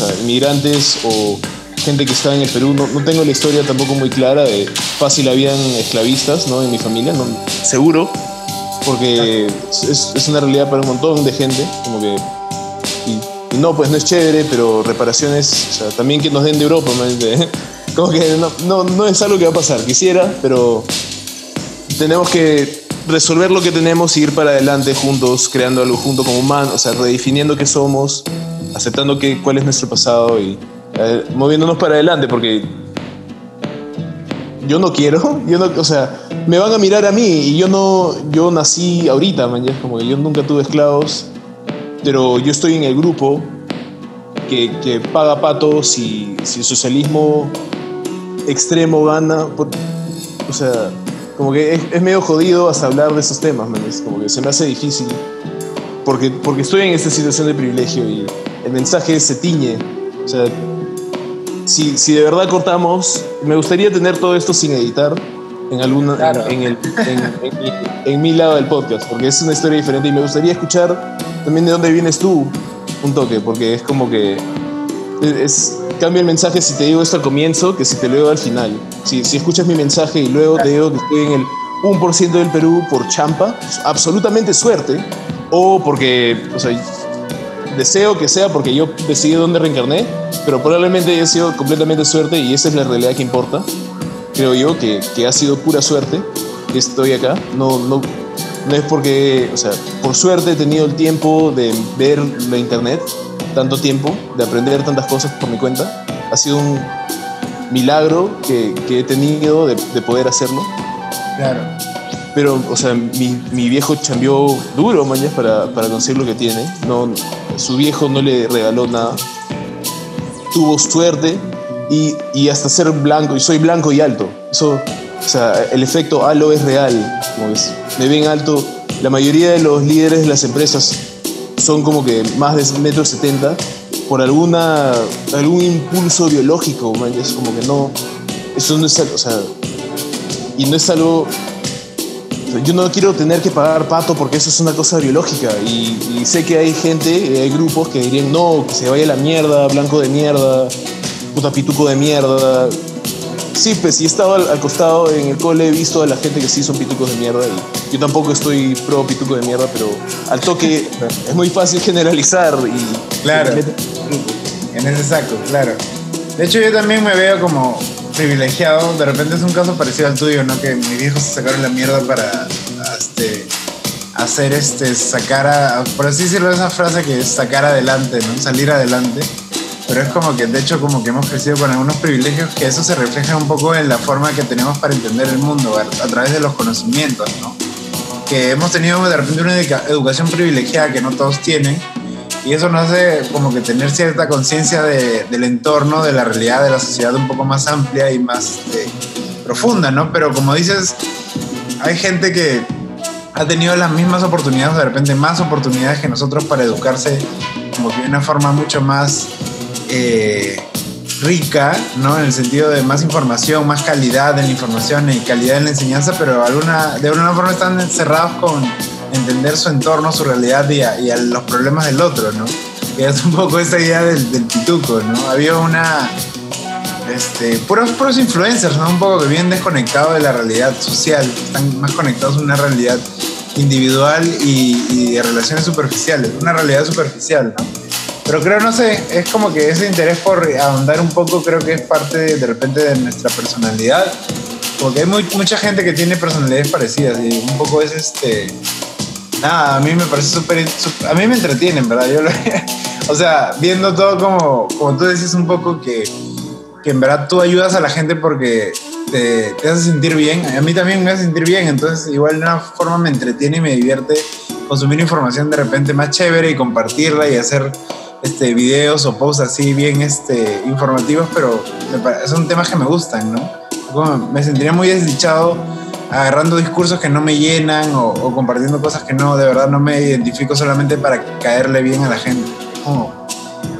o inmigrantes o gente que estaba en el Perú. No, no tengo la historia tampoco muy clara de fácil habían esclavistas, ¿no? En mi familia, no, seguro, porque es, una realidad para un montón de gente, y, no, pues no es chévere, pero reparaciones, también que nos den de Europa, man, de- como que no, no, no es algo que va a pasar. Quisiera, pero tenemos que resolver lo que tenemos y ir para adelante juntos, creando algo junto como humanos, o sea, redefiniendo qué somos, aceptando que, cuál es nuestro pasado y eh, moviéndonos para adelante, porque yo no quiero, yo no, o sea, me van a mirar a mí y yo no, yo nací ahorita, man, como que yo nunca tuve esclavos, pero yo estoy en el grupo que, que paga patos si, si el socialismo extremo gana, o sea, como que es, es medio jodido hasta hablar de esos temas, man, es como que se me hace difícil, porque, porque estoy en esta situación de privilegio y el mensaje se tiñe, o sea, si, si de verdad cortamos, me gustaría tener todo esto sin editar en alguna Claro. en, en el, en, mi, en mi lado del podcast, porque es una historia diferente y me gustaría escuchar también de dónde vienes tú un toque, porque es como que es- cambia el mensaje si te digo esto al comienzo que si te lo digo al final. Si, si escuchas mi mensaje y luego te digo que estoy en el 1% del Perú por champa, absolutamente suerte, o porque, o sea, deseo que sea porque yo decidí dónde reencarné, pero probablemente haya sido completamente suerte y esa es la realidad que importa. Creo yo que, que ha sido pura suerte que estoy acá. No, no, no es porque, o sea, por suerte he tenido el tiempo de ver la internet, tanto tiempo, de aprender tantas cosas por mi cuenta. Ha sido un milagro que, que he tenido de, de poder hacerlo. Claro. Pero, o sea, mi, mi viejo chambeó duro, mañas, para, para conseguir lo que tiene. No, su viejo no le regaló nada. Tuvo suerte y, y hasta ser blanco, y soy blanco y alto. Eso, o sea, el efecto halo es real. Como es, me ven alto. La mayoría de los líderes de las empresas son como que más de metro setenta por alguna algún impulso biológico, es como que no eso no es algo, y no es algo yo no quiero tener que pagar pato porque eso es una cosa biológica y, sé que hay gente, hay grupos que dirían no, que se vaya la mierda, blanco de mierda, puta pituco de mierda. Sí, pues si he estado al, costado en el cole, he visto a la gente que sí son pitucos de mierda y yo tampoco estoy pro pituco de mierda, pero al toque es muy fácil generalizar y... Claro, en ese saco, claro. De hecho yo también me veo como privilegiado, de repente es un caso parecido al tuyo, ¿no? Que mis hijos se sacaron la mierda para este, hacer este, sacar a, por así decirlo, esa frase que es sacar adelante, ¿no? Salir adelante. Pero es como que, de hecho, como que hemos crecido con algunos privilegios que eso se refleja un poco en la forma que tenemos para entender el mundo, a, través de los conocimientos, ¿no? Que hemos tenido de repente una educación privilegiada que no todos tienen y eso nos hace como que tener cierta conciencia de, del entorno, de la realidad de la sociedad un poco más amplia y más este, profunda, ¿no? Pero como dices, hay gente que ha tenido las mismas oportunidades, de repente más oportunidades que nosotros para educarse como que de una forma mucho más eh, rica, ¿no? En el sentido de más información, más calidad en la información y calidad en la enseñanza, pero alguna, de alguna forma están encerrados con entender su entorno, su realidad y a, los problemas del otro, ¿no? Que es un poco esa idea del, pituco, ¿no? Había una... Este, puros, puros influencers, ¿no? Un poco que vienen desconectados de la realidad social, están más conectados a una realidad individual y, y de relaciones superficiales, una realidad superficial, ¿no? Pero creo, no sé, es como que ese interés por ahondar un poco creo que es parte de, de repente de nuestra personalidad, porque hay mucha gente que tiene personalidades parecidas y un poco es este nada, a mí me parece súper, a mí me entretienen, ¿verdad? Yo o sea, viendo todo como, como tú decís un poco que, que en verdad tú ayudas a la gente porque te, te, hace sentir bien, a mí también me hace sentir bien, entonces igual de una forma me entretiene y me divierte consumir información de repente más chévere y compartirla y hacer este, videos o posts así bien este, informativos, pero son temas que me gustan, ¿no? me sentiría muy desdichado agarrando discursos que no me llenan o, compartiendo cosas que no, de verdad no me identifico solamente para caerle bien a la gente.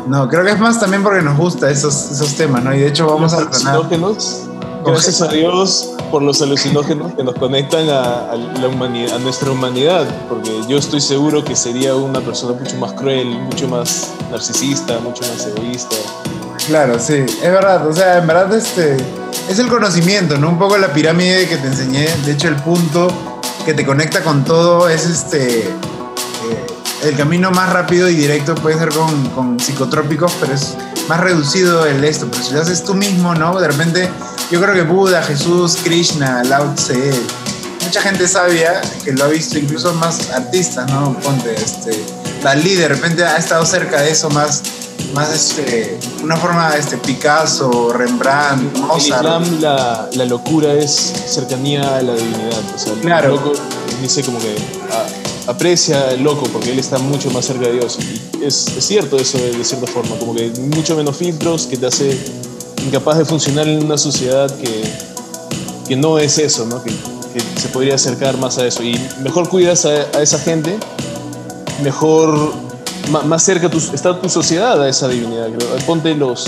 No, creo que es más también porque nos gusta esos, esos temas, ¿no? Y de hecho vamos a alucinógenos. Gracias a Dios por los alucinógenos que nos conectan a, la humanidad, a nuestra humanidad, porque yo estoy seguro que sería una persona mucho más cruel, mucho más narcisista, mucho más egoísta. Claro, sí, es verdad. O sea, en verdad este es el conocimiento, ¿no? Un poco la pirámide que te enseñé. De hecho, el punto que te conecta con todo es este. Eh, el camino más rápido y directo puede ser con, psicotrópicos, pero es más reducido el esto. Pero si lo haces tú mismo, ¿no? De repente, yo creo que Buda, Jesús, Krishna, Lao Tse, mucha gente sabia que lo ha visto, incluso más artistas, ¿no? Ponte, este. Dalí de repente ha estado cerca de eso más más este, una forma este, Picasso, Rembrandt, Mozart. En Islam la, la, locura es cercanía a la divinidad. O sea, claro. el loco dice como que aprecia el loco porque él está mucho más cerca de Dios. Y es, es, cierto eso de, cierta forma, como que mucho menos filtros que te hace incapaz de funcionar en una sociedad que, que no es eso, ¿no? Que, que, se podría acercar más a eso. Y mejor cuidas a, a esa gente, mejor más cerca está tu sociedad a esa divinidad. Ponte los,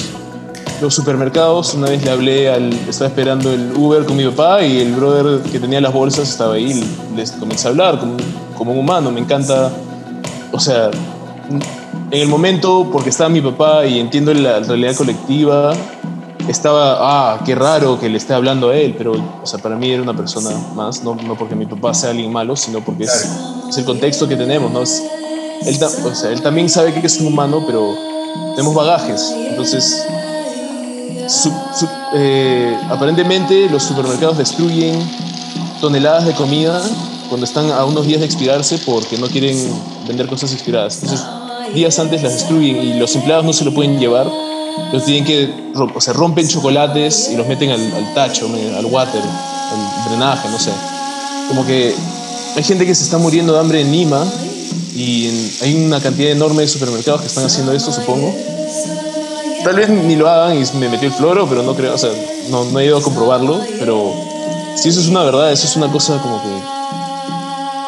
los supermercados. Una vez le hablé al. Estaba esperando el Uber con mi papá y el brother que tenía las bolsas estaba ahí. Les comencé a hablar como, como un humano. Me encanta. O sea, en el momento, porque estaba mi papá y entiendo la realidad colectiva, estaba, ah, qué raro que le esté hablando a él, pero, o sea, para mí era una persona más, no, no porque mi papá sea alguien malo, sino porque es, es el contexto que tenemos, ¿no? él, o sea, él también sabe que es un humano, pero tenemos bagajes. Entonces, eh, aparentemente los supermercados destruyen toneladas de comida cuando están a unos días de expirarse porque no quieren vender cosas expiradas. Entonces, días antes las destruyen y los empleados no se lo pueden llevar. Los tienen que, o sea, rompen chocolates y los meten al, al tacho, al water, al drenaje, no sé. Como que hay gente que se está muriendo de hambre en Lima y hay una cantidad enorme de supermercados que están haciendo esto, supongo. Tal vez ni lo hagan y me metió el floro, pero no creo, o sea, no, no he ido a comprobarlo, pero si eso es una verdad, eso es una cosa como que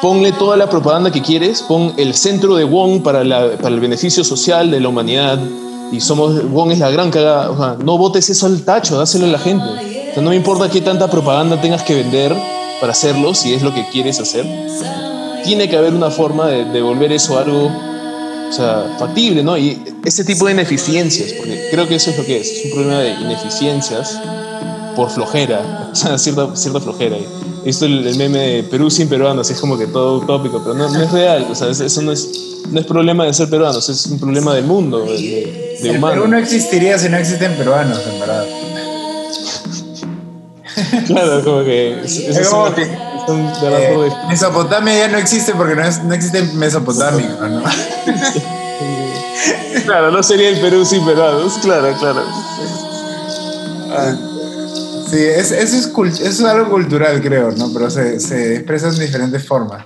ponle toda la propaganda que quieres, pon el centro de Wong para, para el beneficio social de la humanidad y somos, Wong es la gran cagada, o sea, no votes eso al tacho, dáselo a la gente. O sea, no me importa qué tanta propaganda tengas que vender para hacerlo, si es lo que quieres hacer. Tiene que haber una forma de, de volver eso algo o sea, factible, ¿no? Y ese tipo de ineficiencias, porque creo que eso es lo que es, es un problema de ineficiencias por flojera, o sea, cierta, cierta flojera. Esto el, el meme de Perú sin peruanos, es como que todo utópico, pero no, no es real, o sea, eso no es, no es problema de ser peruanos, es un problema del mundo, de, de El humano. Perú no existiría si no existen peruanos, en verdad. Claro, como que... es- Es como que, eh, Mesopotamia ya no existe porque no, es, no existen mesopotámicos, ¿no? Claro, no sería el Perú sin peruanos, claro, claro. Sí, es, eso, es eso es algo cultural, creo, ¿no? Pero se, se expresa en diferentes formas.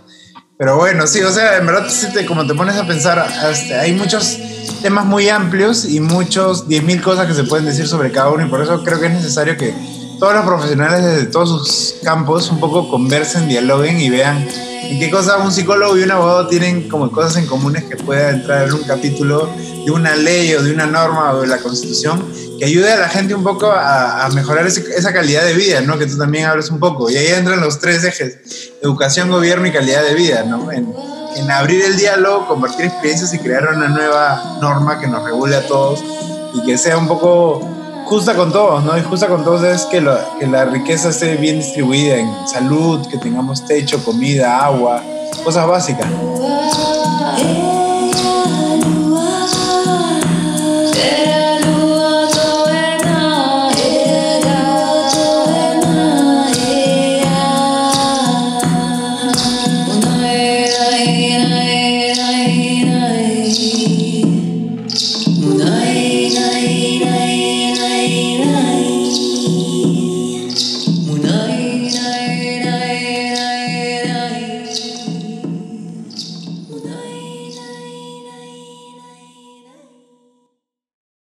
Pero bueno, sí, o sea, en verdad, sí te- como te pones a pensar, hasta- hay muchos temas muy amplios y muchos, 10.000 cosas que se pueden decir sobre cada uno y por eso creo que es necesario que todos los profesionales desde todos sus campos un poco conversen, dialoguen y vean en qué cosas un psicólogo y un abogado tienen como cosas en comunes que pueda entrar en un capítulo de una ley o de una norma o de la constitución que ayude a la gente un poco a, mejorar esa calidad de vida, ¿no? Que tú también hablas un poco. Y ahí entran los tres ejes, educación, gobierno y calidad de vida, ¿no? En, en abrir el diálogo, compartir experiencias y crear una nueva norma que nos regule a todos y que sea un poco justa con todos, ¿no? Justa con todos es que, que la riqueza esté bien distribuida en salud, que tengamos techo, comida, agua, cosas básicas.